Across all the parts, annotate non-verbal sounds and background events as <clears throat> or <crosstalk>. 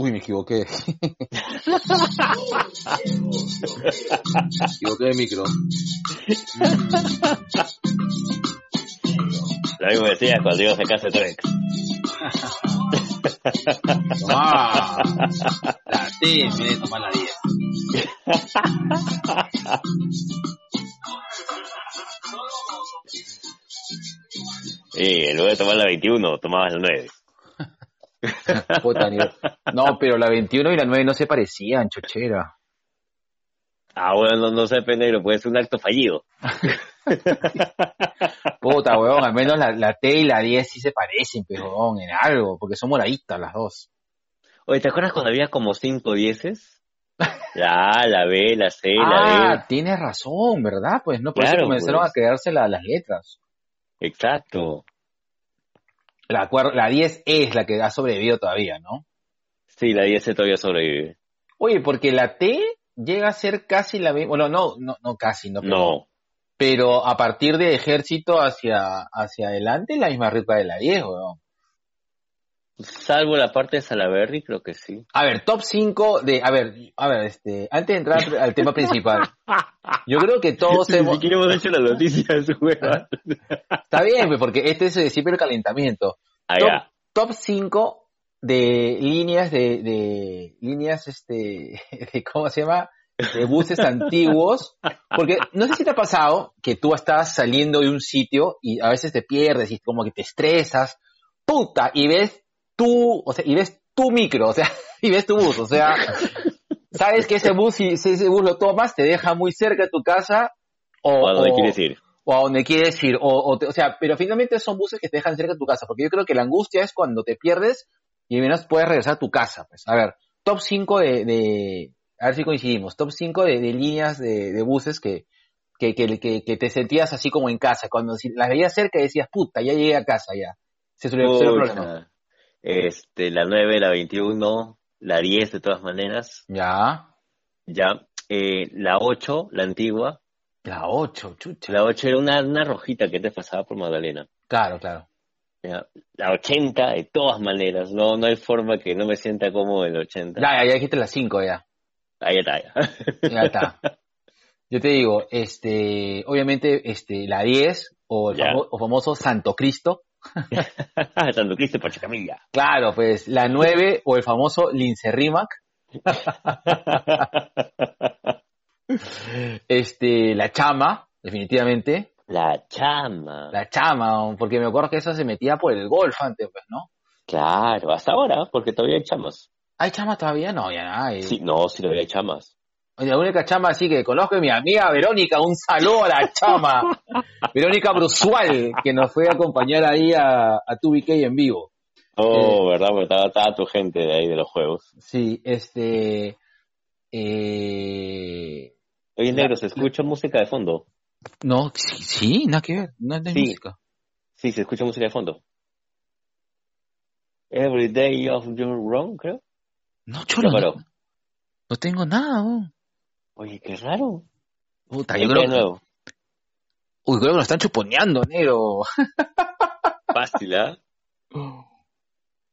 Uy, me equivoqué. me <laughs> equivoqué de micro. Lo mismo decía cuando iba a sacarse Trek. Tomá. La T, en vez de tomar la 10. Y en lugar de tomar la 21, tomabas la 9. <laughs> Puta, No, pero la 21 y la 9 no se parecían, chochera. Ah, bueno, no, no sé, penegro, puede ser un acto fallido. <laughs> Puta, weón, al menos la, la T y la 10 sí se parecen, pero weón, en algo, porque son moraditas las dos. Oye, ¿te acuerdas cuando había como 5 dieces? La A, la B, la C, la Ah, D. tienes razón, ¿verdad? Pues no, por eso Claro, comenzaron pues. a quedarse la- las letras. Exacto. La, la 10 es la que ha sobrevivido todavía, ¿no? Sí, la 10 todavía sobrevive. Oye, porque la T llega a ser casi la misma, bueno, no, no, no casi, no, pero, No. pero a partir de ejército hacia, hacia adelante la misma ruta de la 10, weón. Salvo la parte de Salaberry, creo que sí. A ver, top 5 de, a ver, a ver, este, antes de entrar al tema principal, yo creo que todos Ni hemos, siquiera hemos hecho las noticias, güey. está bien, porque este es eh, siempre el calentamiento. Ah, Top, ya. top 5 de líneas de, de líneas este de cómo se llama de buses antiguos porque no sé si te ha pasado que tú estás saliendo de un sitio y a veces te pierdes y como que te estresas puta y ves tú o sea y ves tu micro o sea <laughs> y ves tu bus o sea sabes que ese bus si, si ese bus lo tomas te deja muy cerca de tu casa o, ¿A dónde o- quieres ir? o a donde quieres ir, o, o, te- o sea, pero finalmente son buses que te dejan cerca de tu casa, porque yo creo que la angustia es cuando te pierdes y menos puedes regresar a tu casa, pues. A ver, top 5 de, de a ver si coincidimos, top 5 de, de líneas de, de buses que, que, que, que, que te sentías así como en casa, cuando si las veías cerca decías, puta, ya llegué a casa, ya. Se solucionó el problema. Este, la 9, la 21, la 10 de todas maneras. Ya. Ya. Eh, la 8, la antigua. La 8, chucha. La 8 era una, una rojita que te pasaba por Magdalena. Claro, claro. Ya. La 80, de todas maneras. No, no hay forma que no me sienta cómodo en la 80. Ya, ya, ya dijiste las 5 ya. Ahí está, ya. Ya está. Yo te digo, este, obviamente, este, la 10 o el Ya. famo- o famoso Santo Cristo. <laughs> Santo Cristo y Pachacamilla. Claro, pues la 9 o el famoso Lincerrimac. <laughs> Este, la chama, definitivamente. La chama. La chama, porque me acuerdo que eso se metía por el golf antes, pues, ¿no? Claro, hasta ahora, porque todavía hay chamas. ¿Hay chama todavía? No, ya no hay. Sí, no, sí todavía hay chamas. La única chama así que conozco es mi amiga Verónica. Un saludo a la chama. <laughs> Verónica Brusual, que nos fue a acompañar ahí a, a 2BK en vivo. Oh, ¿verdad? Porque estaba, estaba tu gente de ahí de los juegos. Sí, este... Eh... Oye, negro, ¿se escucha música de fondo? No, sí, sí, nada que ver. No es de Sí. música. Sí, se escucha música de fondo. Every day of your wrong, creo. No, chulo, no, no tengo nada. weón. Oye, qué raro. Puta, yo creo que... Uy, creo que nos están chuponeando, negro. <laughs> Fácil, ¿ah?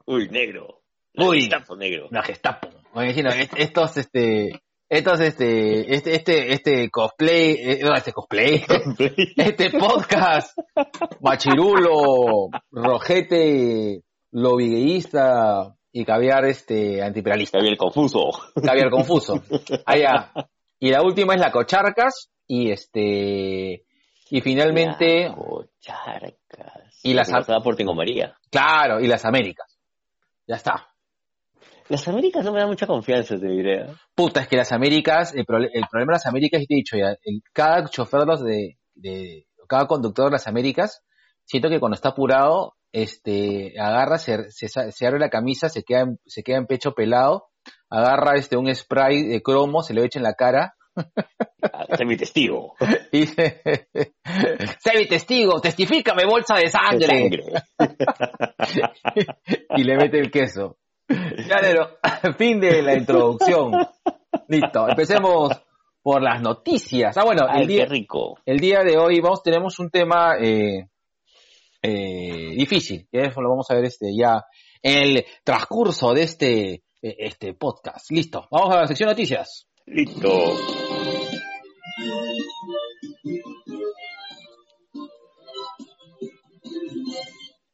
Uy, negro. Uy. Gestapo, negro. La Gestapo. Bueno, imagino, estos, este... Estos, este... Este, este, este cosplay... eh, no, este cosplay... <laughs> este podcast, machirulo, rojete, lobigueísta y caviar este antiimperialista, Está bien confuso. caviar confuso. Allá. Y la última es la cocharcas y este y finalmente La Cocharcas. Y las- Que pasaba por Tengo María. claro, y las Américas. Ya está. Las Américas no me dan mucha confianza, te diré. Puta, es que las Américas, el, prole- el problema de las Américas, y te he dicho ya, el- cada chofer de los de, cada conductor de las Américas, siento que cuando está apurado, este, agarra, se, se, se abre la camisa, se queda, en, se queda en pecho pelado, agarra este, un spray de cromo, se lo echa en la cara, Sé mi testigo. dice, <laughs> sé <laughs> mi testigo, testifícame bolsa de sangre, Sangre. <laughs> y le mete el queso. Ya, Nero, fin de la introducción. Listo, empecemos por las noticias. Ah, bueno, Ay, el día, qué rico. el día de hoy vamos, tenemos un tema eh, eh, difícil, que lo vamos a ver este ya en el transcurso de este eh, este podcast. Listo, vamos a la sección noticias. Listo.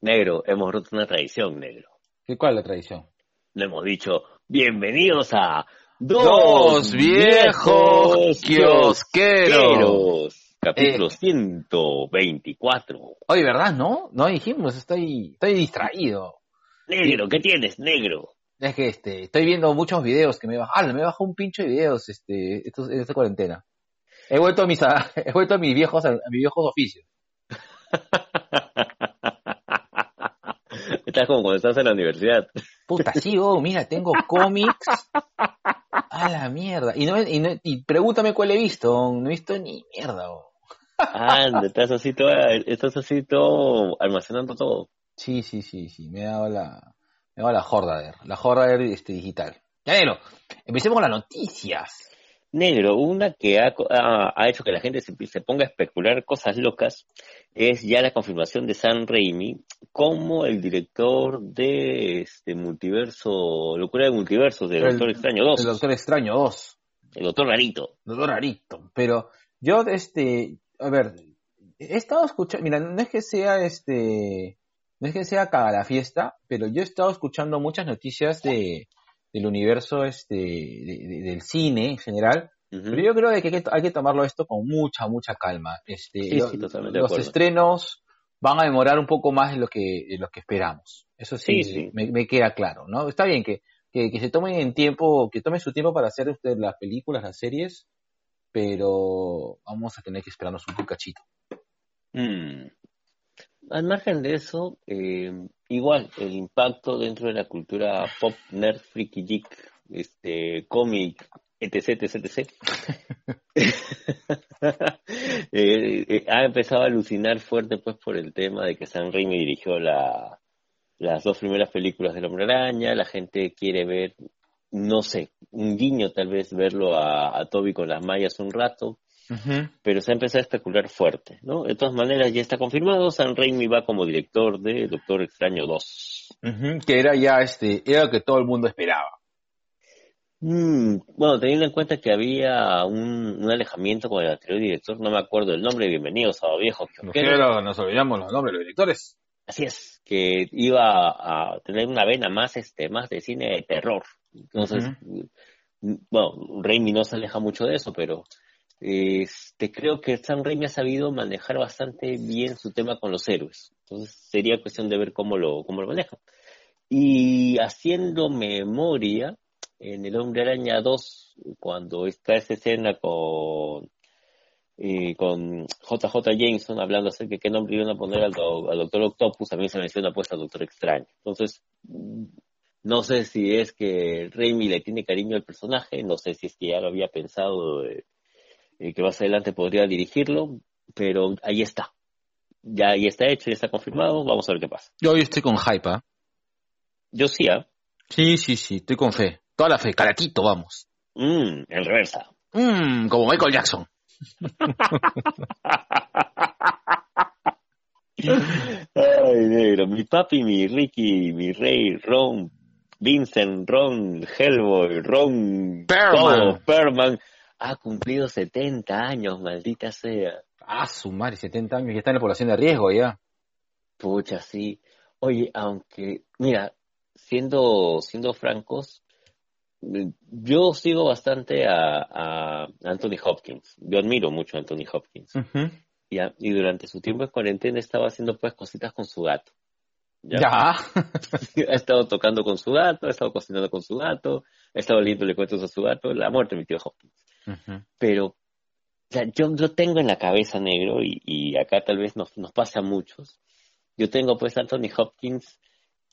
Negro, hemos roto una tradición, negro. ¿Qué cuál es la tradición? Le hemos dicho, bienvenidos a Dos viejos kiosqueros. Capítulo Eh. 124. Oye, ¿verdad? ¿No? No dijimos, estoy, estoy distraído. Negro, ¿qué tienes, negro? Es que este, estoy viendo muchos videos que me bajan, me bajó un pincho de videos este, estos- esta cuarentena. He vuelto a mis, a- <laughs> he vuelto a mis viejos, a, mis viejos oficios. Estás como cuando estás en la universidad. Puta, sí, oh, mira, tengo cómics. A la mierda. Y, no, y, no- y pregúntame cuál he visto. No he visto ni mierda. oh. Anda, estás así todo, estás así todo almacenando todo. Sí, sí, sí, sí. Me he dado la, me he dado la Jordader. La Jordader este, digital. Ya, empecemos con las noticias. Negro, una que ha, ha- ha hecho que la gente se, se ponga a especular cosas locas es ya la confirmación de Sam Raimi como el director de este multiverso, locura de multiversos, de El- Doctor Extraño 2, El Doctor Extraño 2. el Doctor Rarito. Doctor Rarito. Pero yo, este, a ver, he estado escuchando, mira, no es que sea este, no es que sea cada la fiesta, pero yo he estado escuchando muchas noticias de, del universo este, de- de- del cine en general, pero yo creo de que hay, que hay que tomarlo esto con mucha, mucha calma. Este, Sí, lo- los estrenos van a demorar un poco más de lo que, de lo que esperamos. Eso sí, Sí, sí. Me, me queda claro, ¿no? Está bien que, que, que se tomen en tiempo, que tomen su tiempo para hacer usted las películas, las series, pero vamos a tener que esperarnos un cachito. Mm. Al margen de eso, eh, igual el impacto dentro de la cultura pop, nerd, freaky, geek, este, cómic, etc, etc. <laughs> Eh, eh, ha empezado a alucinar fuerte pues por el tema de que Sam Raimi dirigió la, las dos primeras películas del Hombre Araña, la gente quiere ver, no sé, un guiño tal vez verlo a, a Toby con las mallas un rato, pero se ha empezado a especular fuerte, ¿no? De todas maneras, ya está confirmado, Sam Raimi va como director de Doctor Extraño 2. Ujú, Que era ya este, era lo que todo el mundo esperaba. Mm, bueno, teniendo en cuenta que había un, un alejamiento con el anterior director, no me acuerdo el nombre, bienvenidos a Viejo nos olvidamos los nombres de los directores. Así es, que iba a tener una vena más, este, más de cine de terror. Entonces, mm, bueno, Raimi no se aleja mucho de eso, pero este, creo que Sam Raimi ha sabido manejar bastante bien su tema con los héroes. Entonces, sería cuestión de ver cómo lo, cómo lo maneja. Y haciendo memoria, en El Hombre Araña 2, cuando está esa escena con eh, con JJ Jameson hablando acerca de qué nombre iban a poner al, do- al Doctor Octopus, también se menciona pues al Doctor Extraño. Entonces, no sé si es que Raimi le tiene cariño al personaje, no sé si es que ya lo había pensado eh, eh, que más adelante podría dirigirlo, pero ahí está. Ya ahí está hecho, ya está confirmado, vamos a ver qué pasa. Yo hoy estoy con hype, ¿ah? Yo sí, ¿ah? Sí, sí, sí, estoy con fe. Toda la fe, caratito, vamos. Mm, en reversa. Mm, como Michael Jackson. Ay, negro, mi papi, mi Ricky, mi rey, Ron, Vincent, Ron, Hellboy, Ron, Perlman. todo, Perman, ha cumplido 70 años, maldita sea. Ah, su madre, 70 años, ya está en la población de riesgo ya. Pucha, sí. Oye, aunque, mira, siendo, siendo francos, yo sigo bastante a, a Anthony Hopkins. Yo admiro mucho a Anthony Hopkins. Y, a- y durante su tiempo en cuarentena estaba haciendo pues cositas con su gato. Ya. <laughs> ha estado tocando con su gato, ha estado cocinando con su gato, ha estado leyéndole cuentos a su gato, la muerte de mi tío Hopkins. Pero o sea, yo lo tengo en la cabeza negro y, y acá tal vez nos, nos pasa a muchos. Yo tengo pues a Anthony Hopkins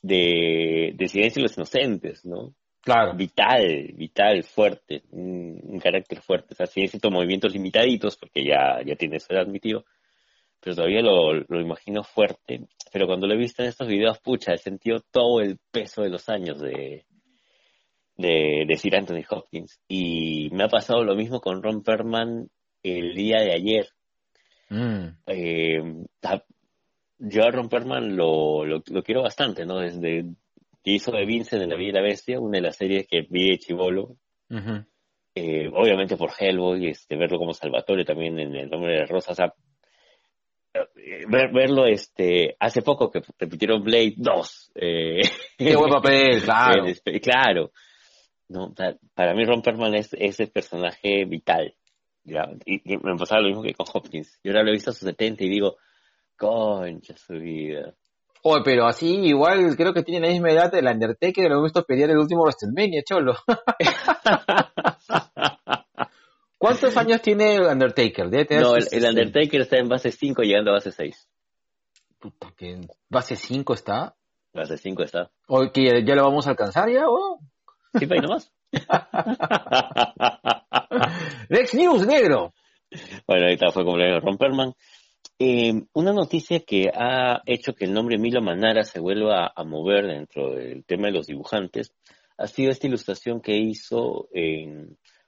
de, de Silencio de los Inocentes, ¿no? Claro. Vital, vital, fuerte, un, un carácter fuerte. O sea, sí necesito movimientos limitaditos porque ya, ya tiene su edad mi tío, pero todavía lo, lo imagino fuerte. Pero cuando lo he visto en estos videos, pucha, he sentido todo el peso de los años de, de, de Sir Anthony Hopkins. Y me ha pasado lo mismo con Ron Perlman el día de ayer. Mm. Eh, yo a Ron Perlman lo, lo, lo quiero bastante, ¿no? Desde que hizo de Vincent en La Bella y la Bestia, una de las series que vi de Chivolo. Eh, obviamente por Hellboy, este, verlo como Salvatore también en El Nombre de la Rosa. O sea, eh, verlo este hace poco que repitieron Blade 2. Eh, Qué buen papel, <laughs> claro. claro. No, para mí Romperman es ese personaje vital. Y, me pasaba lo mismo que con Hopkins. Yo ahora lo he visto a sus 70 y digo, concha su vida. Oye, pero así igual creo que tiene la misma edad del Undertaker, lo he visto pelear el último WrestleMania, cholo. <laughs> ¿Cuántos años tiene el Undertaker? no, el, Undertaker está en base 5 llegando a base 6. Puta, que en base 5 está. Base 5 está. Oye, que ya lo vamos a alcanzar ya, ¿o? Sí, para nomás. <laughs> Next News, negro. Bueno, ahorita fue cumpleaños Romperman. Eh, una noticia que ha hecho que el nombre Milo Manara se vuelva a, mover dentro del tema de los dibujantes ha sido esta ilustración que hizo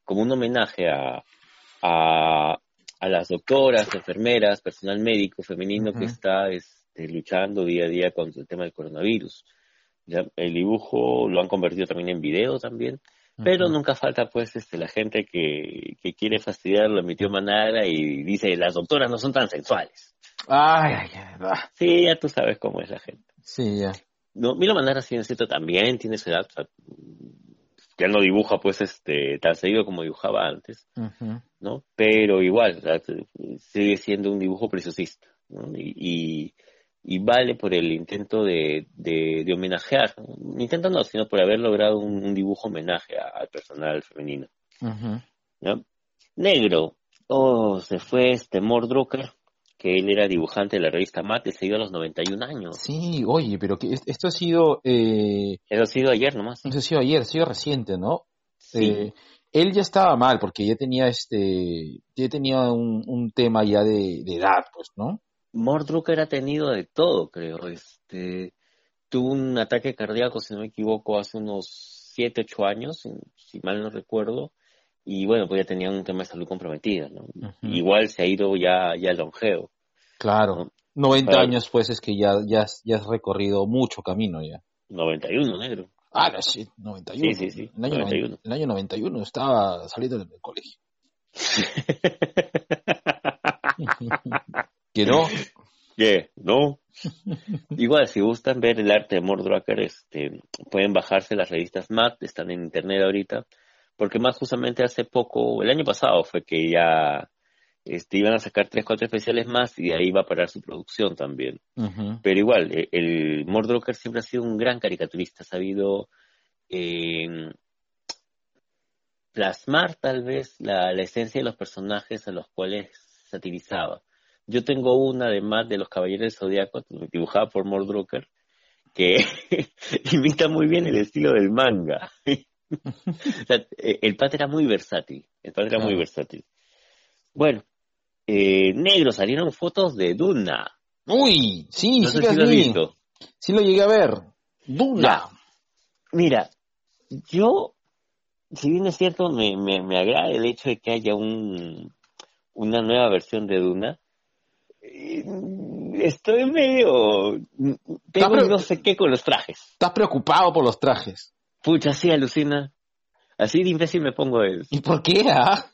como un homenaje a, a, las doctoras, enfermeras, personal médico femenino que está este, luchando día a día contra el tema del coronavirus. Ya, el dibujo lo han convertido también en video también pero nunca falta pues este la gente que, que quiere fastidiarlo a mi tío Manara y dice las doctoras no son tan sensuales. Ay, ay, ay, Sí, ya tú sabes cómo es la gente. Sí, ya. No, Milo Manara sí cierto también tiene su edad, ya no dibuja pues este tan seguido como dibujaba antes, ¿no? Pero igual, sigue siendo un dibujo preciosista, ¿no? y y vale por el intento de, de, homenajear, intento no, sino por haber logrado un, dibujo homenaje al personal femenino. Negro, oh, se fue este Mordrucker, que él era dibujante de la revista Mate, se dio a los 91 años. Sí, oye, pero que esto ha sido... Eh... Ha sido ayer nomás. Esto ha sido ayer, ha sido reciente, ¿no? Sí. Eh, él ya estaba mal porque ya tenía este, ya tenía un, un tema ya de, de edad, pues, ¿no? Mordrucker ha tenido de todo, creo. Este, tuvo un ataque cardíaco, si no me equivoco, hace unos 7, 8 años, si mal no recuerdo. Y bueno, pues ya tenía un tema de salud comprometida, ¿no? Igual se ha ido ya, ya longeo. Claro. 90 años, pues, es que ya, ya, ya has recorrido mucho camino ya. 91, negro. Ah, sí, 91. Sí, sí, sí. El año 91. el año 91 estaba saliendo del colegio. <laughs> <laughs> ¿Que no? <laughs> ¿Qué? ¿No? Igual, si gustan ver el arte de Mordrucker, este, pueden bajarse las revistas MAT, están en internet ahorita, porque más justamente hace poco, el año pasado fue que ya este, iban a sacar tres, cuatro especiales más y ahí va a parar su producción también. Pero igual, e, el, el siempre ha sido un gran caricaturista, ha sabido eh, plasmar tal vez la esencia de los personajes a los cuales satirizaba. Yo tengo una además de los Caballeros del Zodíaco, dibujada por Mordrucker, que <laughs> imita muy bien el estilo del manga. E, el padre era muy versátil, el padre era muy versátil. Bueno, eh, negro, salieron fotos de Duna. Uy, sí, sí, lo visto. Sí lo llegué a ver. Duna. Mira, yo, si bien es cierto, me, me, me agrada el hecho de que haya un, una nueva versión de Duna, estoy medio... Tengo no sé qué con los trajes. ¿Estás preocupado por los trajes? Pucha, sí, alucina. Así de imbécil me pongo eso. ¿Y por qué? Ah? <laughs>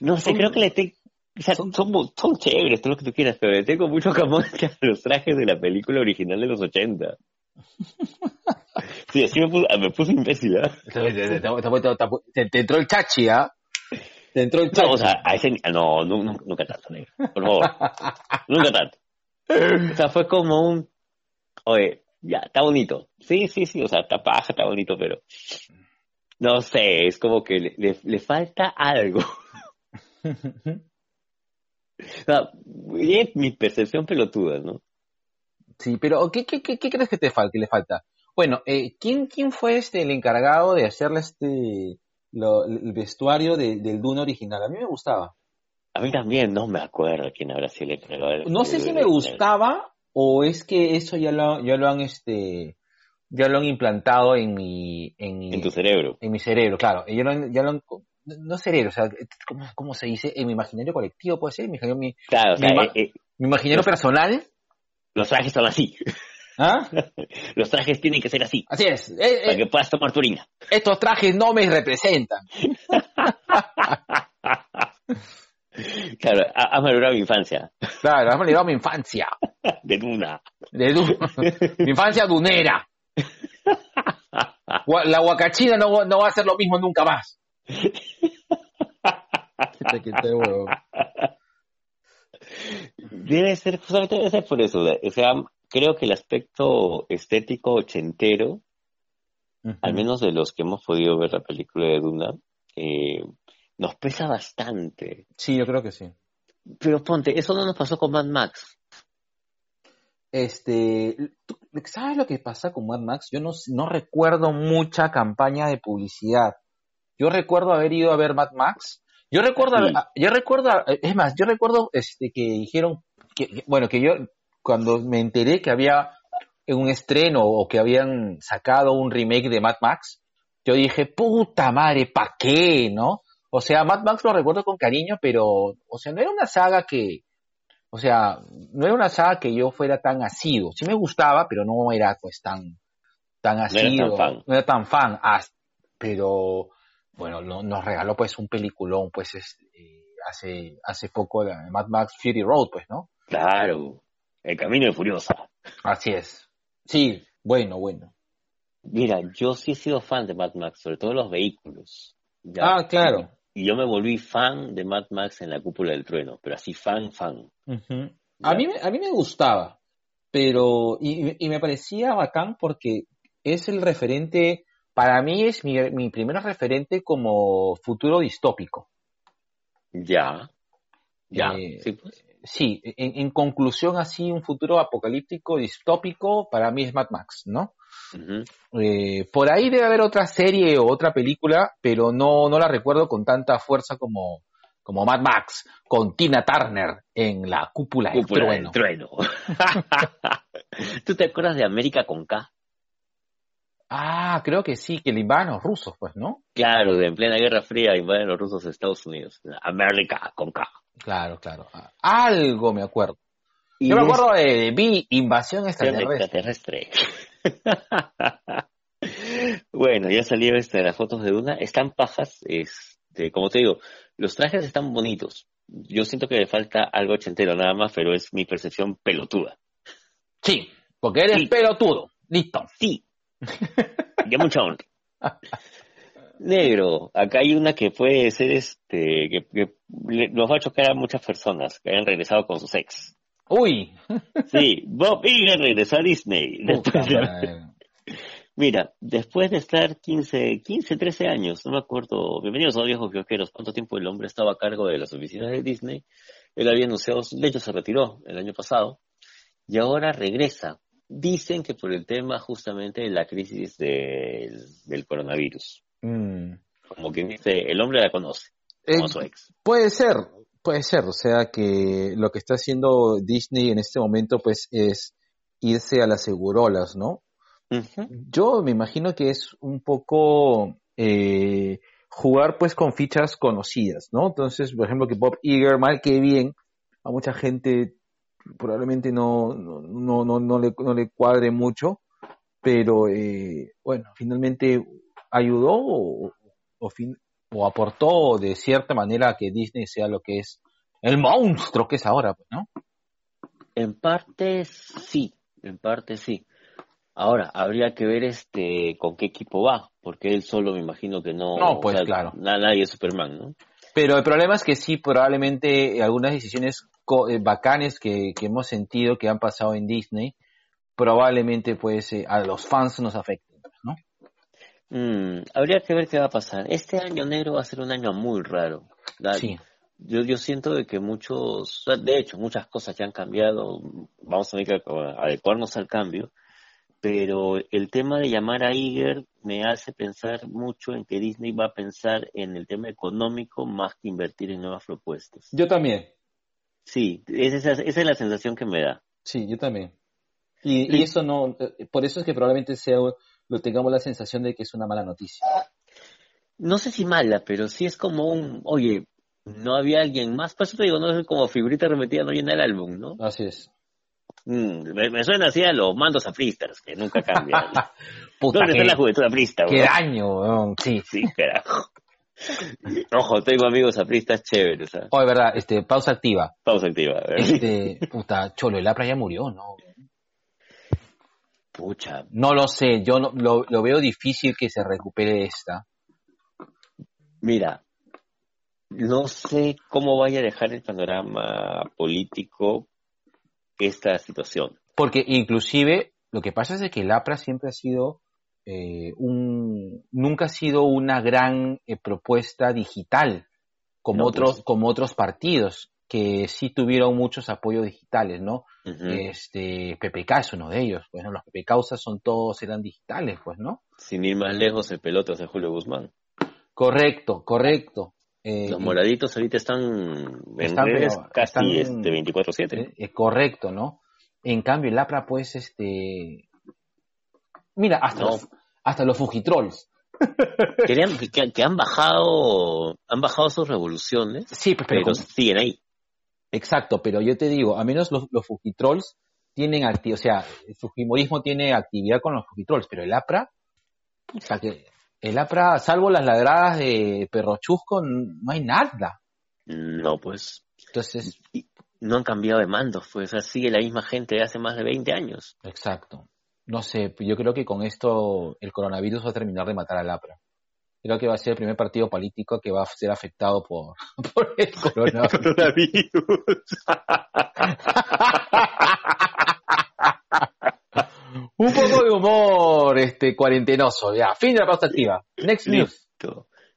No sé, creo que le tengo... O sea, son, son, chéveres, todo lo que tú quieras, pero le tengo mucho camón <laughs> a los trajes de la película original de los 80. <laughs> Sí, así me puse, me puse imbécil, ¿ah? Te, entró el chachi, ¿ah? Dentro del No, o sea, a ese, no, nunca tanto, negro. Por favor. <laughs> nunca tanto. O sea, fue como un, oye, ya, está bonito. Sí, sí, sí, o sea, está paja, está bonito, pero no sé, es como que le, le, falta algo. <laughs> o sea, es mi percepción pelotuda, ¿no? Sí, pero ¿qué, qué, qué, qué crees que te falta, que le falta? Bueno, eh, ¿quién, ¿quién fue este el encargado de hacerle este el vestuario del Dune original. A mí me gustaba. A mí también, no me acuerdo quién habrá sido el No sé si me gustaba o es que eso ya lo, ya lo han este ya lo han implantado en mi en, tu cerebro. En mi cerebro, claro. Ya lo, ya lo han, no cerebro, o sea, ¿cómo, se dice? En mi imaginario colectivo puede ser, mi, claro, mi, eh, eh, mi imaginario personal. Los trajes son así. ¿Ah? <laughs> Los trajes tienen que ser así, Así es. Eh, para eh, que puedas tomar tu orina. estos trajes no me representan. <laughs> Claro, ha- has malogrado mi infancia, Claro, has liberado mi infancia. <laughs> de Duna. De du- mi infancia dunera. La guacachina no, no va a ser lo mismo nunca más. ¿Qué te quité? Debe ser, justamente debe ser por eso. O sea, creo que el aspecto estético ochentero, al menos de los que hemos podido ver la película de Duna, eh, nos pesa bastante. Sí, yo creo que sí. Pero ponte, eso no nos pasó con Mad Max. Este, ¿tú- ¿sabes lo que pasa con Mad Max? Yo no, no recuerdo mucha campaña de publicidad. Yo recuerdo haber ido a ver Mad Max. Yo recuerdo, Sí. yo recuerdo, es más, yo recuerdo este que dijeron que- bueno, que yo cuando me enteré que había un estreno o que habían sacado un remake de Mad Max, yo dije, puta madre, ¿pa' qué, no? O sea, Mad Max lo recuerdo con cariño, pero, o sea, no era una saga que, o sea, no era una saga que yo fuera tan asiduo. Sí me gustaba, pero no era pues tan, tan fan. No era tan fan. Pero, bueno, no- nos regaló pues un peliculón, pues, este, hace, hace poco, la Mad Max Fury Road, pues, ¿no? Claro, el camino de Furiosa. Así es. Sí, bueno, bueno. Mira, yo sí he sido fan de Mad Max, sobre todo los vehículos. ¿ya? Ah, claro. Y yo me volví fan de Mad Max en la cúpula del trueno, pero así fan, fan. A mí, me- a mí me gustaba, pero, y, y me parecía bacán porque es el referente, para mí es mi, mi primer referente como futuro distópico. Ya. Ya. Eh, sí, pues. Sí, en, en conclusión, así un futuro apocalíptico distópico, para mí es Mad Max, ¿no? Eh, por ahí debe haber otra serie o otra película, pero no, no la recuerdo con tanta fuerza como, como Mad Max, con Tina Turner en la cúpula del Cúpula trueno. del trueno. <laughs> ¿Tú te acuerdas de América con K? Ah, creo que sí, que le invadan los rusos, pues, ¿no? Claro, en plena Guerra Fría invaden los rusos a Estados Unidos. América con K. Claro, claro. Algo me acuerdo. Y Yo me acuerdo de vi Invasión Extraterrestre. extraterrestre. <laughs> bueno, ya salió este, las fotos de Duna. Están pajas. Este, como te digo, los trajes están bonitos. Yo siento que le falta algo ochentero nada más, pero es mi percepción pelotuda. Sí, porque eres Sí. pelotudo. Listo. Sí. <laughs> Ya mucha honra. Negro, acá hay una que puede ser este, que, que le- nos va a chocar a muchas personas que hayan regresado con sus ex. Uy. Sí, Bob Iger regresó a Disney. Después de-. Mira, después de estar 15, 15, 13 años, no me acuerdo, bienvenidos a viejos kiosqueros, cuánto tiempo el hombre estaba a cargo de las oficinas de Disney, él había anunciado, de hecho se retiró el año pasado, y ahora regresa. Dicen que por el tema justamente de la crisis del, del coronavirus. Mm. Como quien dice, el hombre la conoce, como Eh, su ex. Puede ser, puede ser. O sea que lo que está haciendo Disney en este momento, pues, es irse a las segurolas, ¿no? Yo me imagino que es un poco eh, jugar, pues, con fichas conocidas, ¿no? Entonces, por ejemplo, que Bob Iger, mal que bien, a mucha gente probablemente no, no, no, no, no le, no le cuadre mucho, pero eh, bueno, finalmente ayudó o, o, fin- o aportó de cierta manera a que Disney sea lo que es el monstruo que es ahora, pues, ¿no? En parte sí, en parte sí. Ahora, habría que ver este con qué equipo va, porque él solo me imagino que no... No, pues, claro. na- nadie es Superman, ¿no? Pero el problema es que sí, probablemente algunas decisiones co- eh, bacanes que, que hemos sentido que han pasado en Disney, probablemente pues eh, a los fans nos afecten. Mm, habría que ver qué va a pasar. Este año negro va a ser un año muy raro. Sí, Yo, yo siento de que muchos, de hecho, muchas cosas ya han cambiado. Vamos a tener que adecuarnos al cambio. Pero el tema de llamar a Iger me hace pensar mucho en que Disney va a pensar en el tema económico más que invertir en nuevas propuestas. yo también, Sí, es esa, esa es la sensación que me da. sí, yo también. Y, y eso no, eh, por eso es que probablemente sea, lo tengamos la sensación de que es una mala noticia. No sé si mala, pero sí es como un, oye, no había alguien más. Por eso te digo, no es como figurita repetida, no llena el álbum, ¿no? Así es. Mm, me, suena así a los mandos afristas, que nunca cambian. <laughs> ¿Dónde está la juventud aprista? Qué daño, sí. Sí, carajo. <laughs> Ojo, tengo amigos apristas chéveres. ¿sabes? Oh, es verdad, este, pausa activa. Pausa activa. Este, puta, Cholo, el APRA ya murió, ¿no? Pucha. No lo sé, yo no, lo, lo veo difícil que se recupere esta. Mira, no sé cómo vaya a dejar el panorama político esta situación. Porque inclusive lo que pasa es que el APRA siempre ha sido eh, un, nunca ha sido una gran eh, propuesta digital como otros, pues. como otros partidos que sí tuvieron muchos apoyos digitales, ¿no? Este PPK es uno de ellos, pues los PPK son todos eran digitales, pues, ¿no? Sin ir más lejos, el pelotas de Julio Guzmán. Correcto, correcto. Eh, los moraditos ahorita están en redes casi este 24/7. Es correcto, ¿no? En cambio, el APRA, pues, este... Mira, hasta, los, hasta los Fujitrolls. que, han bajado han bajado sus revoluciones, sí, pues, pero, siguen ahí. Exacto, pero yo te digo, a menos los, los Fujitrolls tienen actividad, o sea, el Fujimorismo tiene actividad con los Fujitrolls, pero el APRA, puta que el APRA, salvo las ladradas de Perro Chusco, no hay nada. No, pues. Entonces. No han cambiado de mando, pues sigue la misma gente de hace más de 20 años. Exacto. No sé, yo creo que con esto el coronavirus va a terminar de matar al APRA. Creo que va a ser el primer partido político que va a ser afectado por, <laughs> por el <laughs> coronavirus. Un poco de humor, este, cuarentenoso. Ya, fin de la pausa activa. Next news.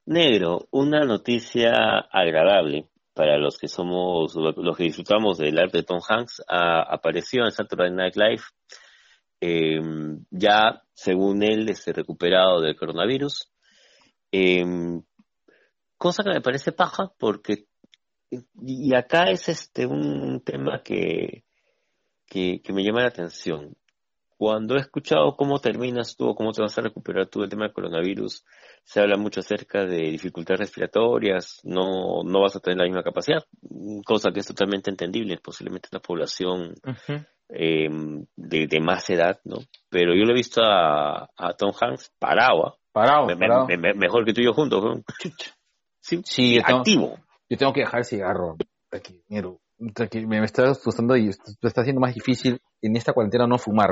Negro, una noticia agradable para los que somos, los que disfrutamos del arte de Tom Hanks, apareció en Saturday Night Live. Em, ya, según él, este recuperado del coronavirus. Em, cosa que me parece paja porque, y acá es este un tema que, que me llama la atención cuando he escuchado cómo terminas tú o cómo te vas a recuperar tú del tema del coronavirus, se habla mucho acerca de dificultades respiratorias, no, no vas a tener la misma capacidad, cosa que es totalmente entendible, posiblemente una población eh, de, más edad, ¿no? Pero yo lo he visto a, Tom Hanks parado, parado, mejor que tú y yo juntos, Sí, sí activo. yo tengo que dejar el cigarro. Tranquilo, me, está asustando y está haciendo más difícil en esta cuarentena no fumar.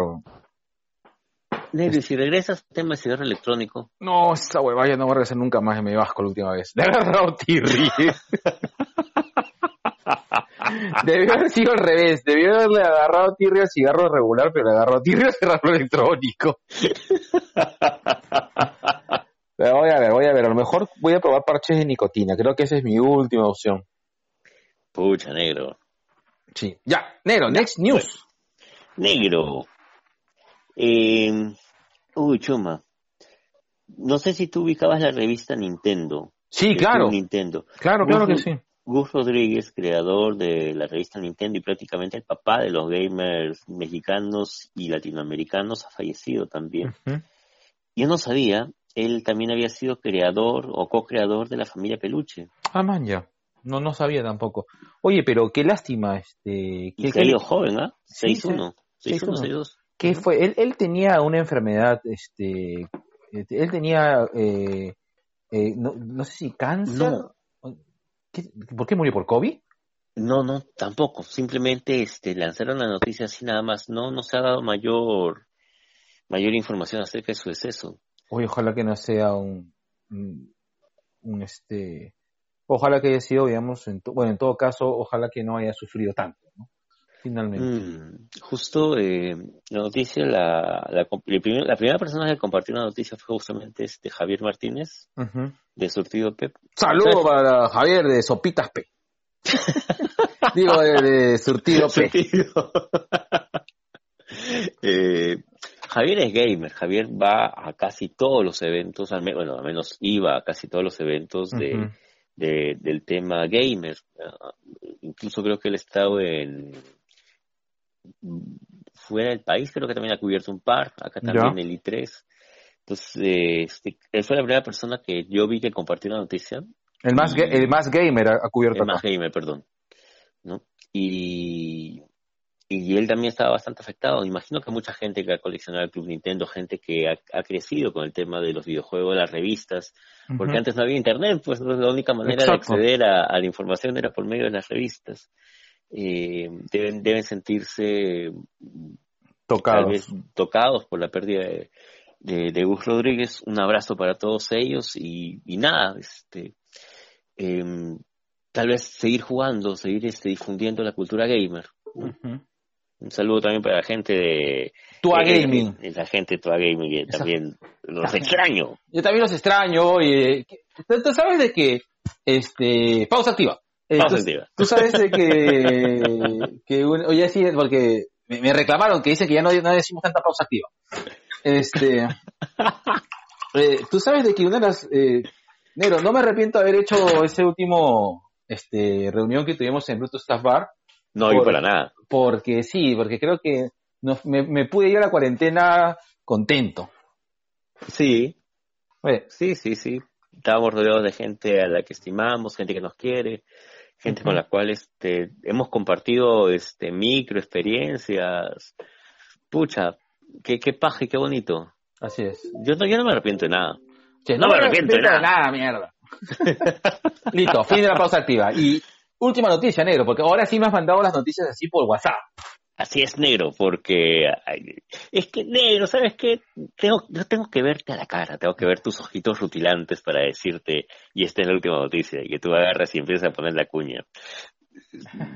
Negri, si regresas al tema de cigarro electrónico. No, esa hueva ya no voy a regresar nunca más, me vasco la última vez. <laughs> Le agarrado tirri. <laughs> <laughs> Debió haber sido al revés, debió haberle agarrado tirri al cigarro regular, pero le agarró tirri al cigarro electrónico. <laughs> pero voy a ver, voy a ver, a lo mejor voy a probar parches de nicotina, creo que esa es mi última opción. Pucha, negro. Sí, ya, negro, next news. Negro. Eh, uy, Chuma. No sé si tú ubicabas la revista Nintendo. Sí, claro. Nintendo. Claro, claro que sí. Gus Rodríguez, creador de la revista Nintendo y prácticamente el papá de los gamers mexicanos y latinoamericanos, ha fallecido también. Yo no sabía, él también había sido creador o co-creador de la familia Peluche. Ah, man, ya. No, no sabía tampoco. Oye, pero qué lástima. Este, que, y joven, ¿ah? ¿eh? 6-1. 6-1, ¿Qué fue? Él, él tenía una enfermedad, este, él tenía, eh, eh, no, no, sé si cáncer. ¿Por qué murió? ¿Por COVID? No, no, tampoco. Simplemente este, lanzaron la noticia así nada más. No, no se ha dado mayor, mayor información acerca de su deceso. Oye, ojalá que no sea un, un este, ojalá que haya sido, digamos, en bueno, en todo caso, ojalá que no haya sufrido tanto, ¿no? Finalmente. Mm, justo eh, la noticia, la, la, primera persona que compartió la noticia fue justamente este Javier Martínez, de Surtido Pep. Saludos para Javier de Sopitas P. <laughs> Digo, de, Surtido P. <laughs> eh, Javier es gamer, Javier va a casi todos los eventos, al menos, bueno, al menos iba a casi todos los eventos de de, del tema gamer. incluso creo que él ha estado en fuera del país, creo que también ha cubierto un par, acá también el I3. Entonces, eh, este, él fue la primera persona que yo vi que compartió la noticia. El más, el más gamer ha, cubierto. El más gamer, perdón. ¿no? Y, y él también estaba bastante afectado. Imagino que mucha gente que ha coleccionado el Club Nintendo, gente que ha, crecido con el tema de los videojuegos, las revistas, porque antes no había internet, pues la única manera de acceder a, la información era por medio de las revistas. Eh, deben, deben sentirse tocados. tocados por la pérdida de, de, Gus Rodríguez. Un abrazo para todos ellos y, y nada, este, em, tal vez seguir jugando, seguir este, difundiendo la cultura gamer. Un saludo también para la gente de... Tua Gaming. la gente de Tua Gaming, también los extraño. Yo también los extraño. Y, ¿tú, sabes de que... Este, pausa activa. Eh, pausa activa. Tú sabes de que... <laughs> que oye, sí, porque me, reclamaron que dice que ya no, decimos tanta pausa activa. Este... <laughs> Eh, tú sabes de que una de las... Eh, Nero, no me arrepiento de haber hecho ese último este, reunión que tuvimos en Bluetooth Staff Bar no, y para nada. Porque sí, porque creo que me, pude ir a la cuarentena contento. Sí. Sí, sí, sí. Estábamos rodeados de gente a la que estimamos, gente que nos quiere, gente con la cual este, hemos compartido este, micro experiencias. Pucha, qué, qué paja y qué bonito. Así es. Yo no, yo no me arrepiento de nada. no, me arrepiento, de nada. de nada, mierda. <laughs> Listo, fin de la pausa activa. Y última noticia, negro, porque ahora sí me has mandado las noticias así por WhatsApp. Así es, negro, porque es que, negro, ¿sabes qué? Tengo, yo tengo que verte a la cara, tengo que ver tus ojitos rutilantes para decirte, y esta es la última noticia, y que tú agarras y empiezas a poner la cuña.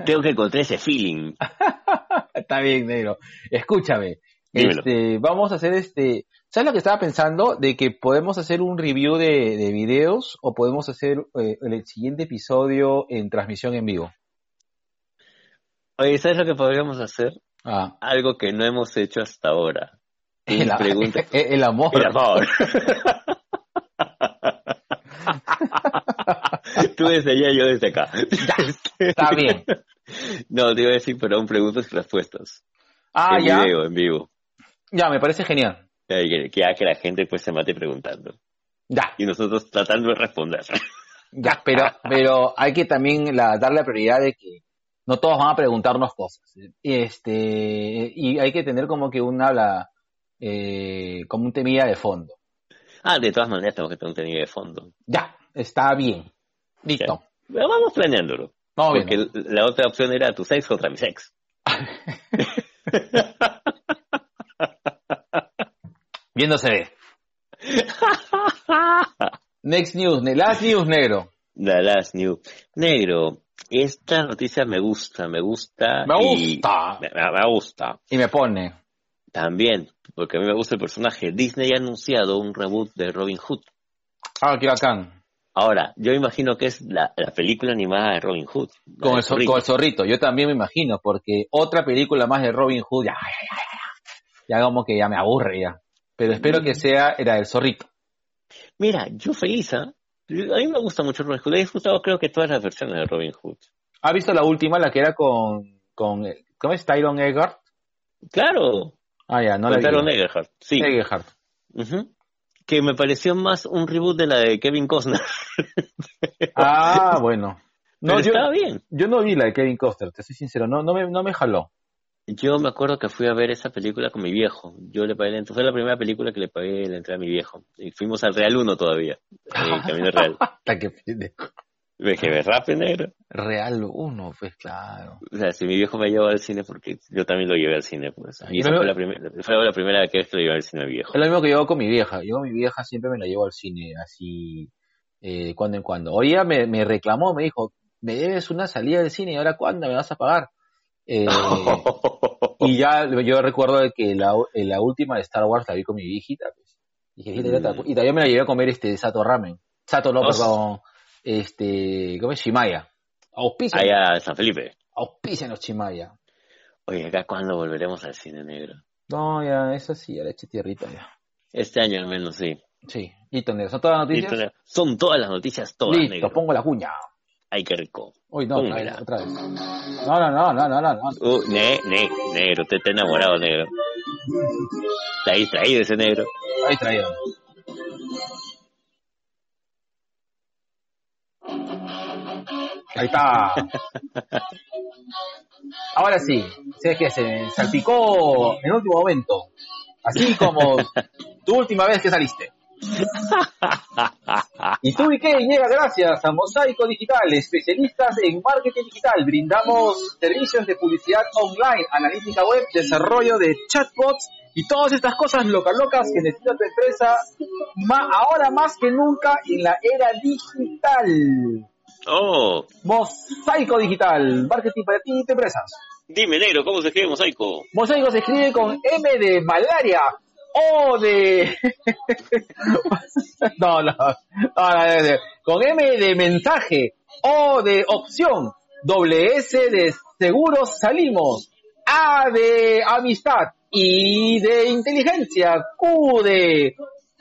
tengo que encontrar ese feeling. <laughs> Está bien, negro. Escúchame. Este, vamos a hacer este, ¿Sabes lo que estaba pensando? De que podemos hacer un review de, de videos o podemos hacer eh, el siguiente episodio en transmisión en vivo. Oye, ¿sabes lo que podríamos hacer? Ah. Algo que no hemos hecho hasta ahora. El, <laughs> el, amor. El amor. <laughs> Tú desde allá, yo desde acá. está bien. No, te iba a decir, pero aún preguntas y respuestas. Ah, en ya. Video, en vivo. Ya, me parece genial. Que, que, que la gente pues se mate preguntando. Ya. Y nosotros tratando de responder. Ya, pero, pero hay que también la, dar la prioridad de que no todos van a preguntarnos cosas. Este, y hay que tener como que un habla, eh, como un temilla de fondo. Ah, de todas maneras tengo que tener un temilla de fondo. Ya, está bien. Listo. Pero vamos planeándolo. Vamos porque la otra opción era tu sex contra mi sex. <laughs> Viéndose ve. <laughs> Next news, the last news, negro. The last news. Negro, esta noticia me gusta, me gusta. Me gusta. me, gusta. Y me pone. También, porque a mí me gusta el personaje. Disney ha anunciado un reboot de Robin Hood. Ah, qué bacán. Ahora, yo imagino que es la, película animada de Robin Hood. Con el, zorrito. con el, zorrito. yo también me imagino, porque otra película más de Robin Hood, ya, ya, ya, ya como que ya me aburre ya pero espero que sea era el zorrito. Mira, yo feliz, ¿ah? A mí me gusta mucho Robin Hood. He disfrutado creo que todas las versiones de Robin Hood. ¿Ha visto la última, la que era con, con ¿cómo es? Tyron Eggert? Claro. Ah, ya, no la Tyron Eggert, sí. Eggert. Que me pareció más un reboot de la de Kevin Costner. <laughs> ah, bueno. No, yo, estaba bien. Yo no vi la de Kevin Costner, te soy sincero, no, no, me, no me jaló. Yo me acuerdo que fui a ver esa película con mi viejo. Yo le pagué, fue la primera película que le pagué la entrada a mi viejo. Y fuimos al Real 1 todavía, el <laughs> Camino Real. que Dije, ¿verdad, negro? Real 1, pues claro. O sea, si mi viejo me llevó al cine, porque yo también lo llevé al cine, pues. Y esa fue, la primera, fue la primera vez que lo llevé al cine a mi viejo. Es lo mismo que yo con mi vieja. Yo mi vieja siempre me la llevo al cine, así, eh, cuando en cuando. Hoy ella me, me reclamó, me dijo, me debes una salida del cine, ¿y ahora cuándo me vas a pagar? Eh, <laughs> y ya yo recuerdo que la, la, última de Star Wars la vi con mi viejita. Pues. Y, y todavía me la llevé a comer este Sato Ramen. Sato no, perdón. Este, ¿cómo es? Shimaya. Auspicia. Allá San Felipe. los Chimaya. Oye, acá cuando volveremos al cine negro. No, ya, eso sí, ya le eché tierrita ya. Este año al menos, sí. Sí, listo, negro. ¿Son todas las noticias? Son todas las noticias, todas, Listo, pongo la cuña. Ay, qué rico. Uy, no, otra vez, otra vez. No, no, no, no, no, no. Uh, ne, ne, negro, usted está enamorado, negro. Está distraído ese negro. Está distraído. Ahí está. Ahora sí, sé que se salpicó en el último momento. Así como tu última vez que saliste. Y tú y qué llega gracias a Mosaico Digital, especialistas en marketing digital. Brindamos servicios de publicidad online, analítica web, desarrollo de chatbots y todas estas cosas locas locas que necesita tu empresa ahora más que nunca en la era digital. Oh. Mosaico Digital, marketing para ti y tu empresas. Dime, negro, ¿cómo se escribe mosaico? Mosaico se escribe con M de malaria, O de... <laughs> no, no, no, con M de mensaje, O de opción, doble S de seguros salimos, A de amistad, I de inteligencia, Q de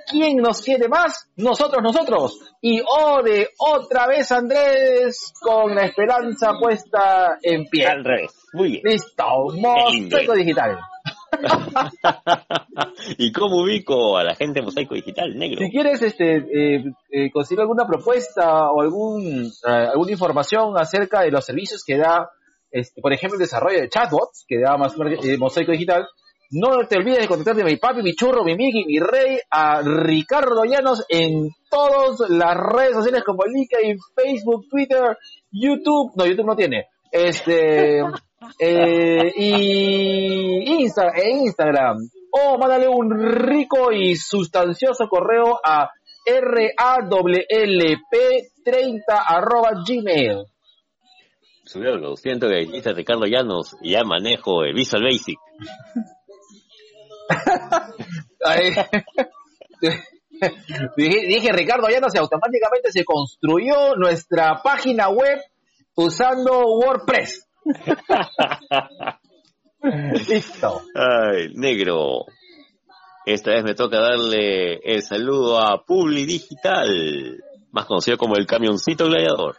¿Quién nos quiere más? Nosotros, nosotros. Y oh, de otra vez Andrés con la esperanza puesta en pie. Al revés. Muy bien. Listo. Mosaico Digital. <laughs> ¿Y cómo ubico a la gente Mosaico Digital, negro? Si quieres este, eh, eh, conseguir alguna propuesta o algún, eh, alguna información acerca de los servicios que da, este, por ejemplo, el desarrollo de chatbots que da más, Mosaico Digital, no te olvides de contactarte a mi papi, mi churro, mi Miki, mi rey, a Ricardo Llanos en todas las redes sociales como LinkedIn, Facebook, Twitter, YouTube. No, YouTube no tiene. Este. <laughs> eh, y Insta, e Instagram. O mándale un rico y sustancioso correo a rawlp30 arroba gmail. Subió siento que dice Ricardo Llanos y ya manejo el Visual Basic. <laughs> <laughs> dije, Ricardo ya no sé, automáticamente se construyó nuestra página web usando WordPress. <laughs> Listo. Ay, negro. Esta vez me toca darle el saludo a Publi Digital, más conocido como el camioncito gladiador.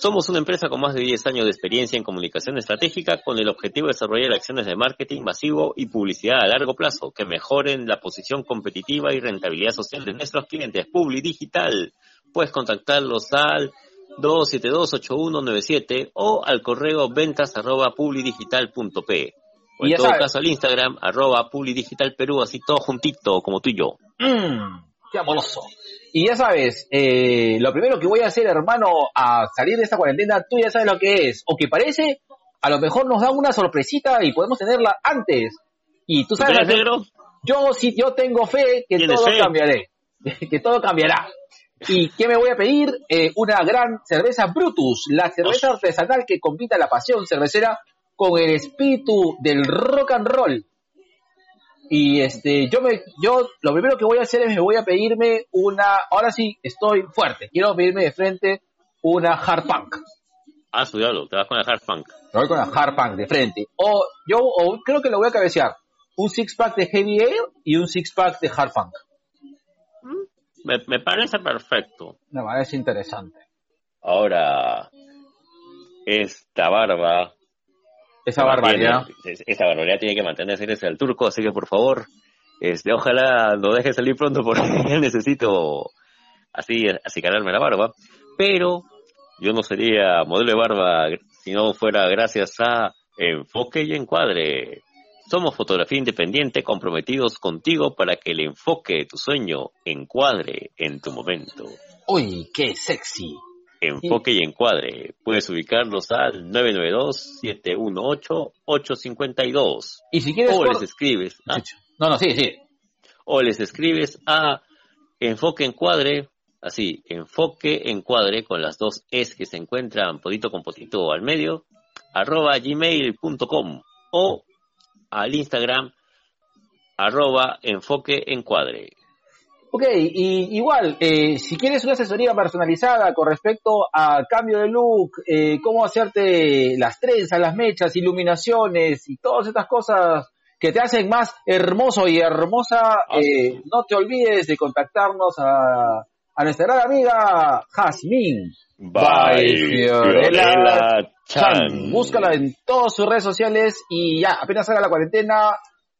Somos una empresa con más de 10 años de experiencia en comunicación estratégica con el objetivo de desarrollar acciones de marketing masivo y publicidad a largo plazo que mejoren la posición competitiva y rentabilidad social de nuestros clientes. Publi Digital. Puedes contactarlos al 272-8197 o al correo ventas arroba publidigital.p. O en todo caso al Instagram arroba publidigitalperú, así todo juntito como tú y yo. Mmm, qué amoroso. Y ya sabes, eh, lo primero que voy a hacer, hermano, a salir de esta cuarentena, tú ya sabes lo que es. O que parece, a lo mejor nos da una sorpresita y podemos tenerla antes. Y tú sabes, yo sí, yo tengo fe que todo cambiaré, <laughs> que todo cambiará. ¿Y qué me voy a pedir? Eh, una gran cerveza Brutus, la cerveza artesanal que combina la pasión cervecera con el espíritu del rock and roll. Y este, yo me, yo lo primero que voy a hacer es me voy a pedirme una, ahora sí estoy fuerte, quiero pedirme de frente una hard punk. Ah, estudiarlo, te vas con la hard punk. Me voy con la hard punk de frente. O yo o creo que lo voy a cabecear. Un six pack de heavy ale y un six pack de hard punk. Me, me parece perfecto. Me parece interesante. Ahora, esta barba esa barbaridad. esa barbaridad tiene que mantenerse en el turco, así que por favor, este, ojalá lo deje salir pronto porque <laughs> necesito así acicalarme la barba. Pero yo no sería modelo de barba si no fuera gracias a Enfoque y Encuadre. Somos fotografía independiente comprometidos contigo para que el enfoque de tu sueño encuadre en tu momento. ¡Uy, qué sexy! Enfoque y encuadre. Puedes ubicarlos al 992-718-852. Y si quieres... O les escribes... ¿ah? No, no, sí, sí. O les escribes a Enfoque Encuadre, así, Enfoque Encuadre, con las dos Es que se encuentran podito con potito al medio, arroba gmail.com o al Instagram arroba enfoque encuadre. Ok, y igual, eh, si quieres una asesoría personalizada con respecto a cambio de look, eh, cómo hacerte las trenzas, las mechas, iluminaciones y todas estas cosas que te hacen más hermoso y hermosa, eh, no te olvides de contactarnos a, a nuestra gran amiga Jasmine. By Fiorella Chan. Búscala en todas sus redes sociales y ya, apenas salga la cuarentena,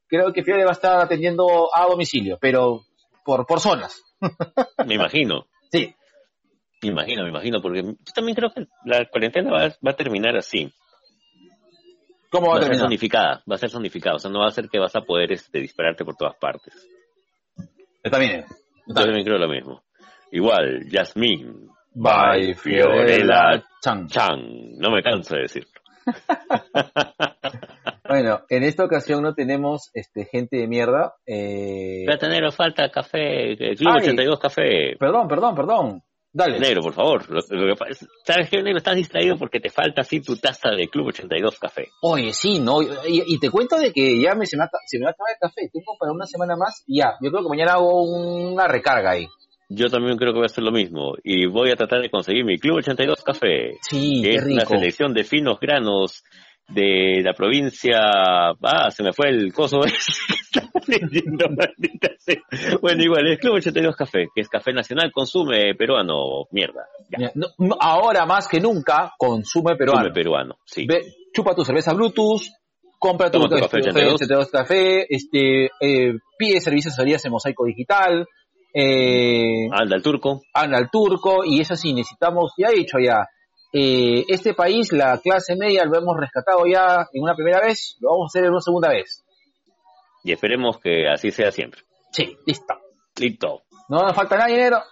creo que Fiore va a estar atendiendo a domicilio, pero por, por zonas. <laughs> Me imagino. Sí. imagino, me imagino, porque yo también creo que la cuarentena va, va a terminar así. ¿Cómo va, Va a a ser terminar? zonificada, va a ser zonificada, o sea, no va a ser que vas a poder este, dispararte por todas partes. Yo también. Yo también creo lo mismo. Igual, Yasmín, Bye, Fiorella Chan. Chan, no me canso de decirlo. <laughs> Bueno, en esta ocasión no tenemos este gente de mierda. Eh... Espérate, negro, falta café, eh, Club Ay. 82 café. Perdón, perdón, perdón. Dale. Negro, por favor. Lo, lo que ¿Sabes qué, negro? Estás distraído porque te falta así tu taza de Club 82 café. Oye, sí, ¿no? Y, y te cuento de que ya me, se, me, se me va a acabar el café. Tengo para una semana más y ya. Yo creo que mañana hago una recarga ahí. Yo también creo que voy a hacer lo mismo. Y voy a tratar de conseguir mi Club 82 café. Sí, que es una rico. selección de finos granos de la provincia. Ah, se me fue el coso. <laughs> Bueno, igual, es Club 82 Café, que es café nacional, consume peruano. Mierda. Ya, no- ahora más que nunca, consume peruano. consume peruano, sí. Ve, chupa tu cerveza Bluetooth, compra tu, tu café 82. 82 café, este, eh, pide servicios de asesorías en Mosaico Digital, eh, Anda al turco. anda al turco, y eso sí, necesitamos, ya he dicho ya, eh, este país, la clase media, lo hemos rescatado ya en una primera vez, lo vamos a hacer en una segunda vez. Y esperemos que así sea siempre. Sí, listo. Listo. No nos falta nadie, negro.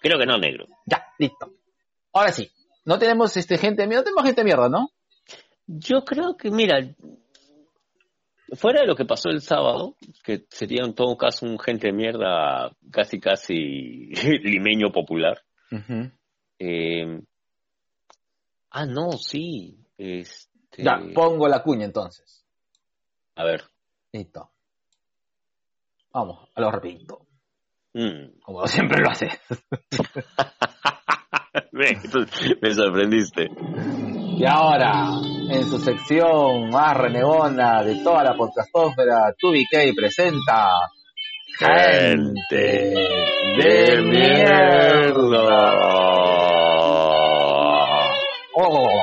Creo que no, negro. Ya, listo. Ahora sí, no tenemos este gente mierda, no tenemos gente de mierda, ¿no? Yo creo que, mira, fuera de lo que pasó el sábado, que sería en todo caso un gente de mierda casi, casi <laughs> limeño popular. eh, ah, no, sí. Este, Ya, pongo la cuña entonces. a ver. Listo. Vamos, a lo rapidito. Mm. Como siempre lo hace. <laughs> Ve, entonces, me sorprendiste. Y ahora, en su sección más renegona de toda la podcastósfera, 2BK presenta Gente de mierda. Oh.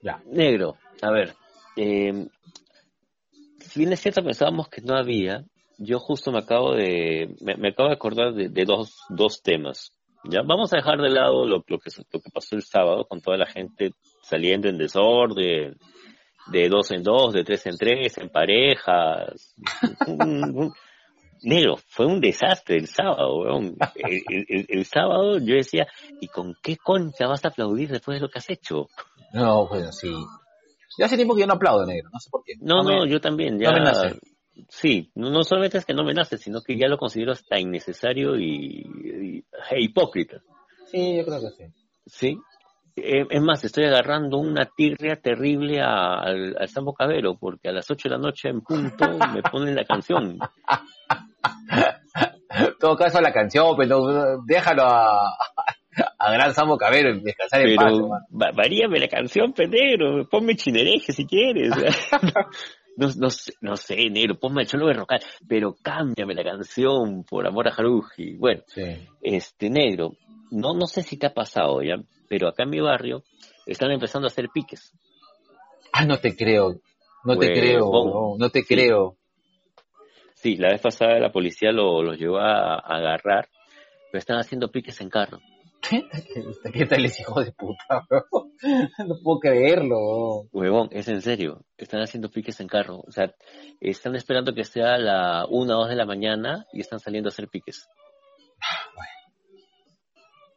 Ya. Negro, a ver, eh, si bien es cierto pensábamos que no había, yo justo me acabo de, me, me acabo de acordar de, de dos, dos temas. Ya, vamos a dejar de lado lo, lo que, lo que pasó el sábado con toda la gente saliendo en desorden, de dos en dos, de tres en tres, en parejas. Negro, fue un desastre el sábado, weón. El, el- el- el sábado yo decía, ¿y con qué concha vas a aplaudir después de lo que has hecho? No, bueno, sí. Ya hace tiempo que yo no aplaudo, negro. No sé por qué. No, no, yo también, ya. no me nace. Sí, no, no solamente es que no me nace, sino que ya lo considero hasta innecesario y, y- e hipócrita. Sí, yo creo que sí. ¿Sí? Eh, es más, estoy agarrando una tirria terrible a- al, al Sambo Cabero, porque a las 8 de la noche en punto me ponen la canción. <laughs> Todo caso, la canción, pero déjalo a, a Gran Sambo Cabero descansar en. Pero varíame la canción, penegro, ponme chinereje si quieres. <laughs> No, no, sé, no sé, negro, ponme el cholo de rocal, pero cámbiame la canción por amor a Haruji. Bueno, Sí. este negro, no, no sé si te ha pasado ya, pero acá en mi barrio están empezando a hacer piques. Ah, no te creo. No te Huevón. creo. No, no te Sí. creo. Sí, la vez pasada la policía lo- los llevó a, a agarrar, pero están haciendo piques en carro. <laughs> ¿Qué tal ese hijo de puta? bro? <laughs> No puedo creerlo. Huevón, es en serio, están haciendo piques en carro. O sea, están esperando que sea la una o dos de la mañana y están saliendo a hacer piques.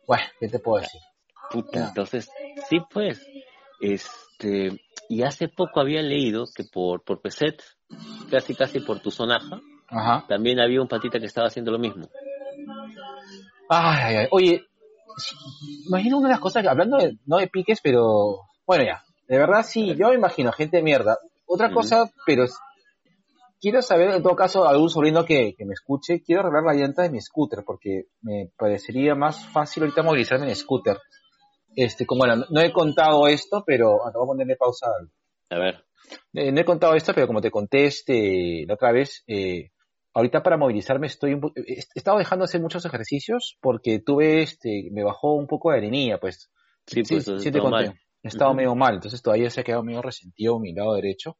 Bueno, ¿qué te puedo decir? Puta, entonces, sí pues, este, y hace poco había leído que por, por Peset, casi casi por tu zonaja, Ajá. también había un patita que estaba haciendo lo mismo. Ay, ay, ay. Oye, imagino una de las cosas, que- hablando de, no de piques, pero bueno, ya. De verdad, sí, yo me imagino gente de mierda. Otra Ujú. cosa, pero es- quiero saber, en todo caso, algún sobrino que, que me escuche, quiero arreglar la llanta de mi scooter, porque me parecería más fácil ahorita movilizarme en scooter. Este, como bueno, no he contado esto, pero, ah, te voy a ponerle pausa. A ver, Eh, no he contado esto, pero como te conté este, la otra vez, eh, ahorita para movilizarme estoy un po- he estado dejando de hacer muchos ejercicios porque tuve, este, me bajó un poco de arenilla, pues. sí, Sí, pues, sí te todo conté. He estado Ujú. medio mal, entonces todavía se ha quedado medio resentido mi lado derecho.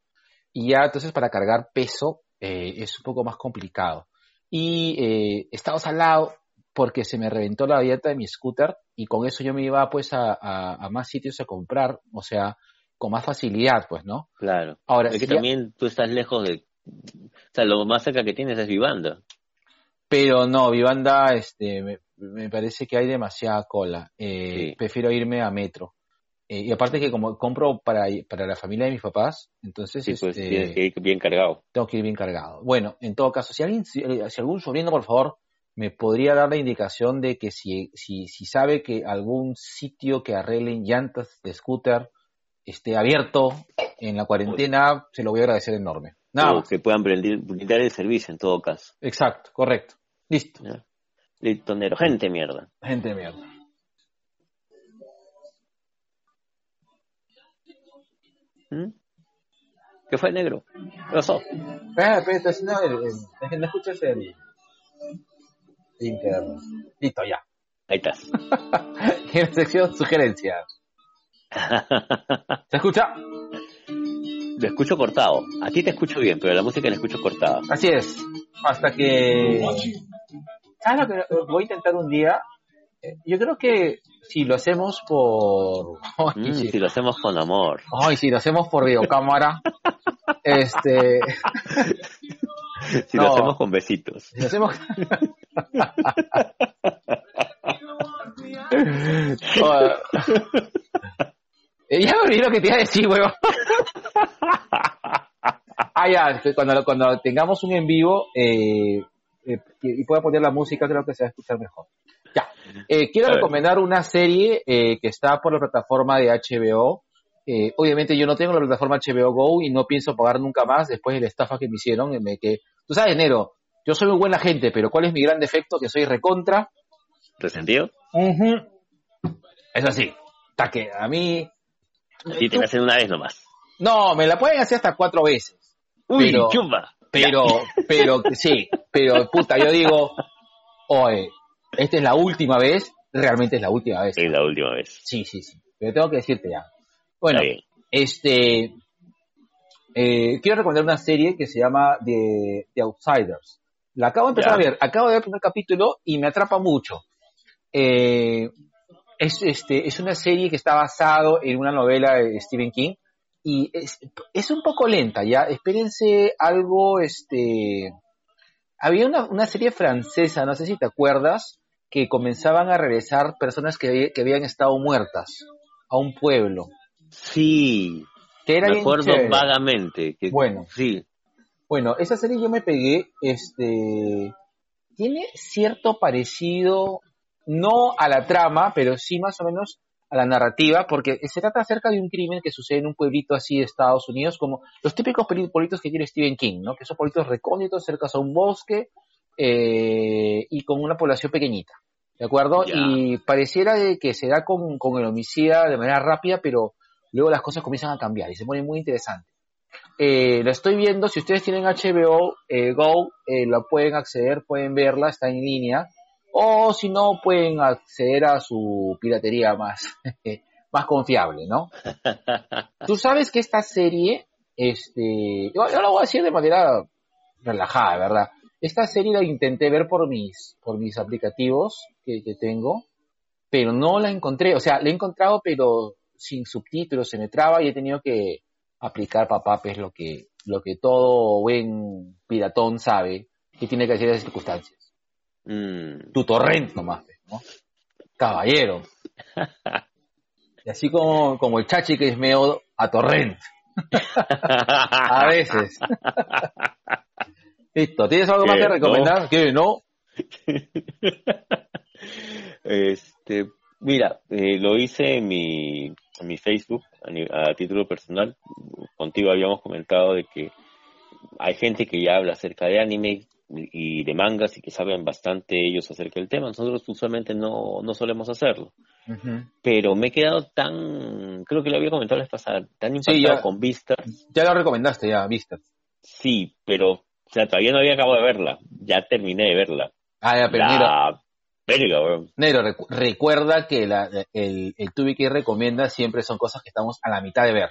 Y ya, entonces, para cargar peso, eh, es un poco más complicado. Y eh, he estado salado porque se me reventó la dieta de mi scooter y con eso yo me iba pues a, más sitios a comprar, o sea, con más facilidad, pues, ¿no? Claro. Ahora, es que también tú estás lejos de, o sea, lo más cerca que tienes es Vivanda. Pero no, Vivanda, este, me, parece que hay demasiada cola. Eh, prefiero irme a Metro. Eh, y aparte que como compro para, para la familia de mis papás, entonces... Sí, pues este, tienes que ir bien cargado. Tengo que ir bien cargado. Bueno, en todo caso, si alguien, si algún sobrino, por favor, me podría dar la indicación de que si, si, si sabe que algún sitio que arreglen llantas de scooter esté abierto en la cuarentena, se lo voy a agradecer enorme. Nada que puedan brindar el servicio en todo caso. Exacto, correcto. Listo. Listo, Nero. Gente mierda. Gente mierda. ¿Mm? ¿Qué fue, negro? ¿Qué pasó? Ah, pero no, no escuchas el, interno. Listo, ya. Ahí estás. en la <laughs> sección sugerencias. <laughs> ¿Se escucha? Lo escucho cortado. A ti te escucho bien, pero la música la escucho cortada. Así es. Hasta que... ¿Sabes lo que voy a intentar un día? Eh, yo creo que si lo hacemos por... Mm, si lo hacemos con amor. Ay, si lo hacemos por videocámara. <laughs> este... Si lo hacemos con besitos. Si lo hacemos... <laughs> ya me olvidé lo que te iba a decir, weón. Cuando, cuando tengamos un en vivo eh, eh, y pueda poner la música, creo que se va a escuchar mejor. Ya. Eh, quiero recomendar una serie que está por la plataforma de HBO. obviamente yo no tengo la plataforma HBO Go y no pienso pagar nunca más después de la estafa que me hicieron. que, tú sabes, Nero, yo soy muy buena gente, pero ¿cuál es mi gran defecto? Que soy recontra. ¿Resentido? Es así. Está que a mí... Sí, te la hacen una vez nomás. No, me la pueden hacer hasta cuatro veces. Uy, pero, chumba. Pero, pero, sí, pero puta, yo digo, oye, esta es la última vez, realmente es la última vez. Es la última vez. Sí, sí, sí. Pero tengo que decirte ya. Bueno, este, eh, quiero recomendar una serie que se llama The, Outsiders. La acabo de empezar a ver, acabo de ver el primer capítulo y me atrapa mucho. Eh, es, este, es una serie que está basado en una novela de Stephen King y es, es un poco lenta, ya. Espérense algo, este. Había una, una, serie francesa, no sé si te acuerdas, que comenzaban a regresar personas que, que habían estado muertas a un pueblo. Sí. Que era me acuerdo vagamente. Que, bueno. Sí. Bueno, esa serie yo me pegué, este. Tiene cierto parecido no a la trama, pero sí más o menos a la narrativa, porque se trata acerca de un crimen que sucede en un pueblito así de Estados Unidos, como los típicos pueblitos que tiene Stephen King, ¿no? Que son pueblitos recónditos, cerca a un bosque eh, y con una población pequeñita, ¿de acuerdo? Y pareciera de que se da con, con, el homicida de manera rápida, pero luego las cosas comienzan a cambiar y se pone muy interesante. Eh, lo estoy viendo, si ustedes tienen HBO eh, Go, eh, lo pueden acceder, pueden verla, está en línea o si no pueden acceder a su piratería más, <laughs> más confiable, ¿no? <laughs> Tú sabes que esta serie, este, yo, lo voy a decir de manera relajada, ¿verdad? Esta serie la intenté ver por mis, por mis aplicativos que, tengo, pero no la encontré, o sea, la he encontrado pero sin subtítulos, se me traba y he tenido que aplicar papá, pues lo que, lo que todo buen piratón sabe que tiene que hacer en esas circunstancias. Mm. Tu torrent nomás, ¿no? Caballero. <laughs> y así como, como el chachi que es medio a torrent. a veces. Listo, ¿tienes algo más que recomendar? ¿Qué no? <laughs> este, mira, eh, lo hice en mi, en mi Facebook a, a, título personal. Contigo habíamos comentado de que hay gente que ya habla acerca de anime, y de mangas y que saben bastante ellos acerca del tema. Nosotros usualmente no, no solemos hacerlo. Pero me he quedado tan, creo que lo había comentado la vez pasada, tan impactado con Vistas. Ya lo recomendaste, ya, Vistas. Sí, pero o sea, todavía no había acabado de verla. Ya terminé de verla. Ah, ya, pero la... Nero, recuerda que la, el, el tubi que recomienda siempre son cosas que estamos a la mitad de ver.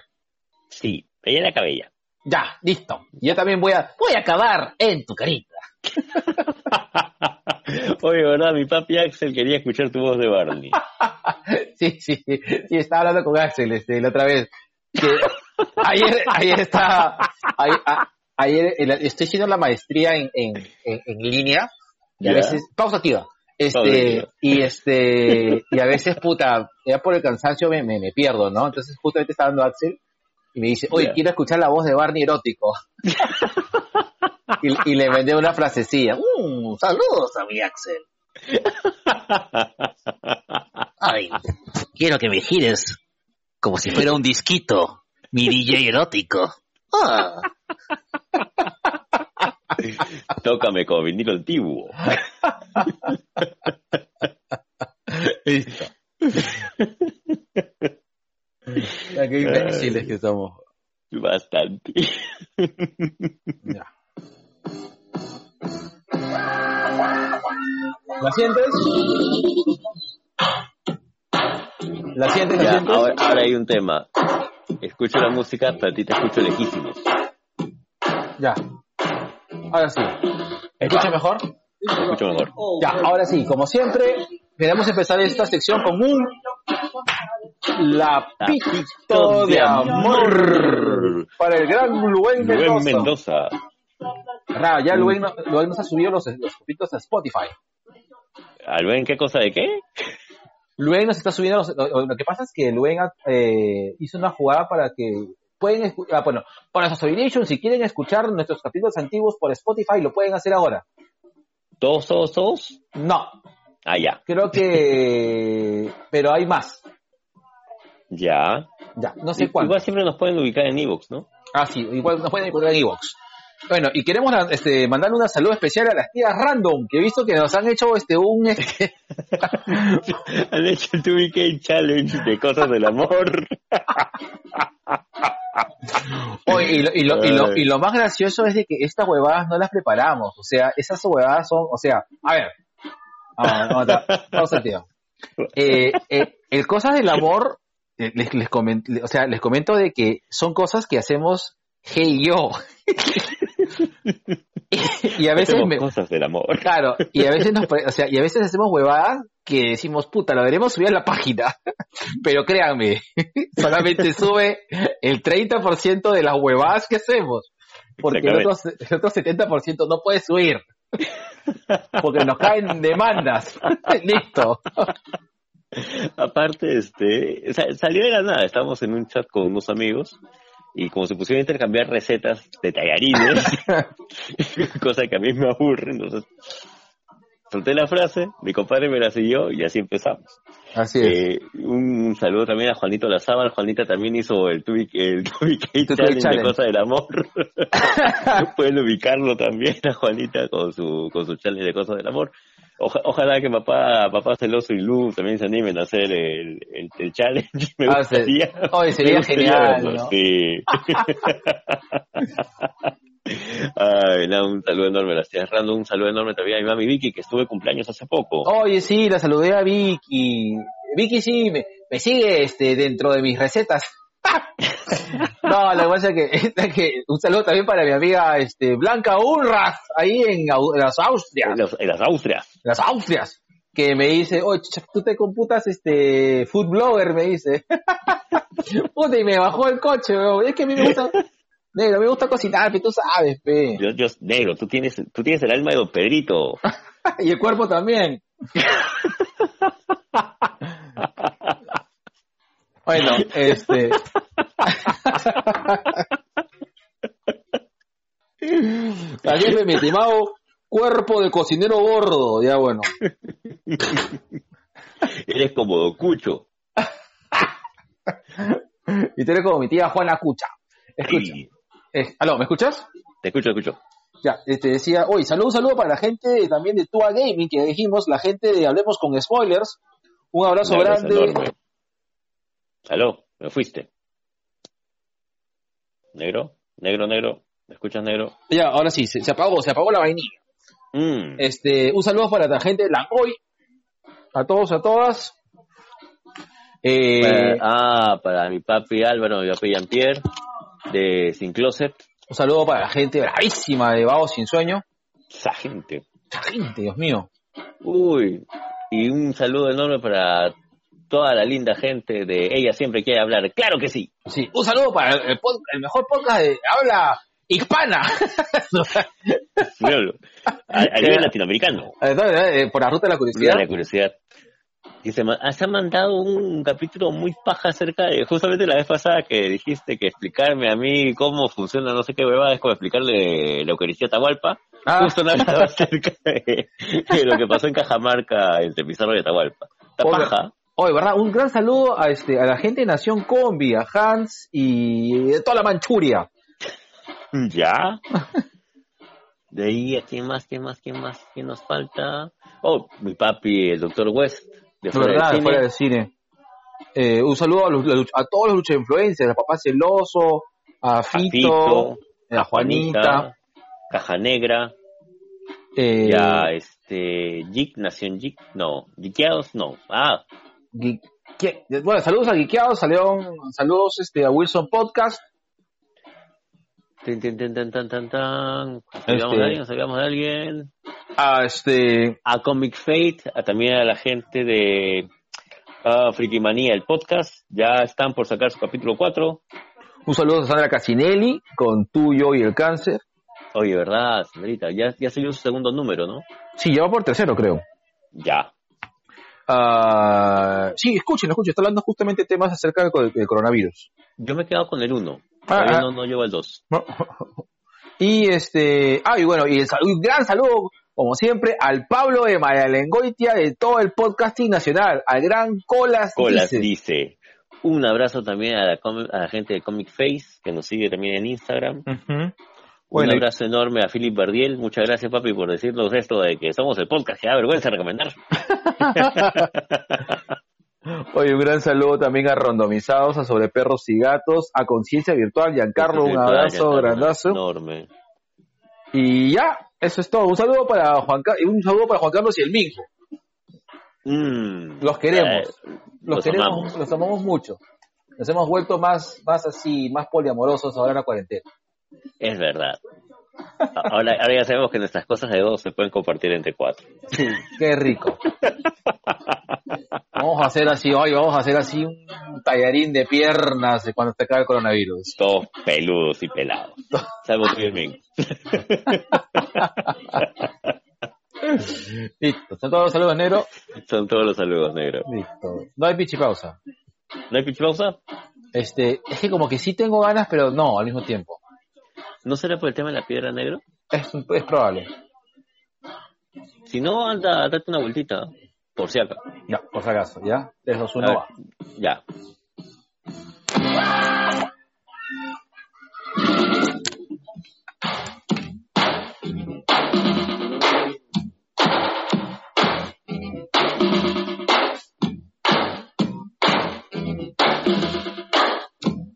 Sí, ella la cabella. Ya, listo. Yo también voy a, voy a acabar en tu carita. <laughs> Oye, ¿verdad? Mi papi Axel quería escuchar tu voz de Barney. <laughs> sí, sí, sí, estaba hablando con Axel este, la otra vez. Que ayer, ayer estaba, ayer, estoy haciendo la maestría en, en, en, línea y a veces. Este, y este, y a veces, puta, ya por el cansancio me, me, pierdo, ¿no? Entonces justamente está dando Axel y me dice, oye, quiero escuchar la voz de Barney erótico. <laughs> y, le vendé una frasecilla. Uh, saludos a mi Axel. Ay, quiero que me gires como si fuera un disquito, mi DJ erótico. Ah. Tócame como vinilo antiguo. Listo. qué imbéciles que somos. Bastante. Ya. ¿La sientes? ¿La sientes? ¿La sientes? Ahora, hay un tema. Escucho la música, pero a ti te escucho lejísimos. Ya. Ahora sí. ¿Escucha mejor? Escucho mejor. Ya, ahora sí. Como siempre, queremos empezar esta sección con un Lapito de amor para el gran Luen Mendoza. Mendoza. Ya Luen, nos ha subido los, los a Spotify. ¿A Luen qué cosa de qué? Luen nos está subiendo lo, que pasa es que Luen eh, hizo una jugada para que pueden escuchar, ah, bueno, para Association, si quieren escuchar nuestros capítulos antiguos por Spotify, lo pueden hacer ahora. ¿Todos, todos, todos? No. Ah, ya. Creo que... <laughs> Pero hay más. Ya. Ya, no sé cuándo. Igual siempre nos pueden ubicar en Evox, ¿no? Ah, sí, igual nos pueden ubicar en Evox. Bueno, y queremos este, mandarle una salud especial a las tías Random, que he visto que nos han hecho este un... Este... <laughs> han hecho el 2 Challenge de cosas del amor. <laughs> Oye, y, lo, y, lo, y, lo, y, lo, más gracioso es de que estas huevadas no las preparamos. O sea, esas huevadas son... O sea, a ver. Vamos, vamos, vamos tío. Eh, eh, el Cosas del Amor, eh, les, les, comento, o sea, les comento de que son cosas que hacemos hey yo. <laughs> <laughs> y a veces me, cosas del amor. Claro, y a veces nos, <laughs> o sea, y a veces hacemos huevadas que decimos, puta, lo veremos subir a la página. <laughs> Pero créanme, solamente sube el 30% de las huevadas que hacemos. Porque el otro, el otro 70% no puede subir. Porque nos caen demandas. Listo. Aparte, este, salió de la nada. Estábamos en un chat con unos amigos y como se pusieron a intercambiar recetas de tallarines, <laughs> cosa que a mí me aburre, entonces solté la frase, mi compadre me la siguió y así empezamos. Así es. Eh, un, saludo también a Juanito Lazábal. Juanita también hizo el Tubi, el <laughs> Challenge, de Cosa del Amor. <laughs> Pueden ubicarlo también a Juanita con su, con su challenge de Cosas del Amor ojalá que papá, papá celoso y Lu también se animen a hacer el, el, challenge. <laughs> Me ah, gustaría. sería genial, ¿no? Sí. <laughs> Ay, no, un saludo enorme, la estoy cerrando, un saludo enorme también a mi mami Vicky, que estuve cumpleaños hace poco. Oye, sí, la saludé a Vicky. Vicky sí, me, me sigue este dentro de mis recetas. <laughs> no, la cosa es que, que, un saludo también para mi amiga este, Blanca Urras, ahí en, las Austrias. En, las Austrias. las Austrias. Que me dice, oye, tú te computas este food blogger, me dice. <laughs> Puta, y me bajó el coche, Es que a mí me gusta, negro, me gusta cocinar, pero tú sabes, pe. Yo, yo, negro, tú tienes, tú tienes el alma de Don Pedrito. <laughs> y el cuerpo también. Bueno, <laughs> este. Ayer mi estimado cuerpo de cocinero gordo, ya bueno. Eres como Cucho. y tú eres como mi tía Juana Cucha. Escucha. ¿Aló, me escuchas? Te escucho, te escucho. Ya, te este, decía, oye, saludo, saludo para la gente también de Tua Gaming, que dijimos, la gente de Hablemos con Spoilers. Un abrazo grande. Aló, me fuiste. Negro, negro, negro. ¿Me escuchas, negro? Ya, ahora sí, se, apagó, se apagó la vainilla. Mm. Este, un saludo para la gente de Langoy. A todos, a todas. Eh, ah, para mi papi Álvaro, mi papi Jean-Pierre, de Sin Closet. Un saludo para la gente bravísima de Vago Sin Sueño. Esa gente. Esa gente, Dios mío. Uy, y un saludo enorme para toda la linda gente de Ella Siempre Quiere Hablar. ¡Claro que sí! Sí, un saludo para el, pod- el mejor podcast de habla hispana. <laughs> A, a nivel latinoamericano. Eh, Por la ruta de la curiosidad. Mira la curiosidad. Y se, ha mandado un capítulo muy paja acerca de, justamente la vez pasada que dijiste que explicarme a mí cómo funciona no sé qué huevada es como explicarle la Eucaristía a Atahualpa. Ah. Justo han hablado <laughs> acerca de, de lo que pasó en Cajamarca entre Pizarro y Atahualpa. Está paja. Oye, ¿verdad? Un gran saludo a, este, a la gente de Nación Combi, a Hans y de toda la Manchuria. ¿Ya? De ahí, ¿a quién más, quién más, quién más, quién nos falta? Oh, mi papi, el doctor West, de fuera verdad, del cine. fuera del cine. Eh, un saludo a, los- los- a todos los lucha influencers, a Papá Celoso, a A Fito, a Juanita, Caja Negra, eh, ya, este, Geek, Nación Geek, no, Geekeados, no, ah, bueno, saludos a Guiqueados, salieron, saludos este, a Wilson Podcast, tin, tin, tin, tan, tan, tan, tan, Este- ¿sabíamos de alguien? ¿Sabíamos de alguien? a este, A Comic Fate, a también a la gente de ah, Friki Manía, el podcast, ya están por sacar su capítulo 4, un saludo a Sandra Casinelli, con tú, yo y el cáncer. oye, ¿verdad, señorita? Ya, ya salió su segundo número, ¿no? Sí, lleva por tercero, creo. Ya, Ah, sí, escuchen, escuchen, está hablando justamente temas acerca del, co- del coronavirus. yo me he quedado con el 1, Ah, ah. no, no llevo el 2. ¿no? <laughs> y este, ah, y bueno, y el un gran saludo, como siempre, al Pablo de Mayalengoitia de todo el podcasting nacional, al gran Colas, Colas dice. dice. Un abrazo también a la, com- a la gente de Comic Face, que nos sigue también en Instagram. Bueno, Un abrazo enorme a Philip Verdiel. Muchas gracias, papi, por decirnos esto de que somos el podcast que da vergüenza recomendar. <laughs> Oye, un gran saludo también a Rondomizados, a Sobre Perros y Gatos, a Conciencia Virtual, Giancarlo, un abrazo grandazo. Enorme. Y ya, eso es todo. Un saludo para Juan, un saludo para Juan Carlos y el Mingo. Mm. Los queremos. Eh, Los, los queremos, amamos. los amamos mucho. Nos hemos vuelto más, más así, más poliamorosos ahora en la cuarentena. Es verdad. Ahora, ahora ya sabemos que nuestras cosas de dos se pueden compartir entre cuatro. Sí, qué rico. Vamos a hacer así, hoy vamos a hacer así un tallarín de piernas de cuando te acabe el coronavirus. Todos peludos y pelados. Salvo Ming. Listo, son todos los saludos negro. Son todos los saludos, negro. Listo. No hay pichipausa. ¿No hay pichipausa? Este, es que como que sí tengo ganas, pero no al mismo tiempo. ¿No será por el tema de la piedra negro? Es, es probable. Si no, anda, date una vueltita. Por si acaso. Ya, por si acaso, ¿ya? 3, 2, 1, A ver, va. Ya.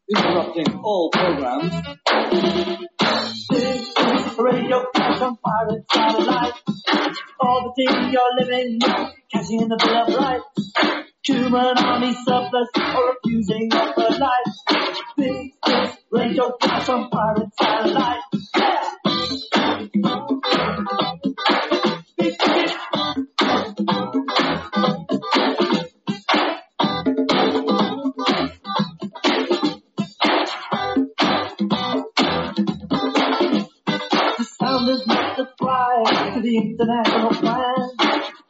interrupting all programs. your cash on pirate and satellite. All the things you're living, cashing in the bill of rights. Human army surplus or abusing of the life. Big, big, range your cash on pirate and satellite. International plan.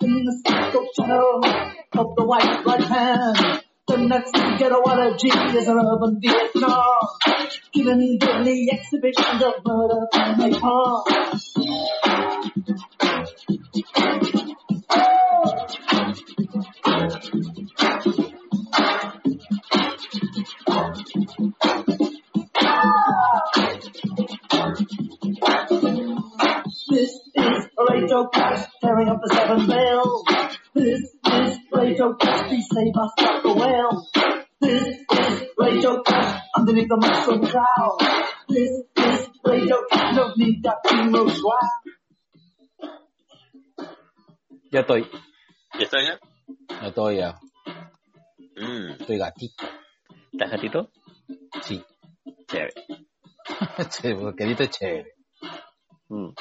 In the Cisco channel of the white right hand. The next ghetto allergy is an urban Vietnam. Giving deadly exhibitions of murder and napalm. Tearing up the seven veils. This is Radio Clash, please save us like the whale. This is Radio Clash underneath the mushroom cloud. This is Radio Clash, no need that hero swag. Ya estoy. ¿Ya está ya? Ya estoy, ya. Mm. Estoy gatito. ¿Estás gatito? Sí. Chévere. <laughs> Porque gatito es chévere. Mm.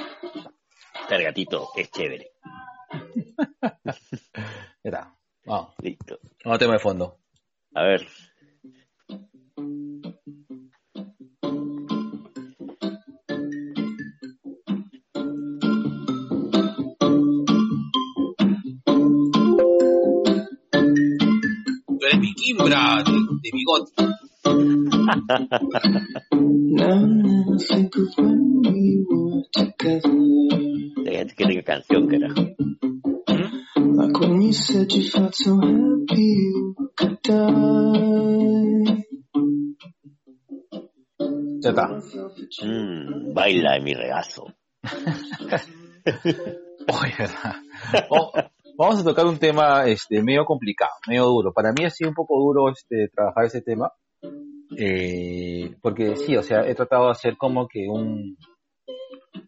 El gatito es chévere. <laughs> Ya está. Vamos, Listo. vamos tema de fondo. A ver. Tú eres mi Kimbra, de, de bigote. Now and then I think of when we were together. You said you felt so happy you could die. Ya está. Mm, baila en mi regazo. <laughs> Oye, ¿verdad? O- vamos a tocar un tema este, medio complicado, medio duro. Para mí ha sido un poco duro este, trabajar ese tema. eh, porque sí, o sea, he tratado de hacer como que un,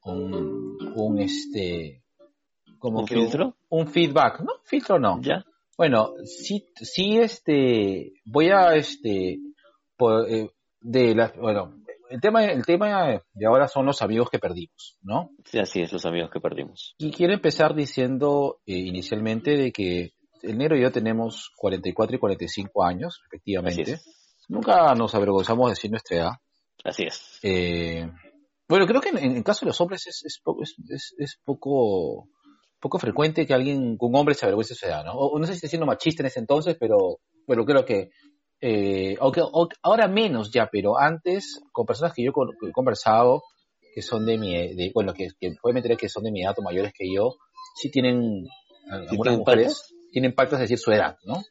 un, un este, como ¿Un que filtro? Un, feedback, ¿no? Filtro no. ¿Ya? Bueno, sí, sí, este, voy a, este, por, eh, de bueno, el tema, el tema de ahora son los amigos que perdimos, ¿no? Sí, así es, los amigos que perdimos. Y quiero empezar diciendo eh, inicialmente de que el negro y yo tenemos 44 y 45 años, respectivamente. es. Nunca nos avergonzamos de decir nuestra edad. Así es. Eh, bueno, creo que en, en el caso de los hombres es- es poco, poco frecuente que alguien, un hombre se avergüence de su edad, ¿no? O, no sé si estoy siendo machista en ese entonces, pero, pero creo que, eh, o- ahora menos ya, pero antes, con personas que yo con- que he conversado, que son de mi, de, bueno, que, que obviamente que son de mi edad o mayores que yo, sí tienen, algunas tienen mujeres, tienen pactos de decir su edad, ¿no?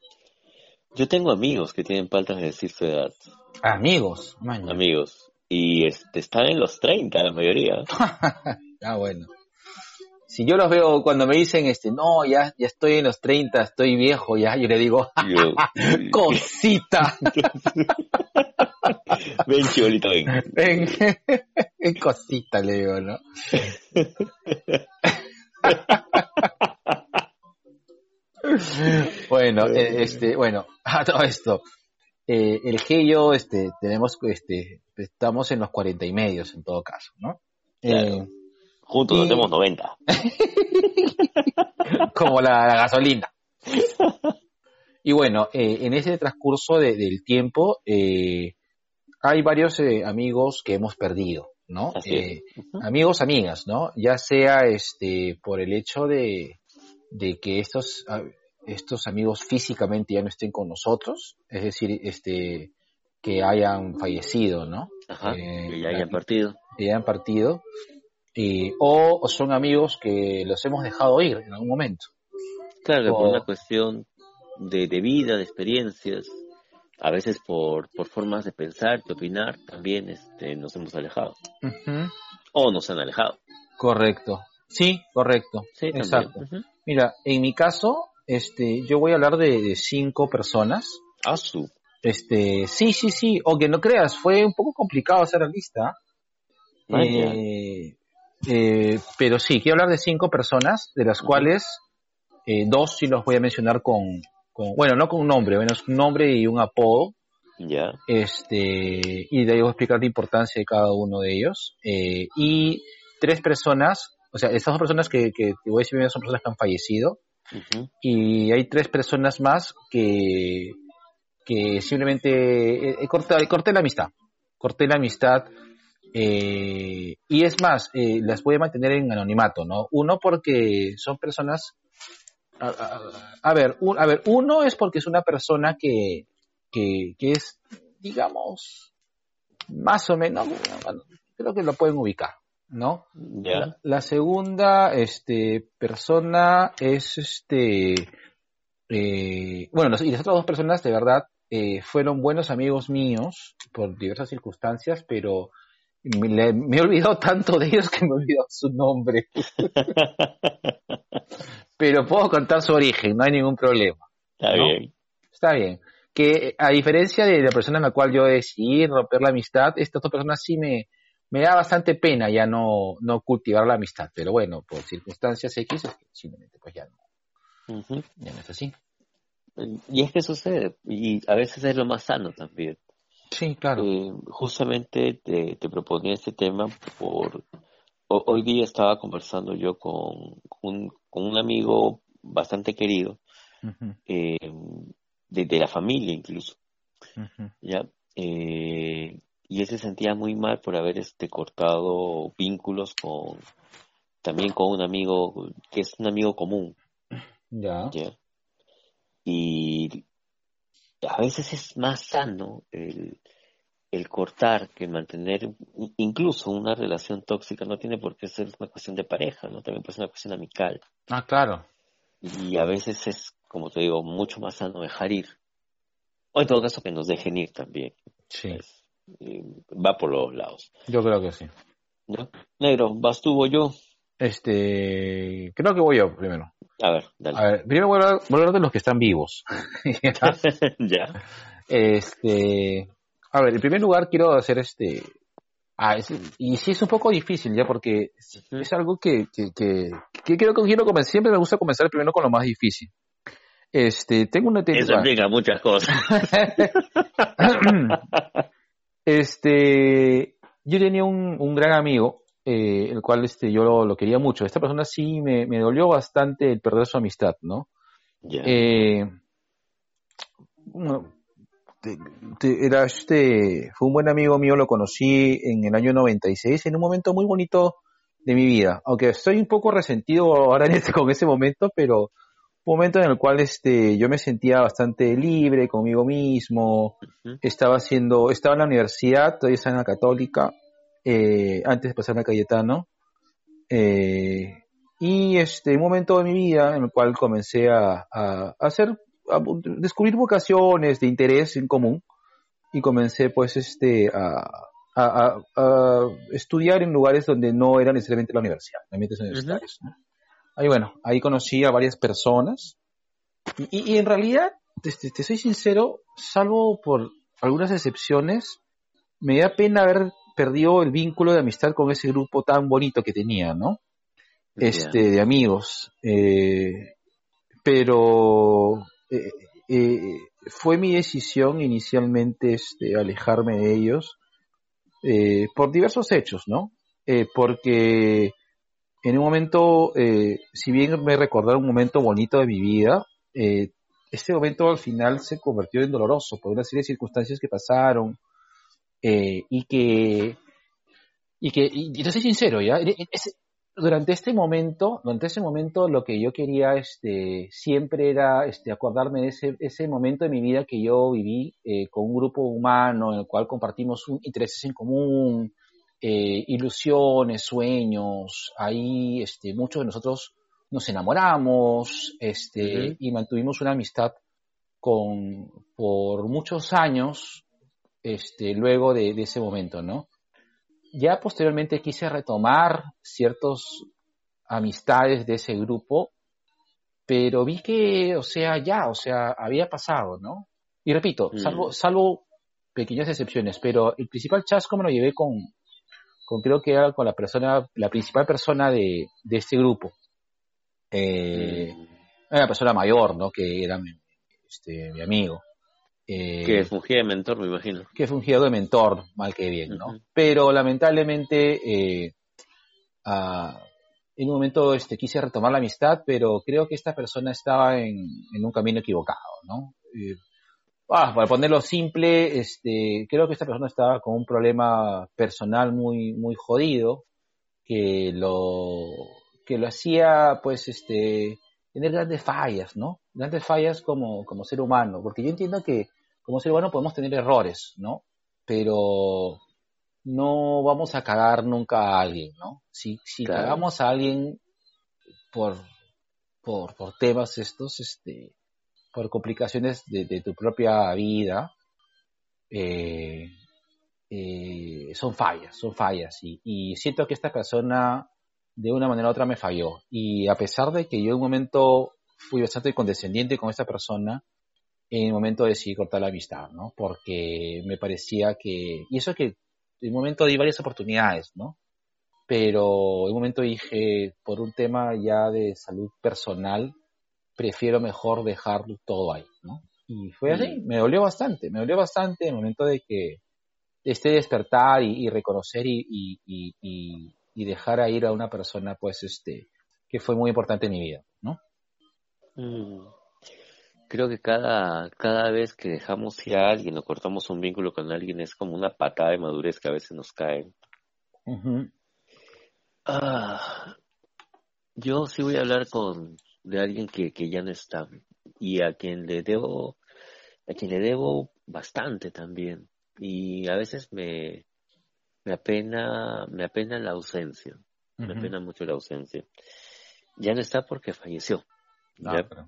Yo tengo amigos que tienen paltas de decir su edad. Amigos, man. Amigos. Y este, están en los 30, la mayoría. <laughs> Ah, bueno. Si yo los veo cuando me dicen, este, no, ya, ya estoy en los 30, estoy viejo, ya, yo le digo, cosita, <laughs> ven, chibolito, ven. <laughs> ven, cosita, le digo, ¿no? <laughs> bueno, eh, este, bueno, a todo esto, eh, el G y yo, este, tenemos, este, estamos en los 40 y medios en todo caso, ¿no? Claro. Eh, Juntos Y- hacemos 90. <laughs> como la, la gasolina. <laughs> Y bueno, eh, en ese transcurso de- del tiempo eh, hay varios eh, amigos que hemos perdido, ¿no? Eh, amigos, amigas, ¿no? Ya sea este por el hecho de, de que estos estos amigos físicamente ya no estén con nosotros, es decir, este que hayan fallecido, ¿no? Ajá. Eh, que ya hayan partido. que hayan partido, eh, o, o son amigos que los hemos dejado ir en algún momento. Claro, por una cuestión de, de vida, de experiencias, a veces por, por formas de pensar, de opinar, también este, nos hemos alejado. O nos han alejado. Correcto. Sí, correcto. Sí. Exacto. Mira, en mi caso, este, yo voy a hablar de, de cinco personas. Ah, su. Este, sí, sí, sí. O que no creas, fue un poco complicado hacer la lista. Eh, eh, pero sí, quiero hablar de cinco personas, de las cuales eh, dos sí los voy a mencionar con, con, bueno, no con un nombre, bueno, es un nombre y un apodo. Ya. este y de ahí voy a explicar la importancia de cada uno de ellos eh, y tres personas o sea estas dos personas que, que te voy a decir primero son personas que han fallecido y hay tres personas más que que simplemente eh, corté, corté la amistad corté la amistad eh, y es más eh, las voy a mantener en anonimato no uno porque son personas a, a- a ver un- a ver uno es porque es una persona que que, que es, digamos, más o menos, bueno, creo que lo pueden ubicar, ¿no? La, la segunda este, persona es, este, eh, bueno, los- y las otras dos personas, de verdad, eh, fueron buenos amigos míos por diversas circunstancias, pero me, me he olvidado tanto de ellos que me he olvidado su nombre. <laughs> pero puedo contar su origen, no hay ningún problema. Está ¿no? bien. Está bien. Que a diferencia de la persona en la cual yo decidí romper la amistad, estas dos personas sí me, me da bastante pena ya no, no cultivar la amistad. Pero bueno, por circunstancias X, es que simplemente pues ya no, ya no es así. Y es que sucede. Y a veces es lo más sano también. Sí, claro. Eh, justamente te, te, proponía este tema por... hoy día estaba conversando yo con un, con un amigo bastante querido, eh, de, la familia incluso, ¿ya? Eh, y él se sentía muy mal por haber este cortado vínculos con también con un amigo que es un amigo común ya, y a veces es más sano el, el cortar que mantener incluso una relación tóxica no tiene por qué ser una cuestión de pareja no también puede ser una cuestión amical. Ah claro. Y a veces es como te digo mucho más sano dejar ir. O en todo caso que nos dejen ir también. Sí. Va por los lados. Yo creo que sí. Negro, ¿vas tú o yo? Este, creo que voy yo primero. A ver, dale. A ver, primero voy a, hablar, de los que están vivos. <laughs> <laughs> ¿Ya? Este, a ver, en primer lugar quiero hacer este, ah, y sí es un poco difícil ya porque es algo que, que, que, que quiero, quiero comenzar, siempre me gusta comenzar primero con lo más difícil. Este, tengo una teoría. Eso implica muchas cosas. <laughs> Este, yo tenía un, gran amigo, eh, el cual este, yo lo, quería mucho. Esta persona sí me, dolió bastante el perder su amistad, ¿no? Eh, era este, fue un buen amigo mío, lo conocí en el año 96, en un momento muy bonito de mi vida. Aunque estoy un poco resentido ahora en este, <laughs> con ese momento, pero un momento en el cual este, yo me sentía bastante libre conmigo mismo, estaba haciendo, estaba en la universidad, todavía estaba en la católica, eh, antes de pasarme a Cayetano, eh, y este, un momento de mi vida en el cual comencé a, hacer, a descubrir vocaciones de interés en común, y comencé pues este, a, estudiar en lugares donde no era necesariamente la universidad, ambientes universitarios. Ahí bueno, ahí conocí a varias personas y, en realidad, te, soy sincero, salvo por algunas excepciones, me da pena haber perdido el vínculo de amistad con ese grupo tan bonito que tenía, ¿no? Este, de amigos. Eh, pero eh, eh, fue mi decisión inicialmente este, alejarme de ellos por diversos hechos, ¿no? porque en un momento, si bien me recordaron un momento bonito de mi vida, este momento al final se convirtió en doloroso por una serie de circunstancias que pasaron eh, y que, y que, y, soy sincero, ¿ya? durante este momento, durante ese momento lo que yo quería este, siempre era este, acordarme de ese, ese momento de mi vida que yo viví con un grupo humano en el cual compartimos un, intereses en común, eh, ilusiones, sueños, ahí este, muchos de nosotros nos enamoramos este, y mantuvimos una amistad con, por muchos años este, luego de, ese momento, ¿no? Ya posteriormente quise retomar ciertas amistades de ese grupo, pero vi que, o sea, ya, o sea, había pasado, ¿no? Y repito, salvo, mm. salvo pequeñas excepciones, pero el principal chasco me lo llevé con, creo que era con la persona, la principal persona de, de este grupo. Eh, mm. Una persona mayor, ¿no? Que era mi, este, mi amigo. Eh, que fungía de mentor, me imagino. Que fungía de mentor, mal que bien, ¿no? Pero lamentablemente, eh, en un momento este, quise retomar la amistad, pero creo que esta persona estaba en, en un camino equivocado, ¿no? Eh, ah, para ponerlo simple, este, creo que esta persona estaba con un problema personal muy, muy jodido, que lo, que lo hacía, pues, este, tener grandes fallas, ¿no? Grandes fallas como, como ser humano, porque yo entiendo que como ser humano podemos tener errores, ¿no? Pero no vamos a cagar nunca a alguien, ¿no? Si, si cagamos a alguien por, por, por temas estos, este, por complicaciones de, tu propia vida, eh, eh, son fallas, son fallas. Y, siento que esta persona de una manera u otra me falló. Y a pesar de que yo en un momento fui bastante condescendiente con esta persona, en un momento decidí cortar la amistad, ¿no? Porque me parecía que, y eso que en un momento di varias oportunidades, ¿no? Pero en un momento dije, por un tema ya de salud personal, prefiero mejor dejarlo todo ahí, ¿no? Y fue así, me dolió bastante, me dolió bastante el momento de que este despertar y, y reconocer y, y, y, y dejar a ir a una persona, pues, este, que fue muy importante en mi vida, ¿no? Mm. Creo que cada, cada vez que dejamos ir a alguien o cortamos un vínculo con alguien es como una patada de madurez que a veces nos cae. Ujú. Ah, yo sí voy a hablar con de alguien que, que ya no está y a quien le debo a quien le debo bastante también. Y a veces me me apena me apena la ausencia me apena mucho la ausencia. Ya no está porque falleció. Ah, pero-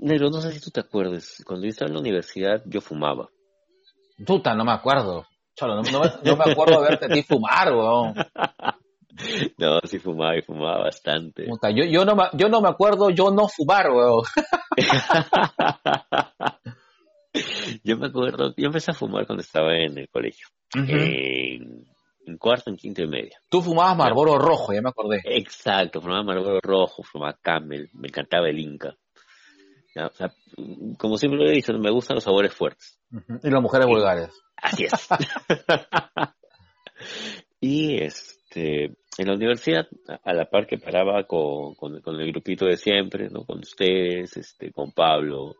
Negro no sé si tú te acuerdas cuando yo estaba en la universidad yo fumaba Puta, no me acuerdo. Cholo, no, no me, no me acuerdo de verte a ti fumar, weón. <laughs> no sí fumaba y fumaba bastante Puta, yo, yo, no me, yo no me acuerdo, yo no fumar, weón. <laughs> yo me acuerdo yo empecé a fumar cuando estaba en el colegio en, en cuarto en quinto y medio Tú fumabas Marlboro rojo, ya me acordé. Exacto, fumaba Marlboro Rojo, fumaba Camel, me encantaba el Inca. Ya, o sea, como siempre lo he dicho, me gustan los sabores fuertes. Y las mujeres vulgares. Así es. <laughs> y este, en la universidad, a- a la par que paraba con, con, con el grupito de siempre, ¿no? Con ustedes, este, con Pablo,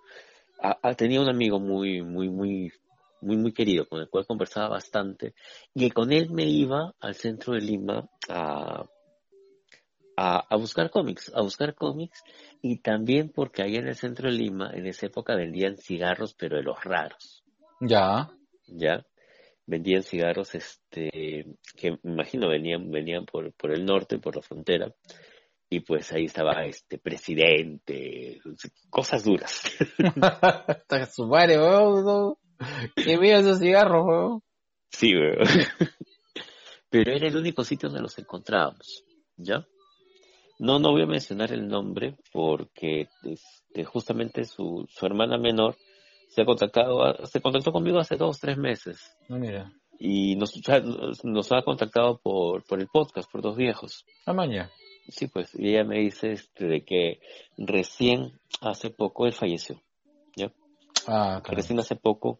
a- a- tenía un amigo muy, muy, muy, muy, muy querido, con el cual conversaba bastante, y con él me iba al centro de Lima a, a, a buscar cómics, a buscar cómics, y también porque ahí en el centro de Lima, en esa época vendían cigarros, pero de los raros. Ya. ¿ya? Vendían cigarros, este, que me imagino venían, venían por, por el norte, por la frontera, y pues ahí estaba este presidente, cosas duras. <laughs> Su madre, weón. Qué miedo esos cigarros, weón. sí, weón. <laughs> Pero era el único sitio donde los encontrábamos, ¿ya? No, no voy a mencionar el nombre porque este, justamente su, su hermana menor se ha contactado, se contactó conmigo hace dos, tres meses. No, mira. y nos, nos, ha contactado por, por el podcast, por dos viejos. Ah, maña. Sí, pues, y ella me dice este, de que recién hace poco él falleció, ¿ya? Ah, claro. Recién hace poco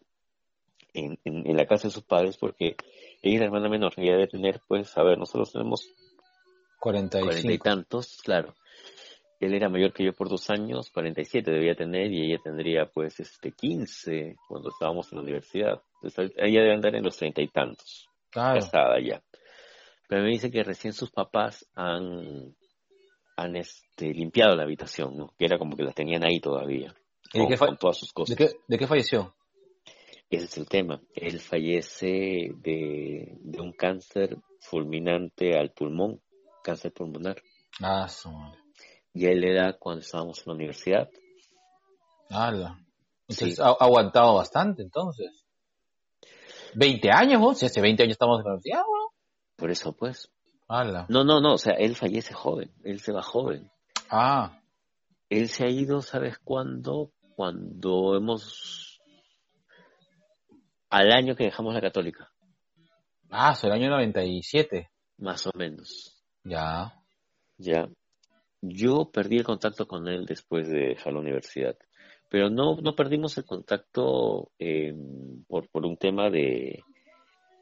en, en, en la casa de sus padres porque ella es la hermana menor, ella debe tener, pues, a ver, nosotros tenemos cuarenta y 45. tantos, claro. Él era mayor que yo por dos años, 47 debía tener, y ella tendría, pues, este, 15 cuando estábamos en la universidad. Entonces, ella debe andar en los treinta y tantos. Claro. casada ya. Pero me dice que recién sus papás han, han este, limpiado la habitación, ¿no? Que era como que la tenían ahí todavía, ¿Y de con, qué, fa- con todas sus de cosas. qué, de qué falleció? Ese es el tema. Él fallece de, de un cáncer fulminante al pulmón, cáncer pulmonar. Ah, su madre. Y él era cuando estábamos en la universidad. Ala. Entonces Sí. ha, aguantado bastante, entonces. 20 años, vos. Si hace 20 años estamos en la universidad, weón. Por eso, pues. Ala. No, no, no. O sea, él fallece joven. Él se va joven. Ah, Él se ha ido, ¿sabes cuándo? Cuando hemos... Al año que dejamos la católica, ah, es el año 97. más o menos. Ya. Ya. Yo perdí el contacto con él después de dejar la universidad. Pero no, no perdimos el contacto eh, por, por un tema de,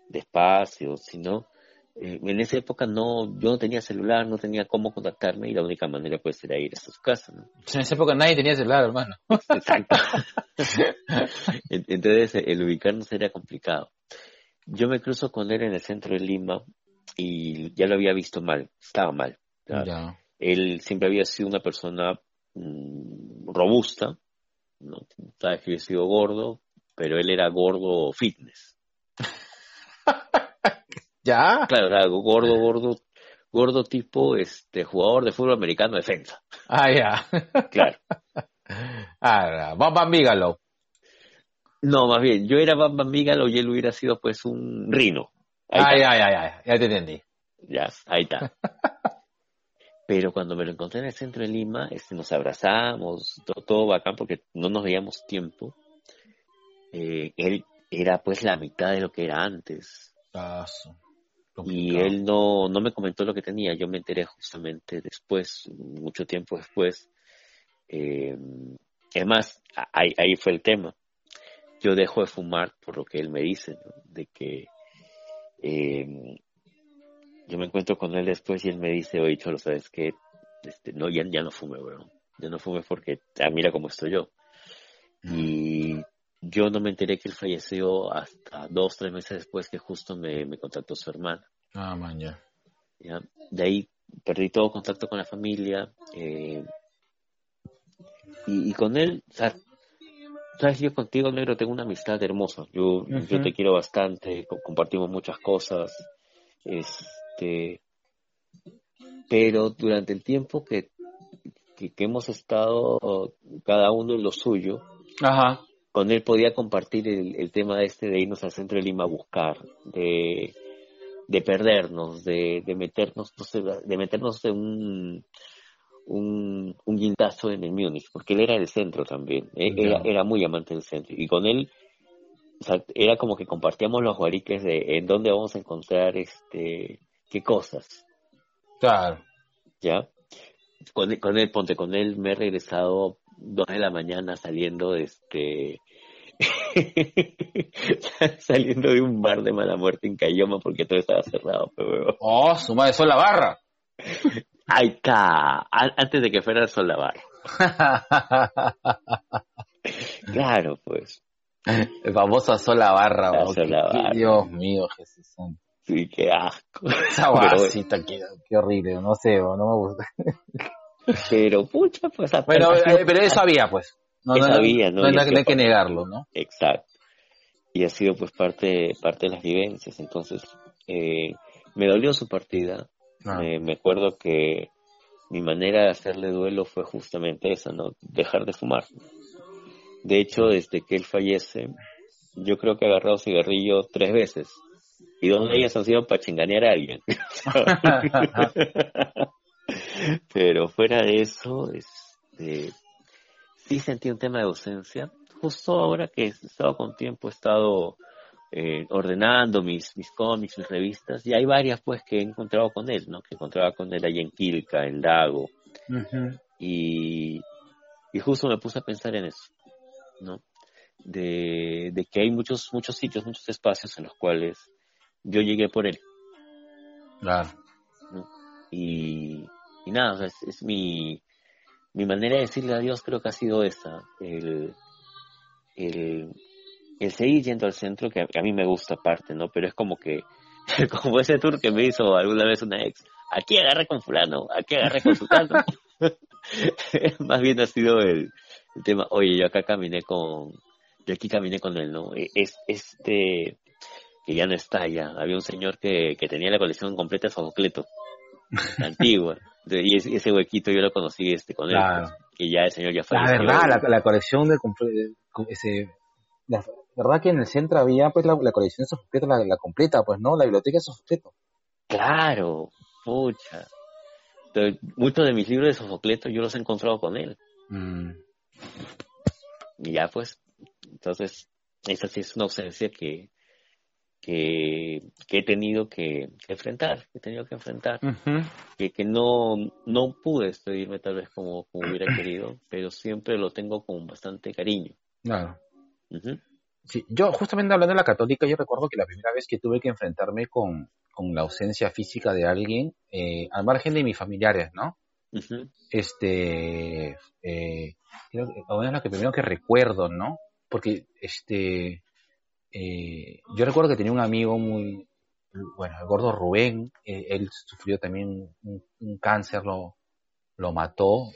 de espacio, sino eh, en esa época no, yo no tenía celular, no tenía cómo contactarme y la única manera pues era ir a su casa, ¿no? En esa época nadie tenía celular, hermano. Exacto. <laughs> En- Entonces el ubicarnos era complicado. Yo me cruzo con él en el centro de Lima y ya lo había visto mal, estaba mal. Él siempre había sido una persona mm, robusta, ¿no? Sabes que he sido gordo, pero él era gordo fitness. <laughs> Ya. Claro, era gordo, gordo, gordo tipo este jugador de fútbol americano defensa. Ah, ya. Claro. <laughs> Ah, Bigelow. No, más bien, yo era Bam Bam Bigelow y él hubiera sido pues un rino. Ahí Ah, está. ya, ya, ya. Ya te entendí. Ya, ahí está. <laughs> Pero cuando me lo encontré en el centro de Lima, este, nos abrazamos, todo, todo bacán porque no nos veíamos tiempo. Eh, él era pues la mitad de lo que era antes. Ah, Y él no, no me comentó lo que tenía. Yo me enteré justamente después, mucho tiempo después. Eh, además, ahí, ahí fue el tema. Yo dejo de fumar por lo que él me dice, ¿no? de que eh, yo me encuentro con él después y él me dice, oye, Cholo, ¿sabes qué? Este, no, ya, ya no fume, weón. Ya no fume porque, ah, mira cómo estoy yo. Y yo no me enteré que él falleció hasta dos, tres meses después que justo me, me contactó su hermana. Ah, man, ya. ¿ya? De ahí perdí todo contacto con la familia. Eh, y, y, con él, o sea, sabes, yo contigo, negro, tengo una amistad hermosa. Yo, uh -huh. yo te quiero bastante, compartimos muchas cosas. Este, pero durante el tiempo que, que, que hemos estado cada uno en lo suyo, Ajá. con él podía compartir el, el, tema este de irnos al centro de Lima a buscar, de, de perdernos, de, de meternos, de meternos en un, un, un guindazo en el Múnich, porque él era del centro también, eh, era, era, muy amante del centro, y con él o sea, era como que compartíamos los guariques de en dónde vamos a encontrar este qué cosas. Claro. ¿Ya? Con, con él, ponte, con él me he regresado dos de la mañana saliendo de este <laughs> saliendo de un bar de mala muerte en Cayoma porque todo estaba cerrado, pero... Oh, su madre, Sol la barra. <laughs> Ahí está, antes de que fuera Sol la barra. claro, pues. El famoso Sola Barra, la sola barra. Dios mío, Jesús Sí, qué asco. Esa <laughs> guasita, qué, qué, horrible, no sé, no me gusta. <laughs> Pero, pucha, pues... Pero, eh, pero eso había, pues. No, eso no, había, ¿no? No, no, hay que negarlo, ¿no? Exacto. Y ha sido, pues, parte, parte de las vivencias. Entonces, eh, me dolió su partida. Ah. Me acuerdo que mi manera de hacerle duelo fue justamente esa, ¿no? Dejar de fumar. De hecho, desde que él fallece, yo creo que he agarrado cigarrillo tres veces. Y dos de ellas han sido para chinganear a alguien. <laughs> Pero fuera de eso, este, sí sentí un tema de ausencia. Justo ahora que he estado con tiempo, he estado eh, ordenando mis, mis cómics, mis revistas, y hay varias pues que he encontrado con él, ¿no? Que encontraba con él allá en Quilca, en Lago. Uh -huh. y, y justo me puse a pensar en eso. ¿no? De, de, que hay muchos, muchos sitios, muchos espacios en los cuales yo llegué por él. Claro. ¿no? Y, y, nada, o sea, es, es, mi, mi manera de decirle adiós creo que ha sido esa, el, el, el seguir yendo al centro, que a, que a, mí me gusta aparte, ¿no? Pero es como que, <laughs> como ese tour que me hizo alguna vez una ex, aquí agarré con fulano, aquí agarré con su <laughs> Más bien ha sido el, el tema, oye, yo acá caminé con, yo aquí caminé con él, ¿no? Es, este, que ya no está ya, había un señor que, que tenía la colección completa de Sofocleto, antigua, y ese, ese, huequito yo lo conocí este con claro. él, que ya el señor ya falleció. La verdad, la, la colección de, ese, la verdad que en el centro había pues la, la colección de Sofocleto, la, la, completa, pues, ¿no? La biblioteca de Sofocleto. Claro, pucha. Muchos de mis libros de Sofocleto yo los he encontrado con él. Mm. Y ya pues, entonces, esa sí es una ausencia que, que, que he tenido que, que, enfrentar, que he tenido que enfrentar, uh -huh. que, que no, no pude despedirme tal vez como, como hubiera querido, pero siempre lo tengo con bastante cariño. Claro. Uh -huh. Sí, yo justamente hablando de la católica, yo recuerdo que la primera vez que tuve que enfrentarme con, con la ausencia física de alguien, eh, al margen de mis familiares, ¿no? Uh -huh. Este, eh, creo que es lo que primero que recuerdo, ¿no? Porque este eh, yo recuerdo que tenía un amigo muy bueno, el gordo Rubén, eh, él sufrió también un, un cáncer, lo, lo mató,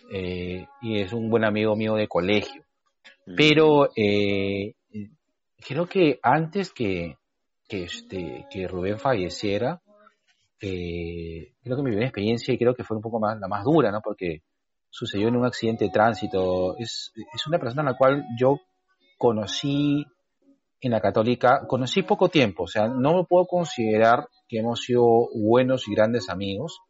y es un buen amigo mío de colegio. Pero eh, creo que antes que, que, este, que Rubén falleciera, eh, creo que mi primera experiencia y creo que fue un poco más la más dura, ¿no? Porque sucedió en un accidente de tránsito. Es, es una persona a la cual yo conocí en la católica, conocí poco tiempo, o sea, no me puedo considerar que hemos sido buenos y grandes amigos.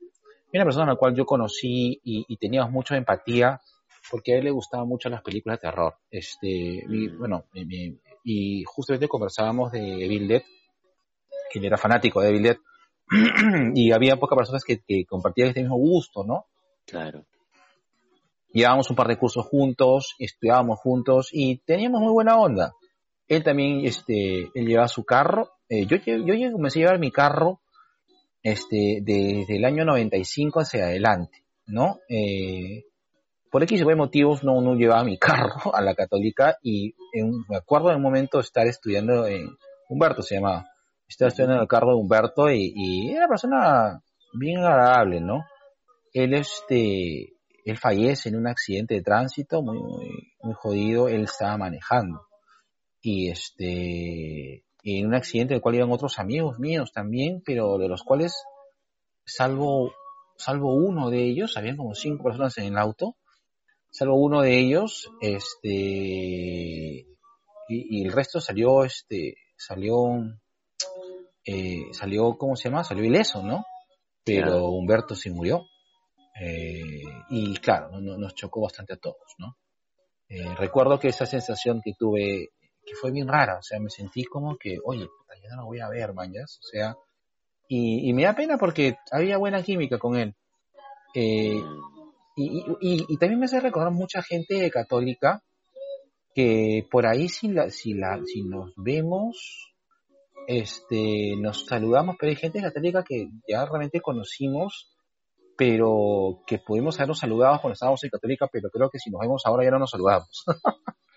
Es una persona a la cual yo conocí y, y teníamos mucha empatía porque a él le gustaban mucho las películas de terror. Este, mi, bueno, mi, mi, y justamente conversábamos de Evil Dead, que él era fanático de Evil Dead, <clears throat> y había pocas personas que, que compartían este mismo gusto, ¿no? Claro. llevábamos un par de cursos juntos, estudiábamos juntos y teníamos muy buena onda. Él también, este, él llevaba su carro. Eh, yo, yo, yo comencé a llevar mi carro este, desde el año 95 hacia adelante, ¿no? Eh, por X y motivos no, no llevaba mi <laughs> carro a la católica y me acuerdo en un momento estar estudiando en Humberto se llamaba. Estaba estudiando en el carro de Humberto y, y era una persona bien agradable, ¿no? Él este él fallece en un accidente de tránsito muy, muy, jodido, él estaba manejando. Y este, en un accidente del cual iban otros amigos míos también, pero de los cuales, salvo, salvo uno de ellos, habían como cinco personas en el auto, salvo uno de ellos, este, y, el resto salió, este, salió, eh, salió, ¿cómo se llama? Salió ileso, ¿no? Pero Humberto sí murió. Eh, y claro, nos chocó bastante a todos, ¿no? Eh, recuerdo que esa sensación que tuve, que fue bien rara, o sea, me sentí como que, oye, ya no lo voy a ver, mañas, o sea, y, me da pena porque había buena química con él. Eh, y, también me hace recordar mucha gente católica que por ahí si, la, si, la, si nos vemos, este, nos saludamos, pero hay gente católica que ya realmente conocimos pero que pudimos habernos saludado cuando estábamos en Católica, pero creo que si nos vemos ahora ya no nos saludamos.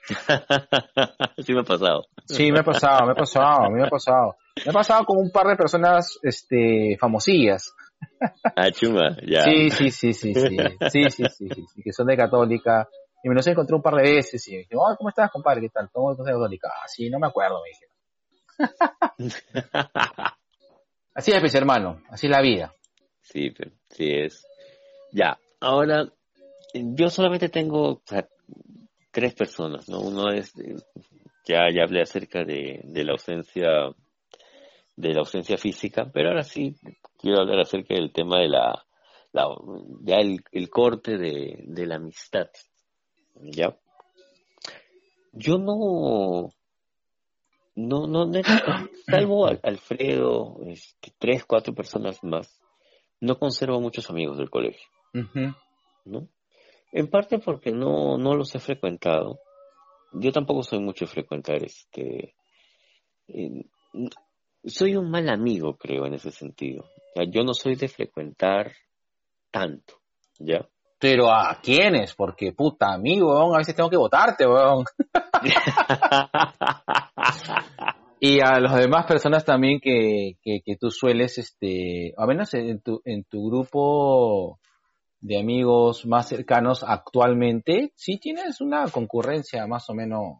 <laughs> sí me ha pasado. Sí, me ha pasado, me ha pasado, me ha pasado. Me ha pasado con un par de personas este, famosillas. <laughs> Ah, chuma, ya. Sí, sí, sí, sí, sí, sí, sí, sí, sí, que son de Católica. Y me los encontré un par de veces y me dije, ¿cómo estás, compadre? ¿Qué tal? ¿Cómo estás de Católica? Ah, sí, no me acuerdo, me dije. <laughs> así es, pues, hermano, así es la vida. Sí, sí es. Ya, ahora, yo solamente tengo tres personas, ¿no? Uno es, ya, ya hablé acerca de, la ausencia de la ausencia física, pero ahora sí quiero hablar acerca del tema de la, ya el, corte de, de, la amistad. ¿Ya? Yo no, no, no, no salvo Alfredo, este, tres, cuatro personas más, no conservo muchos amigos del colegio. ¿no? En parte porque no, no los he frecuentado. Yo tampoco soy mucho de frecuentar este. soy un mal amigo, creo, en ese sentido. Yo no soy de frecuentar tanto, ¿ya? Pero a quiénes, porque puta amigo, a veces tengo que votarte, weón. <laughs> Y a las demás personas también que, que, tú sueles, este, a menos en tu, en tu grupo de amigos más cercanos actualmente, sí tienes una concurrencia más o menos,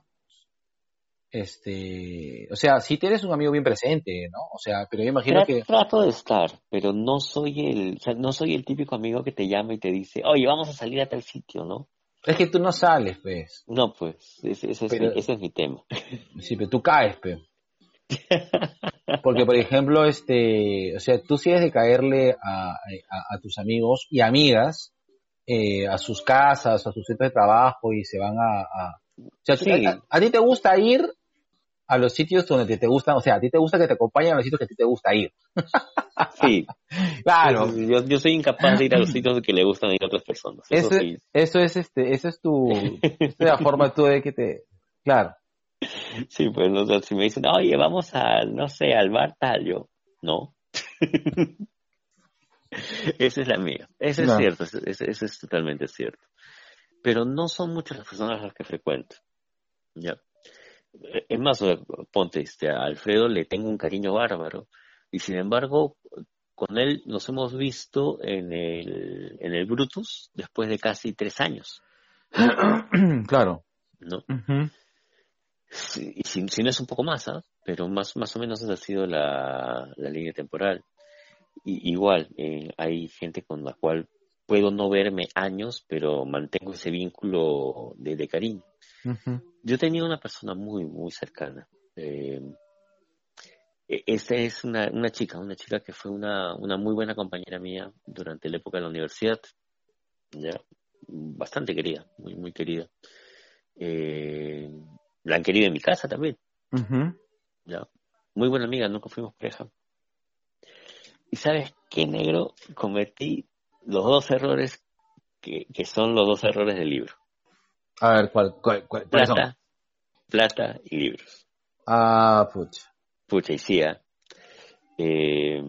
este, o sea, sí tienes un amigo bien presente, ¿no? O sea, pero yo imagino que... Trato de estar, pero no soy el, o sea, no soy el típico amigo que te llama y te dice, oye, vamos a salir a tal sitio, ¿no? Es que tú no sales, pues. No, pues, ese, ese, ese es mi tema. Sí, pero tú caes, pues. <laughs> Porque, por ejemplo, este, o sea, tú sigues de caerle a, tus amigos y amigas eh, a sus casas, a sus centros de trabajo y se van a... o sea, a, ti te gusta ir a los sitios donde te, gustan, o sea, a ti te gusta que te acompañen a los sitios que a ti te gusta ir. <laughs> Sí. <laughs> claro. Yo, soy incapaz de ir a los sitios que le gustan ir a otras personas. Eso, eso es este, eso es tu, <laughs> es la forma tú de que te, claro. Sí, pues no, si me dicen, oye, vamos a, no sé, al bar tal, yo, no. Esa es la mía. Eso es cierto, eso, es totalmente cierto. Pero no son muchas las personas las que frecuento. Ya. Es más, ponte, este, a Alfredo le tengo un cariño bárbaro. Y sin embargo, con él nos hemos visto en el, en el Brutus después de casi tres años. <clears throat> claro. ¿No? si, si, no es un poco más, ¿ah? pero más, más o menos esa ha sido la, línea temporal. Y, igual, eh, hay gente con la cual puedo no verme años, pero mantengo ese vínculo de, cariño. Yo tenía una persona muy, muy cercana. Eh, e, esta es una, una chica, una chica que fue una, una muy buena compañera mía durante la época de la universidad. Ya, bastante querida, muy, muy querida. Eh, la han querido en mi casa también. ya. Muy buena amiga, nunca fuimos pareja. Y sabes qué, negro, cometí los dos errores que, que son los dos errores del libro. A ver, ¿cuál, cuál, cuál- cuáles son? Plata, plata y libros. Ah, pucha. Pucha, y sí. Eh,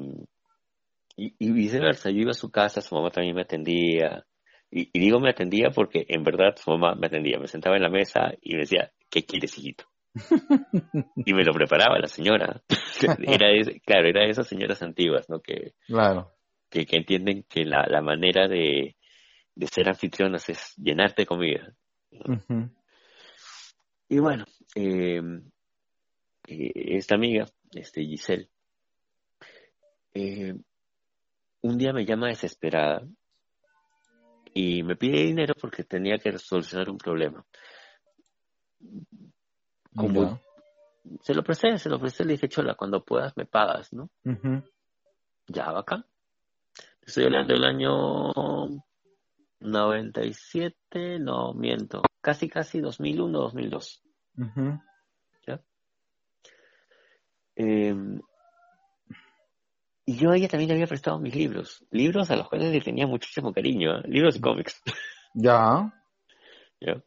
y, y viceversa, yo iba a su casa, su mamá también me atendía. Y, y digo me atendía porque en verdad su mamá me atendía. Me sentaba en la mesa y me decía, ¿qué quieres, hijito? <laughs> y me lo preparaba la señora. <laughs> <laughs> era de- claro, era de esas señoras antiguas, ¿no? Que, Claro. Que, que entienden que la, la manera de, de ser anfitrionas es llenarte de comida. Y bueno, eh, eh, esta amiga, este Giselle, eh, un día me llama desesperada y me pide dinero porque tenía que solucionar un problema. Como-. Se lo presté, se lo presté, le dije, Chola, cuando puedas me pagas, ¿no? Ujú. Ya, acá. Estoy hablando del año 97, no, miento, casi, casi 2001, 2002. Ujú. Eh, y yo a ella también le había prestado mis libros, libros a los cuales le tenía muchísimo cariño, ¿eh? libros y cómics. <laughs> Ya. ¿ya?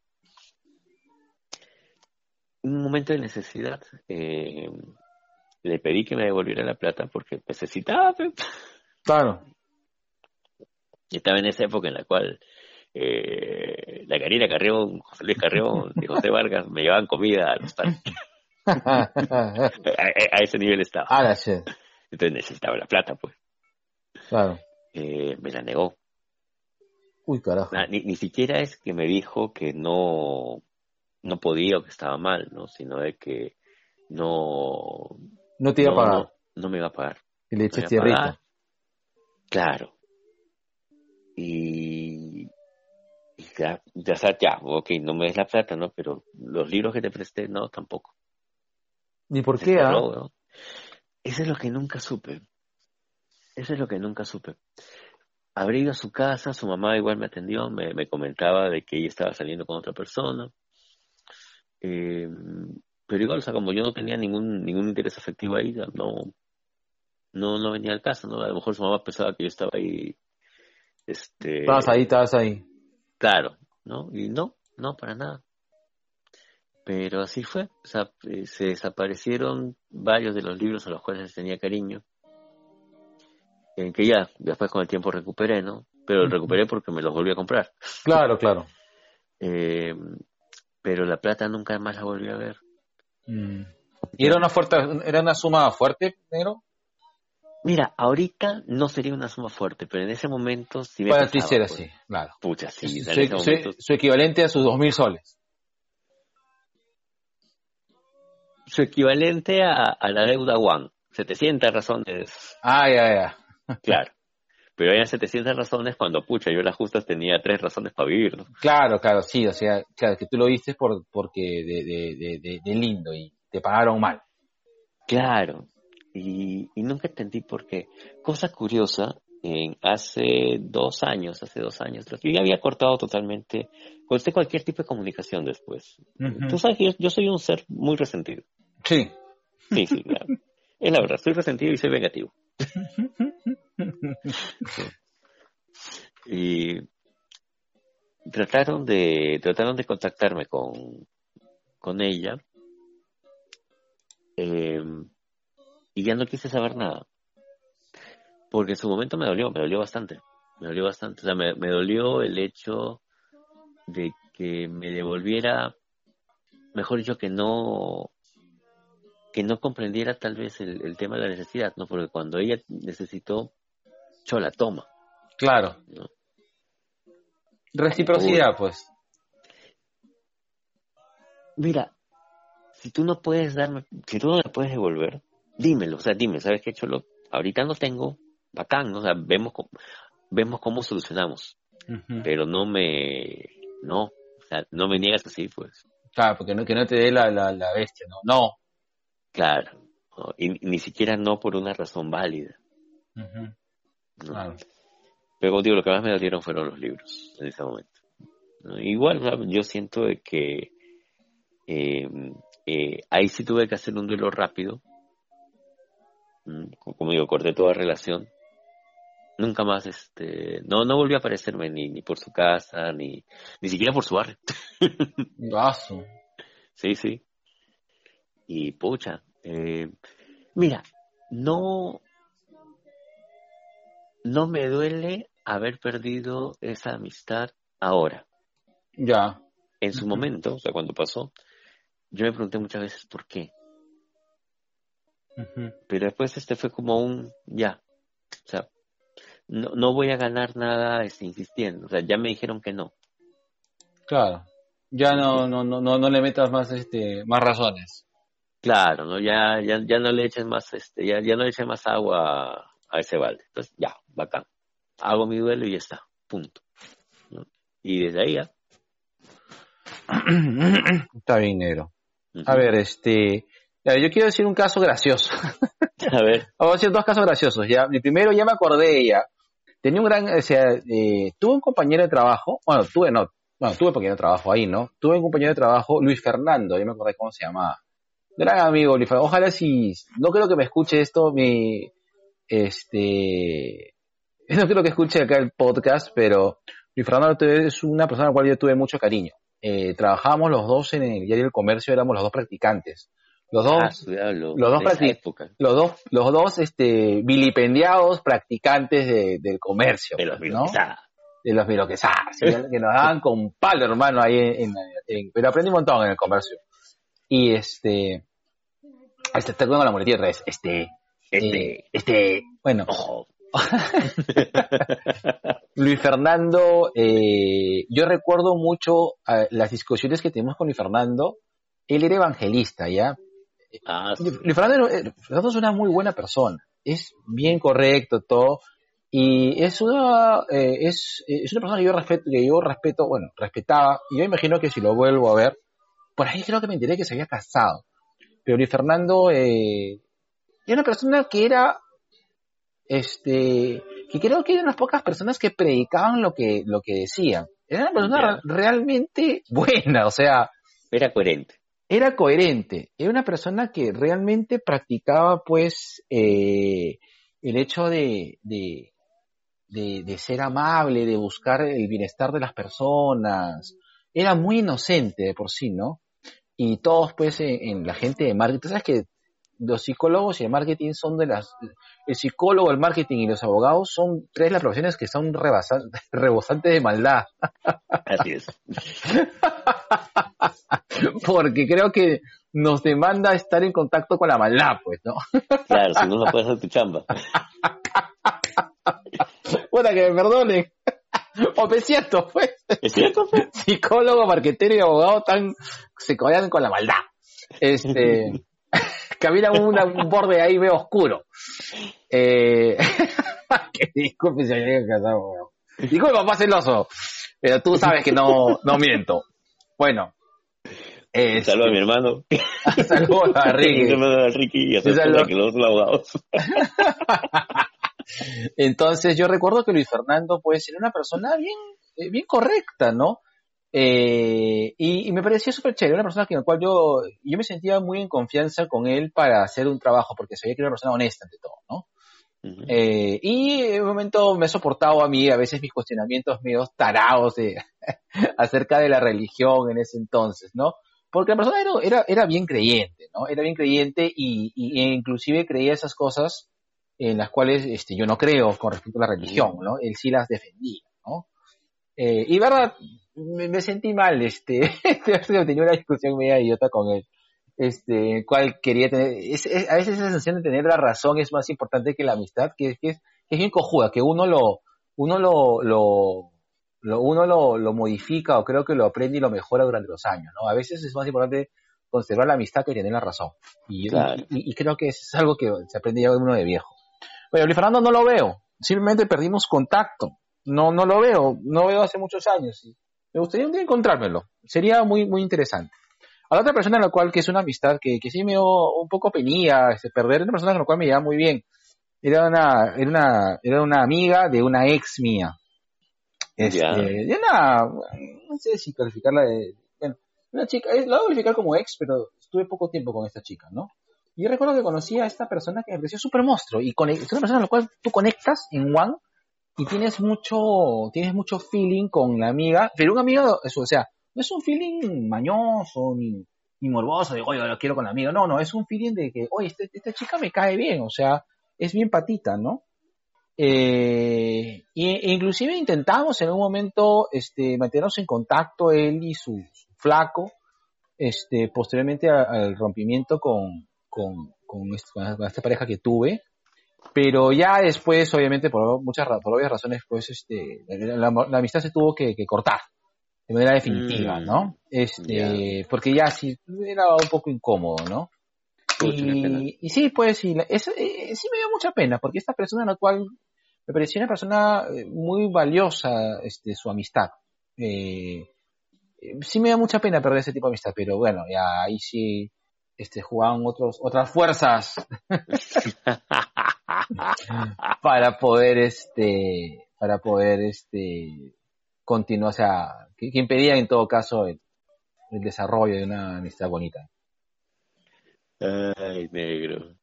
Un momento de necesidad, eh, le pedí que me devolviera la plata porque necesitaba. pe. Claro. Estaba en esa época en la cual eh, la Karina Carrión, José Luis Carrión y José Vargas me llevaban comida a los parques. <laughs> A, a- a ese nivel estaba. ah. Entonces necesitaba la plata, pues. Claro. Eh, me la negó. Uy, carajo. Ni, ni siquiera es que me dijo que no, no podía o que estaba mal, ¿no? Sino de que no, No te iba a no, pagar. no, no me iba a pagar. Y le No echas me iba a pagar. tierrita. Claro. Y, y ya, ya, ya, ok, no me des la plata, ¿no? Pero los libros que te presté, no, tampoco. ¿Ni por qué? ah? cerró, ¿no? Eso es lo que nunca supe. Eso es lo que nunca supe. Habré ido a su casa, su mamá igual me atendió, me, me comentaba de que ella estaba saliendo con otra persona. Eh, pero igual, o sea, como yo no tenía ningún ningún interés afectivo ahí, no, no, no venía al caso, ¿no? A lo mejor su mamá pensaba que yo estaba ahí, este, Estabas ahí, estabas ahí. Claro, ¿no? Y no, no, para nada. Pero así fue. O sea, eh, se desaparecieron varios de los libros a los cuales les tenía cariño. En que ya, después con el tiempo recuperé, ¿no? Pero recuperé porque me los volví a comprar. Claro, claro. <laughs> Eh, pero la plata nunca más la volví a ver. Mm. ¿Y era una, fuerte, era una suma fuerte, negro? Mira, ahorita no sería una suma fuerte, pero en ese momento sí me Para ti era pues. así, claro. Pucha, sí, su, en ese su- momento su equivalente a sus dos mil soles. su equivalente a, a la deuda One. 700 razones Ah, ya, ya. <laughs> Claro. Pero eran 700 razones cuando, pucha, yo las justas tenía tres razones para vivir, ¿no? Claro, claro, sí, o sea, claro, que tú lo viste por, porque de, de, de- de lindo y te pagaron mal. Claro. Y, y nunca entendí por qué. Cosa curiosa, en hace dos años, hace dos años, yo ya había cortado totalmente, corté cualquier tipo de comunicación después. Tú sabes que yo, yo soy un ser muy resentido. Sí. Sí, sí, claro. <laughs> Es la verdad, soy resentido y soy vengativo. Y trataron de, trataron de contactarme con, con ella. eh, y ya no quise saber nada. Porque en su momento me dolió, me dolió bastante. Me dolió bastante. O sea, me, me dolió el hecho de que me devolviera, mejor dicho, que no, que no comprendiera tal vez el, el tema de la necesidad, ¿no? Porque cuando ella necesitó, chola, toma, Claro. ¿no? Reciprocidad, pues. Mira, si tú no puedes darme, si tú no me puedes devolver, dímelo, o sea, dime, ¿sabes qué, Cholo? Ahorita no tengo, bacán, ¿no? O sea, vemos, cómo- vemos cómo solucionamos, pero no me, no, o sea, no me niegas así, pues, Claro, porque no, que no te dé la, la, la bestia, ¿no? No. claro, ¿no? y ni siquiera no por una razón válida, ¿no? Claro. Pero digo, lo que más me dolieron fueron los libros en ese momento. Igual, yo siento de que eh, eh, ahí sí tuve que hacer un duelo rápido. Como digo, corté toda relación. nunca más, este, no, no volvió a aparecerme ni, ni por su casa, ni, ni siquiera por su barrio. <laughs> Vaso. Sí, sí. Y pucha, eh, mira, no, no me duele haber perdido esa amistad ahora. Ya. En su momento, o sea, cuando pasó, yo me pregunté muchas veces por qué. Pero después este fue como un ya. O sea, no, no voy a ganar nada este, insistiendo. O sea, ya me dijeron que no. Claro. Ya no, no, no, no, no le metas más, este, más razones. Claro, ¿no? Ya, ya, ya no le echen más, este, ya, ya no le echen más agua a, a ese balde. Entonces, ya, bacán. Hago mi duelo y ya está. Punto. ¿no? Y desde ahí ya. <clears throat> Está bien, negro. A ver, este, yo quiero decir un caso gracioso. <laughs> A ver. Vamos a decir dos casos graciosos. Ya, mi primero ya me acordé ya. Tenía un gran, o sea, eh, tuve un compañero de trabajo, bueno, tuve no, bueno, tuve porque no trabajo ahí, ¿no? Tuve un compañero de trabajo, Luis Fernando, ya me acordé cómo se llamaba. Gran amigo, Luis Fernando. Ojalá si, no creo que me escuche esto, mi, este, no creo que escuche acá el podcast, pero Luis Fernando es una persona a la cual yo tuve mucho cariño. Eh, trabajábamos los dos en el diario del comercio, éramos los dos practicantes. Los dos, Ah, diablo, los dos época. los dos, los dos este, vilipendiados practicantes de- del comercio, De los pues. De los miloquesadas, ¿sí? <laughs> que nos daban con palo, hermano, ahí en, en- en- pero aprendí un montón en el comercio. Y este, este, te con la muletilla vez, este, Este, eh, este, bueno, ojo. <laughs> Luis Fernando, eh, yo recuerdo mucho eh, las discusiones que tenemos con Luis Fernando, él era evangelista, ¿ya? Ah, Luis Fernando, eh, Fernando es una muy buena persona, es bien correcto todo. Y es una eh, es, es una persona que yo respeto, que yo respeto, bueno, respetaba. Y yo imagino que si lo vuelvo a ver, por ahí creo que me enteré que se había casado, pero Luis Fernando eh, era una persona que era este que creo que era unas pocas personas que predicaban lo que lo que decían. Era una persona realmente buena, o sea, era coherente. Era coherente, era una persona que realmente practicaba pues eh, el hecho de, de, de, ser amable, de buscar el bienestar de las personas, era muy inocente de por sí, ¿no? Y todos pues en, en la gente de marketing, sabes que los psicólogos y el marketing son de las, el psicólogo, el marketing y los abogados son tres de las profesiones que son <laughs> rebosantes de maldad. Así es. <laughs> porque creo que nos demanda estar en contacto con la maldad, pues, ¿no? <laughs> Claro, si no, no puedes hacer tu chamba. Bueno, que me perdone. O me siento, pues, ¿Es cierto? pues? psicólogo, marquetero y abogado tan se codean con la maldad. Este, camina una- un borde ahí medio oscuro. Eh, <laughs> que disculpe si alguien casado, weón. Disculpe, papá celoso, pero tú sabes que no, no miento. Bueno. este, Saludos a mi hermano. <laughs> saludos a Ricky. hermano Ricky y a que los dos son abogados. <laughs> Entonces yo recuerdo que Luis Fernando pues era una persona bien, eh, bien correcta, ¿no? Eh, y, y me parecía súper chévere, una persona con la cual yo, yo me sentía muy en confianza con él para hacer un trabajo, porque sabía que era una persona honesta ante todo, ¿no? Ujú. Eh, y en un momento me ha soportado a mí a veces mis cuestionamientos medios tarados de, <laughs> acerca de la religión en ese entonces, ¿no? Porque la persona era, era, era bien creyente, ¿no? Era bien creyente y, y- e inclusive creía esas cosas en las cuales este, yo no creo con respecto a la religión, ¿no? Él sí las defendía, ¿no? Eh, y verdad, me, me sentí mal, este, <laughs> tenía una discusión media idiota con él, este, cual quería tener, es- es- a veces esa sensación de tener la razón es más importante que la amistad, que, que es, que es bien cojuda, que uno lo, uno lo, lo, lo- uno lo, lo modifica o creo que lo aprende y lo mejora durante los años, ¿no? A veces es más importante conservar la amistad que tener la razón. Y, Claro. y- y creo que es algo que se aprende ya de uno de viejo. Bueno, Luis Fernando no lo veo, simplemente perdimos contacto. No, no lo veo, no veo hace muchos años. Me gustaría un día encontrármelo, sería muy, muy interesante. A la otra persona a la cual, que es una amistad que, que sí me dio un poco penía este, perder, una persona con la cual me llevaba muy bien. Era una, era una, era una amiga de una ex mía. Este, de una, no sé si calificarla de, bueno, una chica, la voy a calificar como ex, pero estuve poco tiempo con esta chica, ¿no? Y yo recuerdo que conocí a esta persona que me pareció súper monstruo y con, es una persona a la cual tú conectas en One y tienes mucho, tienes mucho feeling con la amiga, pero un amigo, eso, o sea, no es un feeling mañoso ni, ni morboso de, oye, lo quiero con la amiga, no, no, es un feeling de que, oye, este- esta chica me cae bien, o sea, es bien patita, ¿no? Eh, e inclusive intentamos en un momento este, mantenernos en contacto él y su, flaco, este, posteriormente al rompimiento con, con, con, este- con esta pareja que tuve, pero ya después, obviamente, por muchas por obvias razones, pues este, la, la- la amistad se tuvo que, que cortar de manera definitiva, Mm, ¿no? Este, porque ya sí era un poco incómodo, ¿no? Y, y sí, pues sí, la- es- eh, sí me dio mucha pena, porque esta persona en la cual me pareció una persona eh, muy valiosa, este, su amistad. Eh, eh, sí me da mucha pena perder ese tipo de amistad, pero bueno, ya ahí sí, este, jugaban otros, otras fuerzas <laughs> <laughs> para poder, este, para poder, este, continuar, o sea, que, que impedían en todo caso el, el desarrollo de una amistad bonita. Ay, negro.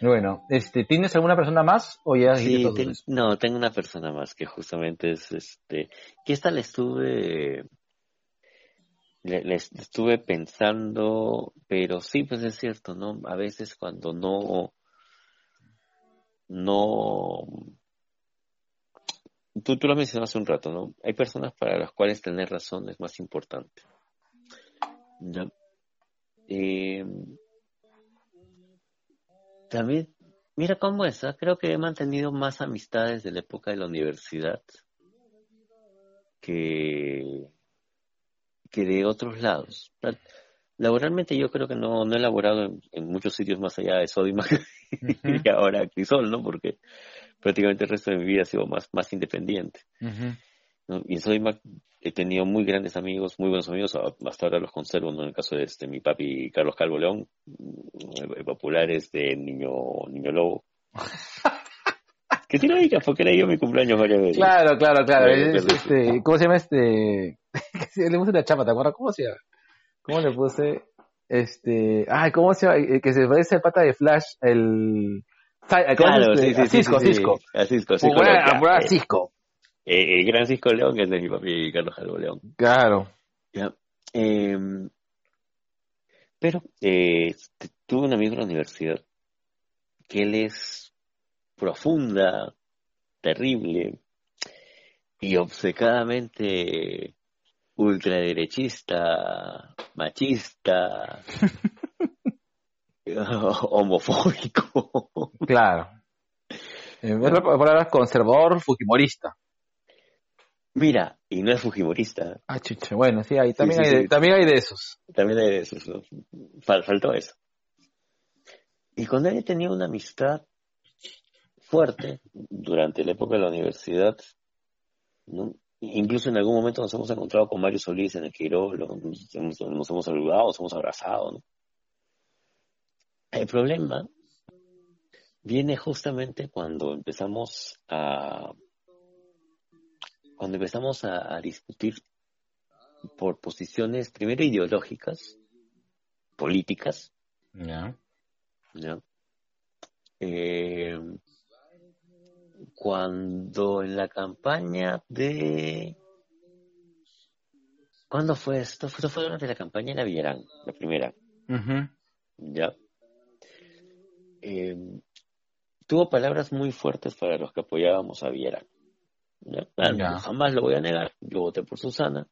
Bueno, este, ¿tienes alguna persona más o ya Sí, ten- no, tengo una persona más que justamente es este, que esta le estuve, le, le estuve pensando, pero sí, pues es cierto, ¿no? A veces cuando no, no, tú, tú lo mencionaste hace un rato, ¿no? Hay personas para las cuales tener razón es más importante. ¿ya? Eh, también, mira cómo es, ¿ah? creo que he mantenido más amistades de la época de la universidad que, que de otros lados. La- Laboralmente yo creo que no, no he laborado en, en muchos sitios más allá de Sodimac Ujú, <laughs> y ahora Crisol, ¿no? Porque prácticamente el resto de mi vida ha sido más, más independiente. Y en Sodimac he tenido muy grandes amigos, muy buenos amigos, a- hasta ahora los conservo, ¿no? En el caso de este, mi papi Carlos Calvo León, mm, el popular este Niño, Niño Lobo. <laughs> que tiene ahí, porque era yo mi cumpleaños varias veces. Claro, claro, Es, claro. este, ¿Cómo se llama este? <laughs> le puse la chapa, ¿te acuerdas? ¿Cómo se llama? ¿Cómo le puse? Este, ay, ¿cómo se llama? El que se parece al pata de Flash, el... ¿cómo Claro, sí, sí, Cisco, Cisco. A Cisco, Cisco Eh, Cisco. eh, el gran Cisco León, que es de mi papi Carlos Calvo León. Claro. Ya. Em, pero eh, tuve un amigo en la universidad que él es profunda, terrible y obcecadamente ultraderechista, machista, <laughs> homofóbico. Claro. <laughs> En otras palabras, conservador, fujimorista. Mira, y no es fujimorista, Ah, chucha. Bueno, sí, ahí también, sí, hay, sí. también hay de esos. también hay de esos, ¿no? Fal- faltó eso. Y con él he tenido una amistad fuerte durante la época de la universidad, ¿no? Incluso en algún momento nos hemos encontrado con Mario Solís en el lo- nos, hemos, nos hemos saludado, nos hemos abrazado, ¿no? El problema viene justamente cuando empezamos a cuando empezamos a, a discutir por posiciones primero ideológicas, políticas. ¿ya? Eh, cuando en la campaña de... ¿Cuándo fue esto? Esto fue durante la campaña de la Villarán, la primera. ¿ya? Eh, tuvo palabras muy fuertes para los que apoyábamos a. Claro, Ya. Jamás lo voy a negar, yo voté por Susana,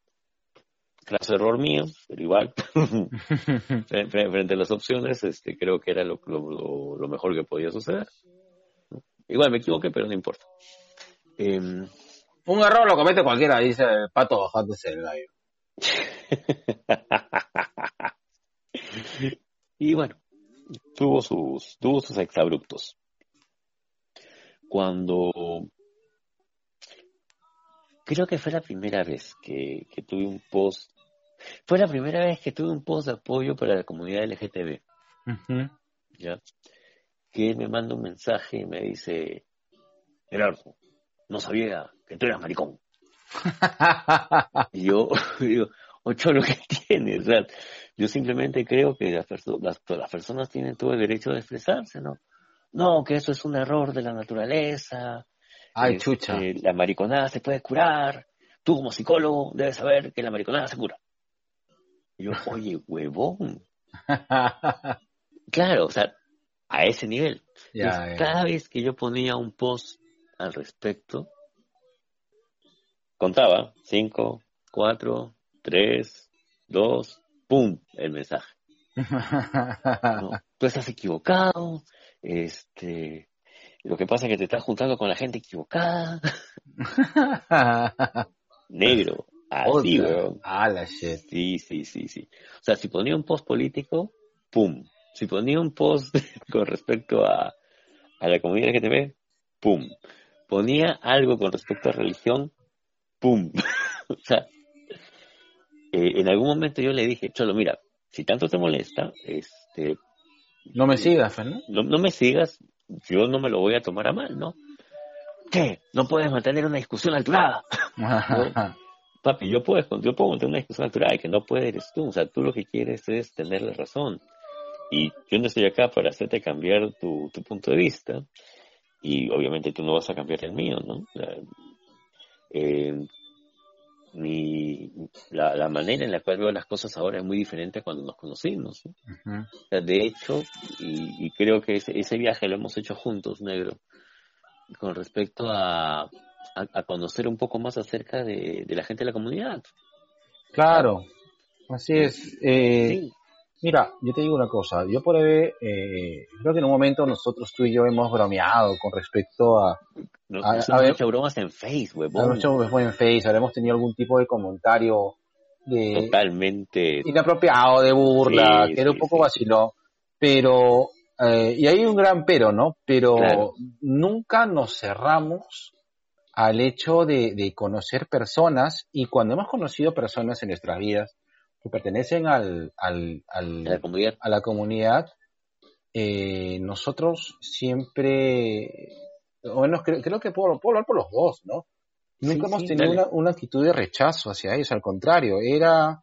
tras error mío, pero igual, <laughs> Fre- fre- frente a las opciones, este, creo que era lo- lo- lo mejor que podía suceder. Igual me equivoqué, pero no importa. Em, Un error lo comete cualquiera, dice el pato bajándose el gallo. <laughs> y bueno, tuvo sus, tuvo sus exabruptos. Cuando creo que fue la primera vez que, que tuve un post, fue la primera vez que tuve un post de apoyo para la comunidad LGTB. Ujú. ¿ya? Que me manda un mensaje y me dice, Gerardo, no sabía que tú eras maricón. Y yo <laughs> digo, ocho lo que tienes, o sea, yo simplemente creo que las, perso- las, las personas tienen todo el derecho de expresarse, ¿no? No, que eso es un error de la naturaleza, Ay, Este, chucha. La mariconada se puede curar. Tú como psicólogo debes saber que la mariconada se cura. Y yo, oye, huevón. <laughs> Claro, o sea, a ese nivel. ya, Entonces, ya. cada vez que yo ponía un post al respecto, contaba 5, 4, 3, 2, ¡pum! el mensaje. No, <laughs> tú estás equivocado, este, lo que pasa es que te estás juntando con la gente equivocada, negro, así, weón. Ah, la shit. Sí, sí, sí, sí. O sea, si ponía un post político, ¡pum! Si ponía un post <laughs> con respecto a, a la comunidad LGTB, ¡pum! Ponía algo con respecto a religión, ¡pum! <laughs> o sea, eh, en algún momento yo le dije, Cholo, mira, si tanto te molesta, este, No me sigas, pues, ¿no? no, no me sigas, yo no me lo voy a tomar a mal, ¿no? ¿Qué? No puedes mantener una discusión alturada. <laughs> Papi, yo puedo, yo puedo mantener una discusión alturada y que no puedes eres tú. O sea, tú lo que quieres es tener la razón. Y yo no estoy acá para hacerte cambiar tu, tu punto de vista. Y obviamente tú no vas a cambiar el mío, ¿no? Sea, eh, mi, la, la manera en la cual veo las cosas ahora es muy diferente a cuando nos conocimos. ¿no? Ujú. O sea, de hecho, y, y creo que ese, ese viaje lo hemos hecho juntos, negro, con respecto a, a, a conocer un poco más acerca de, de la gente de la comunidad. Claro, así es. Eh, Sí, Mira, yo te digo una cosa, yo por ahí, eh, creo que en un momento nosotros tú y yo hemos bromeado con respecto a, nos, a- a hemos ver- hecho bromas en Facebook, a huevón. nuestro en Face, habremos tenido algún tipo de comentario de Totalmente. inapropiado, de burla, Sí, que era un poco sí. vaciló, pero, eh, y hay un gran pero, ¿no? Pero Claro. nunca nos cerramos al hecho de, de conocer personas y cuando hemos conocido personas en nuestras vidas que pertenecen al, al, al- la comunidad. a la comunidad, eh, nosotros siempre, bueno, creo, creo que puedo, puedo hablar por los dos, ¿no? Nunca Sí, hemos sí, tenido una, una actitud de rechazo hacia ellos, al contrario, era,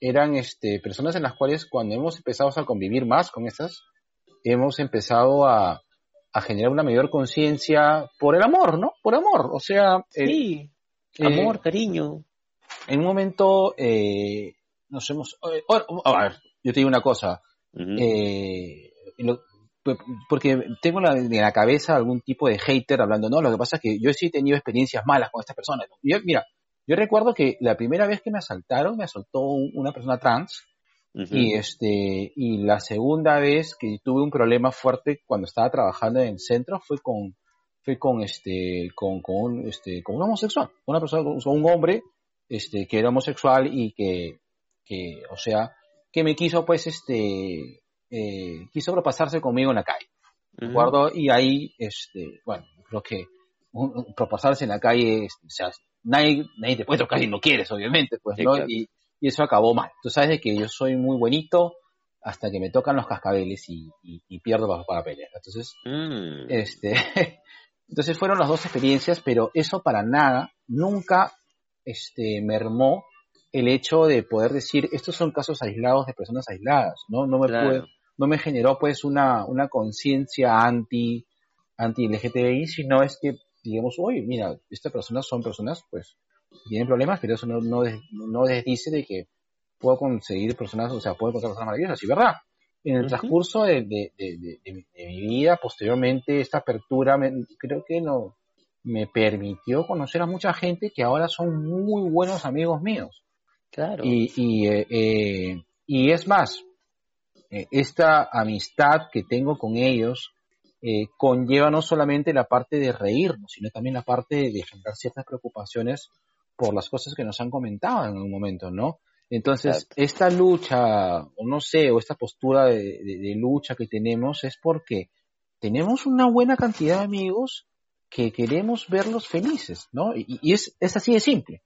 eran este, personas en las cuales cuando hemos empezado a convivir más con estas, hemos empezado a, a generar una mayor conciencia por el amor, ¿no? Por amor, o sea, eh, Sí, eh, amor, cariño. en un momento eh, nos hemos... eh, oh, a ver, yo te digo una cosa, eh, lo- porque tengo la- en la cabeza algún tipo de hater hablando, no, lo que pasa es que yo sí he tenido experiencias malas con estas personas. Yo, mira, yo recuerdo que la primera vez que me asaltaron, me asaltó un- una persona trans, y este, y la segunda vez que tuve un problema fuerte cuando estaba trabajando en el centro fue con, fue con este, con, con un, este, con un homosexual, una persona, con un hombre, este, que era homosexual y que, que, o sea, que me quiso pues este, eh, quiso propasarse conmigo en la calle. ¿de Ujú. acuerdo? Y ahí, este, bueno, creo que un- propasarse en la calle, o sea, nadie, nadie te puede tocar si no quieres, obviamente, pues, Sí, ¿no? claro. Y, y eso acabó mal. Tú sabes de que yo soy muy buenito hasta que me tocan los cascabeles y, y- y pierdo para, para pelear. Entonces, Mm. este, <laughs> entonces fueron las dos experiencias, pero eso para nada, nunca, este, mermó el hecho de poder decir, estos son casos aislados de personas aisladas, ¿no? No me Claro. no me generó pues una, una conciencia anti, anti LGTBI, sino es que, digamos, oye, mira, estas personas son personas, pues, tienen problemas, pero eso no, no, des- no desdice de que puedo conseguir personas, o sea, puedo encontrar personas maravillosas, y verdad. En el transcurso de, de, de, de mi vida, posteriormente, esta apertura, me- creo que no, me permitió conocer a mucha gente que ahora son muy buenos amigos míos. Claro. Y, y, eh, eh, y es más, eh, esta amistad que tengo con ellos eh, conlleva no solamente la parte de reírnos, sino también la parte de generar ciertas preocupaciones por las cosas que nos han comentado en un momento, ¿no? Entonces, Exacto. esta lucha, o no sé, o esta postura de, de- de lucha que tenemos es porque tenemos una buena cantidad de amigos que queremos verlos felices, ¿no? Y, y es, es así de simple.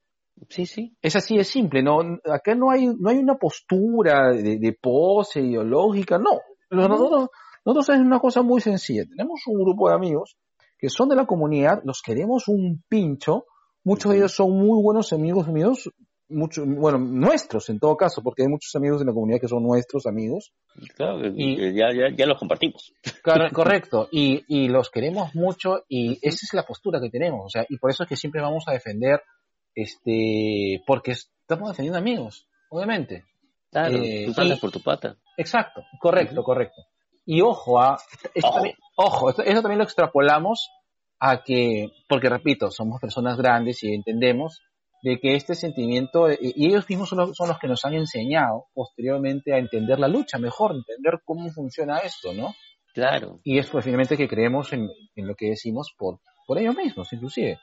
Sí, sí. Es así de simple, ¿no? Acá no hay, no hay una postura de, de pose ideológica, no. Nosotros, nosotros es una cosa muy sencilla. Tenemos un grupo de amigos que son de la comunidad, los queremos un pincho, muchos de ellos son muy buenos amigos míos, muchos, bueno, nuestros en todo caso, porque hay muchos amigos en la comunidad que son nuestros amigos. Claro, Y- ya, ya, ya los compartimos. Cor- <laughs> Correcto, y, y los queremos mucho y esa es la postura que tenemos, o sea, y por eso es que siempre vamos a defender, este, porque estamos defendiendo amigos, obviamente. Claro, Eh, tú saltas y- por tu pata. Exacto, correcto, correcto. Y ojo, a, esto Ojo. también- ojo, esto, eso también lo extrapolamos a que, porque repito, somos personas grandes y entendemos de que este sentimiento, eh, y ellos mismos son los, son los que nos han enseñado posteriormente a entender la lucha mejor, entender cómo funciona esto, ¿no? Claro. Y es pues finalmente que creemos en, en lo que decimos por, por ellos mismos, inclusive.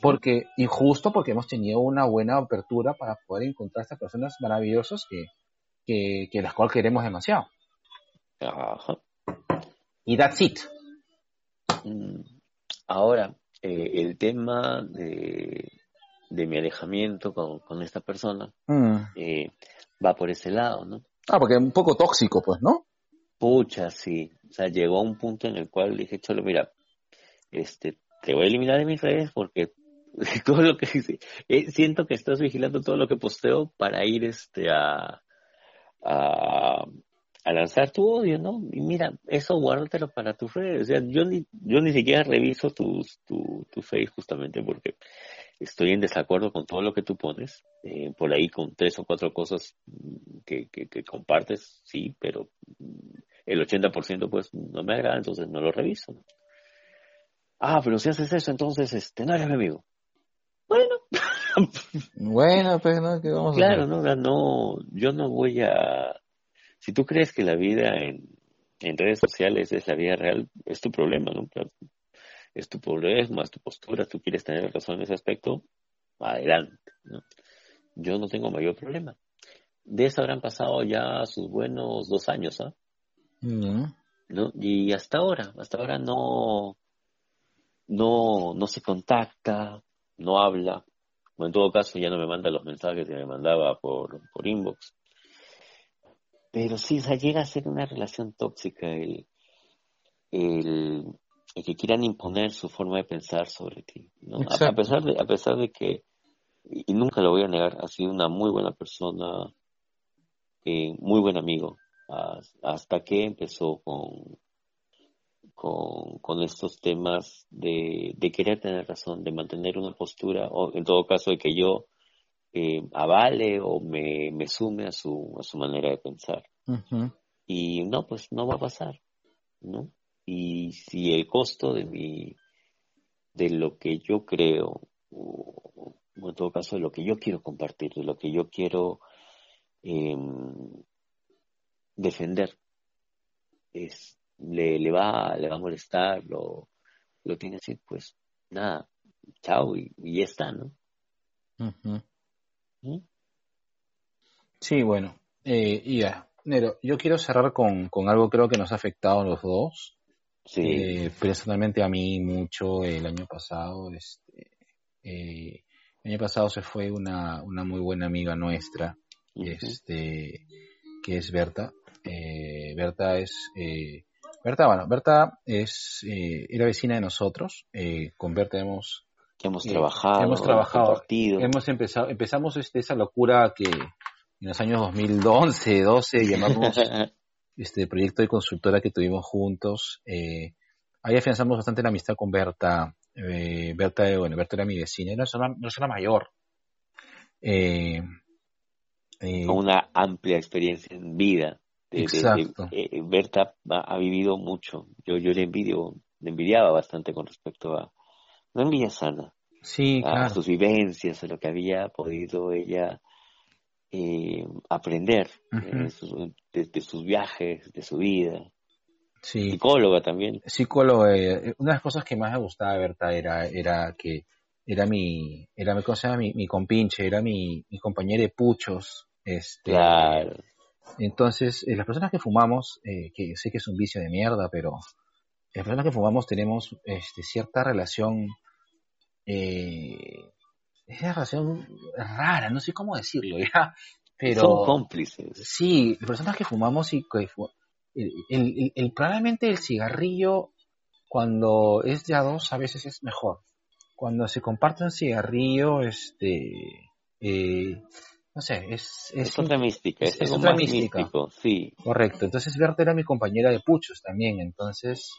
Porque, y justo porque hemos tenido una buena apertura para poder encontrar estas personas maravillosas que, que, que las cuales queremos demasiado. Ajá. Y that's it. Mm, Ahora, eh, el tema de, de mi alejamiento con, con esta persona eh, va por ese lado, ¿no? Ah, porque es un poco tóxico, pues, ¿no? Pucha, sí. O sea, llegó a un punto en el cual dije, Cholo, mira, este, te voy a eliminar de mis redes porque <laughs> todo lo que eh, siento que estás vigilando todo lo que posteo para ir este a, a, lanzar tu odio, ¿no? Y mira, eso guárdatelo para tus redes. O sea, yo ni, yo ni siquiera reviso tus, tu, tu face justamente porque estoy en desacuerdo con todo lo que tú pones. Eh, por ahí con tres o cuatro cosas que, que, que compartes, sí, pero el 80% pues no me agrada, entonces no lo reviso. ¿No? Ah, pero si haces eso, entonces este, no eres mi amigo. Bueno, <laughs> Bueno, pues, ¿no? ¿Qué vamos a claro, hacer? no, no, no, yo no voy a... Si tú crees que la vida en, en redes sociales es la vida real, es tu problema, ¿no? Claro, Es tu problema, es tu postura, tú quieres tener razón en ese aspecto, adelante, ¿no? Yo no tengo mayor problema. De eso habrán pasado ya sus buenos dos años, ¿ah? Mm. ¿no? Y hasta ahora, hasta ahora no, no, no se contacta, no habla, o en todo caso ya no me manda los mensajes que me mandaba por, por inbox. Pero sí, o sea, llega a ser una relación tóxica el, el, el que quieran imponer su forma de pensar sobre ti, ¿no? A, pesar de, a pesar de que, y nunca lo voy a negar, ha sido una muy buena persona, eh, muy buen amigo, has- hasta que empezó con, con, con estos temas de, de querer tener razón, de mantener una postura, o en todo caso de que yo eh, avale o me, me sume a su, a su manera de pensar. Y no, pues no va a pasar, ¿no? Y si el costo de mi, de lo que yo creo, o, o en todo caso de lo que yo quiero compartir, de lo que yo quiero em, defender, es, le, le va, le va a molestar, lo, lo tiene así, pues nada, chao y, y ya está, ¿no? Sí, bueno, eh, y ya. Nero, yo quiero cerrar con, con algo creo que nos ha afectado a los dos. Sí, Eh, personalmente a mí mucho el año pasado. Este, eh, el año pasado se fue una, una muy buena amiga nuestra, este, que es Berta. Eh, Berta es, eh, Berta, bueno, Berta es, eh, era vecina de nosotros. Eh, con Berta hemos, que hemos eh, trabajado, hemos trabajado, hemos empezado, empezamos este, esa locura que en los años 2011, 12 llamamos <laughs> este proyecto de consultora que tuvimos juntos. Eh, ahí afianzamos bastante la amistad con Berta. Eh, Berta, eh, bueno, Berta era mi vecina, era una persona, una persona mayor. Eh, eh, con una amplia experiencia en vida. De, de- de- Exacto. eh, Berta ha, ha vivido mucho. Yo, yo le envidio, le envidiaba bastante con respecto a una envidia sana, sí, a claro. sus vivencias, a lo que había podido ella eh, aprender eh, sus- de, sus viajes, de su vida. Sí. Psicóloga también. psicólogo, eh, una de las cosas que más me gustaba de Berta era, era que era mi, era mi cosa, mi, mi compinche, era mi, mi compañero de puchos, este, Claro. Entonces, eh, las personas que fumamos, eh, que sé que es un vicio de mierda, pero las personas que fumamos tenemos, este, cierta relación, eh, es una relación rara, no sé cómo decirlo, <laughs> ya, pero Son cómplices. Sí, las personas que fumamos y que fu- el, el- el- el- probablemente el cigarrillo cuando es de a dos a veces es mejor. Cuando se comparte un cigarrillo, este, eh, no sé, es... Es, otra mística, es, es algo otra más mística. místico, sí. Correcto, entonces Berta era mi compañera de puchos también, entonces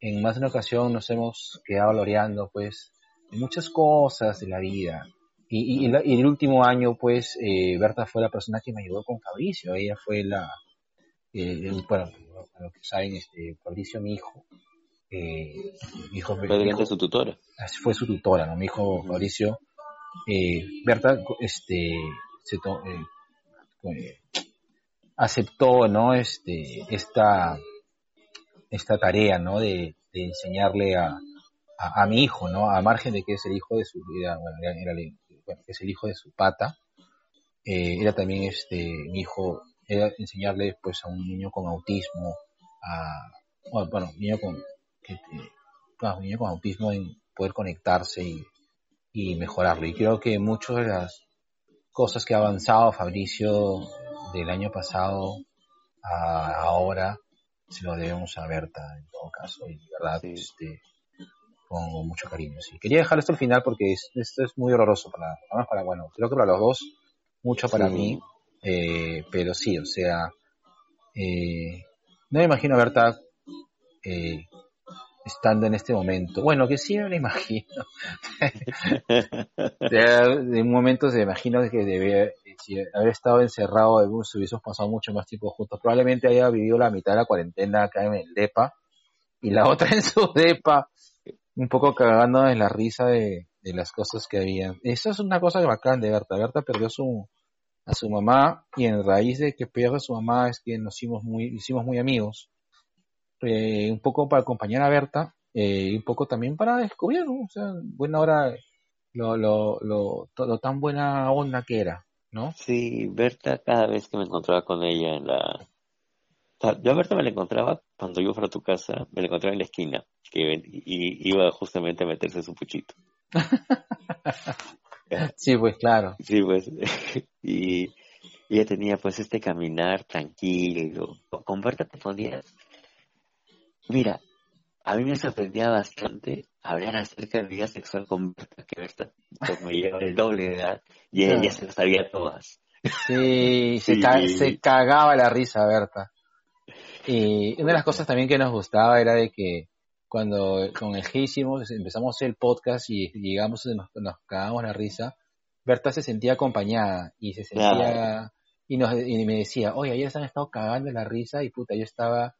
en más de una ocasión nos hemos quedado loreando pues de muchas cosas de la vida. Y, y, y la- y el último año pues eh, Berta fue la persona que me ayudó con Fabricio, ella fue la, eh, el- bueno, para lo que saben, este, Fabricio mi hijo, eh, mi hijo, mi hijo- su tutora. fue su tutora, ¿no? Mi hijo Mauricio, eh, Berta, este, se to- eh, eh, aceptó, ¿no? Este, esta, esta tarea, ¿no? De, de enseñarle a, a, a mi hijo, ¿no? A margen de que es el hijo de su, era, era- bueno, es el hijo de su pata, eh, era también este, mi hijo, era enseñarle, pues, a un niño con autismo, a, bueno, niño con, que, claro, un niño con autismo en poder conectarse y, y mejorarlo. Y creo que muchas de las cosas que ha avanzado Fabricio del año pasado a ahora se lo debemos a Berta en todo caso y de verdad Sí. este con mucho cariño sí quería dejar esto al final porque es- esto es muy horroroso para además para bueno creo que para los dos mucho para Sí. mí eh, pero sí o sea eh, no me imagino a Berta eh, estando en este momento. Bueno que sí me lo imagino. <laughs> De, de momentos me imagino que debe si haber estado encerrado hemos hubiésemos pasado mucho más tiempo juntos probablemente haya vivido la mitad de la cuarentena acá en el depa y la <laughs> otra en su depa un poco cagando en la risa de, de las cosas que había. Eso es una cosa bacán de Berta. Berta perdió su a su mamá y en raíz de que pierde a su mamá es que nos hicimos muy hicimos muy amigos Eh, un poco para acompañar a Berta eh, y un poco también para descubrir ¿no? o sea buena hora lo, lo, lo, lo tan buena onda que era, ¿no? Sí, Berta, cada vez que me encontraba con ella en la... yo a Berta me la encontraba cuando yo fuera a tu casa, me la encontraba en la esquina, que y iba justamente a meterse su puchito. <laughs> Sí, pues claro. Sí, pues, y, <laughs> y ella tenía pues este caminar tranquilo. Con Berta te ponías... Mira, a mí me sorprendía bastante hablar acerca de vida sexual con Berta, que Berta pues, me lleva el doble de edad y ella Claro. se lo sabía todas. Sí, se, Sí. ca- se cagaba la risa, Berta. Y una de las cosas también que nos gustaba era de que cuando con el G hicimos, empezamos el podcast y llegamos, nos, nos cagamos la risa, Berta se sentía acompañada y se sentía, Claro. y, nos, y me decía, oye, ayer se han estado cagando la risa y puta, yo estaba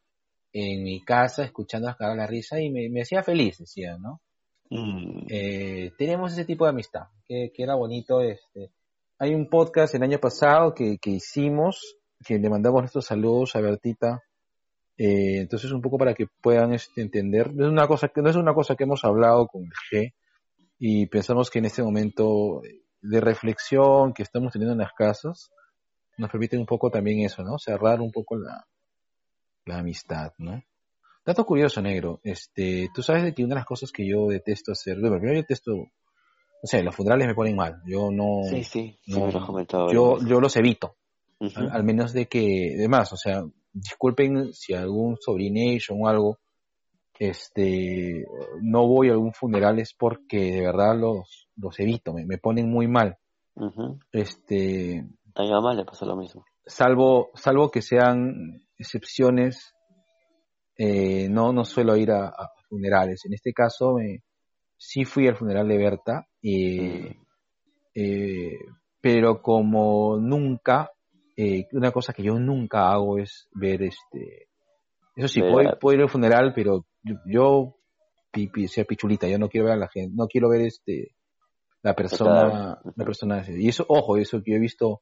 en mi casa escuchando cagar la risa y me, me hacía feliz, decía, ¿no? Mm, eh, tenemos ese tipo de amistad, que, que era bonito. Este. Hay un podcast el año pasado que, que hicimos, que le mandamos nuestros saludos a Bertita. Eh, entonces un poco para que puedan este, entender, es una cosa que no es una cosa que hemos hablado con el G y pensamos que en este momento de reflexión que estamos teniendo en las casas nos permite un poco también eso, ¿no? Cerrar un poco la, la amistad, ¿no? Dato curioso, negro. Este, tú sabes de que una de las cosas que yo detesto hacer, bueno, primero yo detesto, no sé, los funerales me ponen mal. Yo no, sí, sí, sí no, me lo has comentado. yo, yo los evito, veces. al, Ujú. al menos de que, además, o sea, disculpen si algún sobrination o algo, este, no voy a algún funeral es porque de verdad los, los evito, me, me ponen muy mal. Ujú. Este, A mi mamá le pasó lo mismo. salvo, salvo que sean excepciones, eh, no, no suelo ir a, a funerales. En este caso, me, sí fui al funeral de Berta, eh, eh, pero como nunca, eh, una cosa que yo nunca hago es ver este, eso sí, puedo, ir al funeral, pero yo, yo pi- pi- sea pichulita, yo no quiero ver a la gente, no quiero ver este, la persona, la persona, y eso, ojo, eso que yo he visto,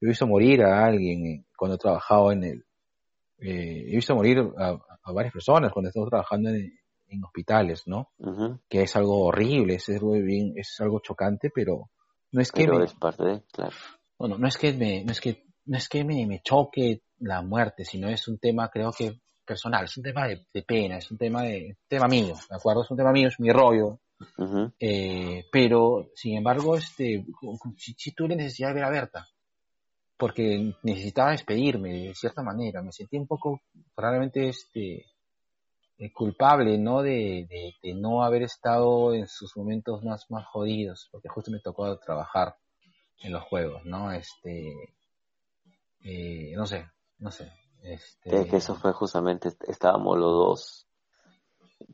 yo he visto morir a alguien eh, cuando he trabajado en el, eh, he visto morir a, a varias personas cuando estamos trabajando en, en hospitales, ¿no? Que es algo horrible, es algo bien, es algo chocante, pero no es que Pero me, es parte de, claro. no, es que me, no es que, no es que me, me choque la muerte, sino es un tema, creo que personal, es un tema de, de pena, es un tema de, tema mío, ¿de acuerdo? Es un tema mío, es mi rollo, eh, pero, sin embargo, este, si, si tuve necesidad de ver a Berta, porque necesitaba despedirme de cierta manera, me sentí un poco, realmente, este, eh, culpable, ¿no? De, de, de no haber estado en sus momentos más, más jodidos, porque justo me tocó trabajar. en los juegos, ¿no? Este, eh, no sé, no sé. Este, Que, que eso fue justamente, estábamos los dos.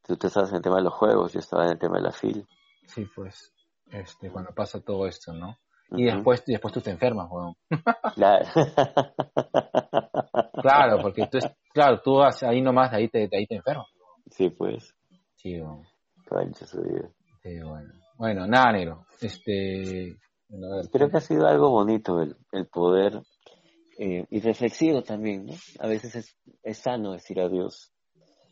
Tú, tú estabas en el tema de los juegos, yo estaba en el tema de la FIL. Sí, pues, este, cuando pasa todo esto, ¿no? Y después, y después tú te enfermas, weón. Claro. <laughs> Claro, porque tú, claro, tú vas ahí nomás, ahí te, ahí te enfermas. sí, pues, Sí, weón. su vida. Sí, bueno. Bueno, nada, negro. Este, bueno, Creo que ha sido algo bonito el, el poder eh, y reflexivo también, ¿no? A veces es, es sano decir adiós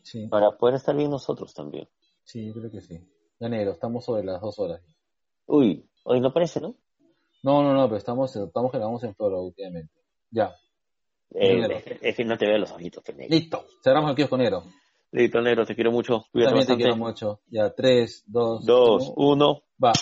sí, para poder estar bien nosotros también. sí, yo creo que sí. Ya, negro, estamos sobre las dos horas. Uy, hoy no parece, ¿no? No, no, no, pero estamos, estamos grabamos en Floro últimamente. Ya, Eh, es, es que no te veo los ojitos, pues, listo. Cerramos el kiosco negro. Listo, negro, te quiero mucho. Cuídate También te quiero mucho. Ya, tres, dos, Dos, uno. uno. Va.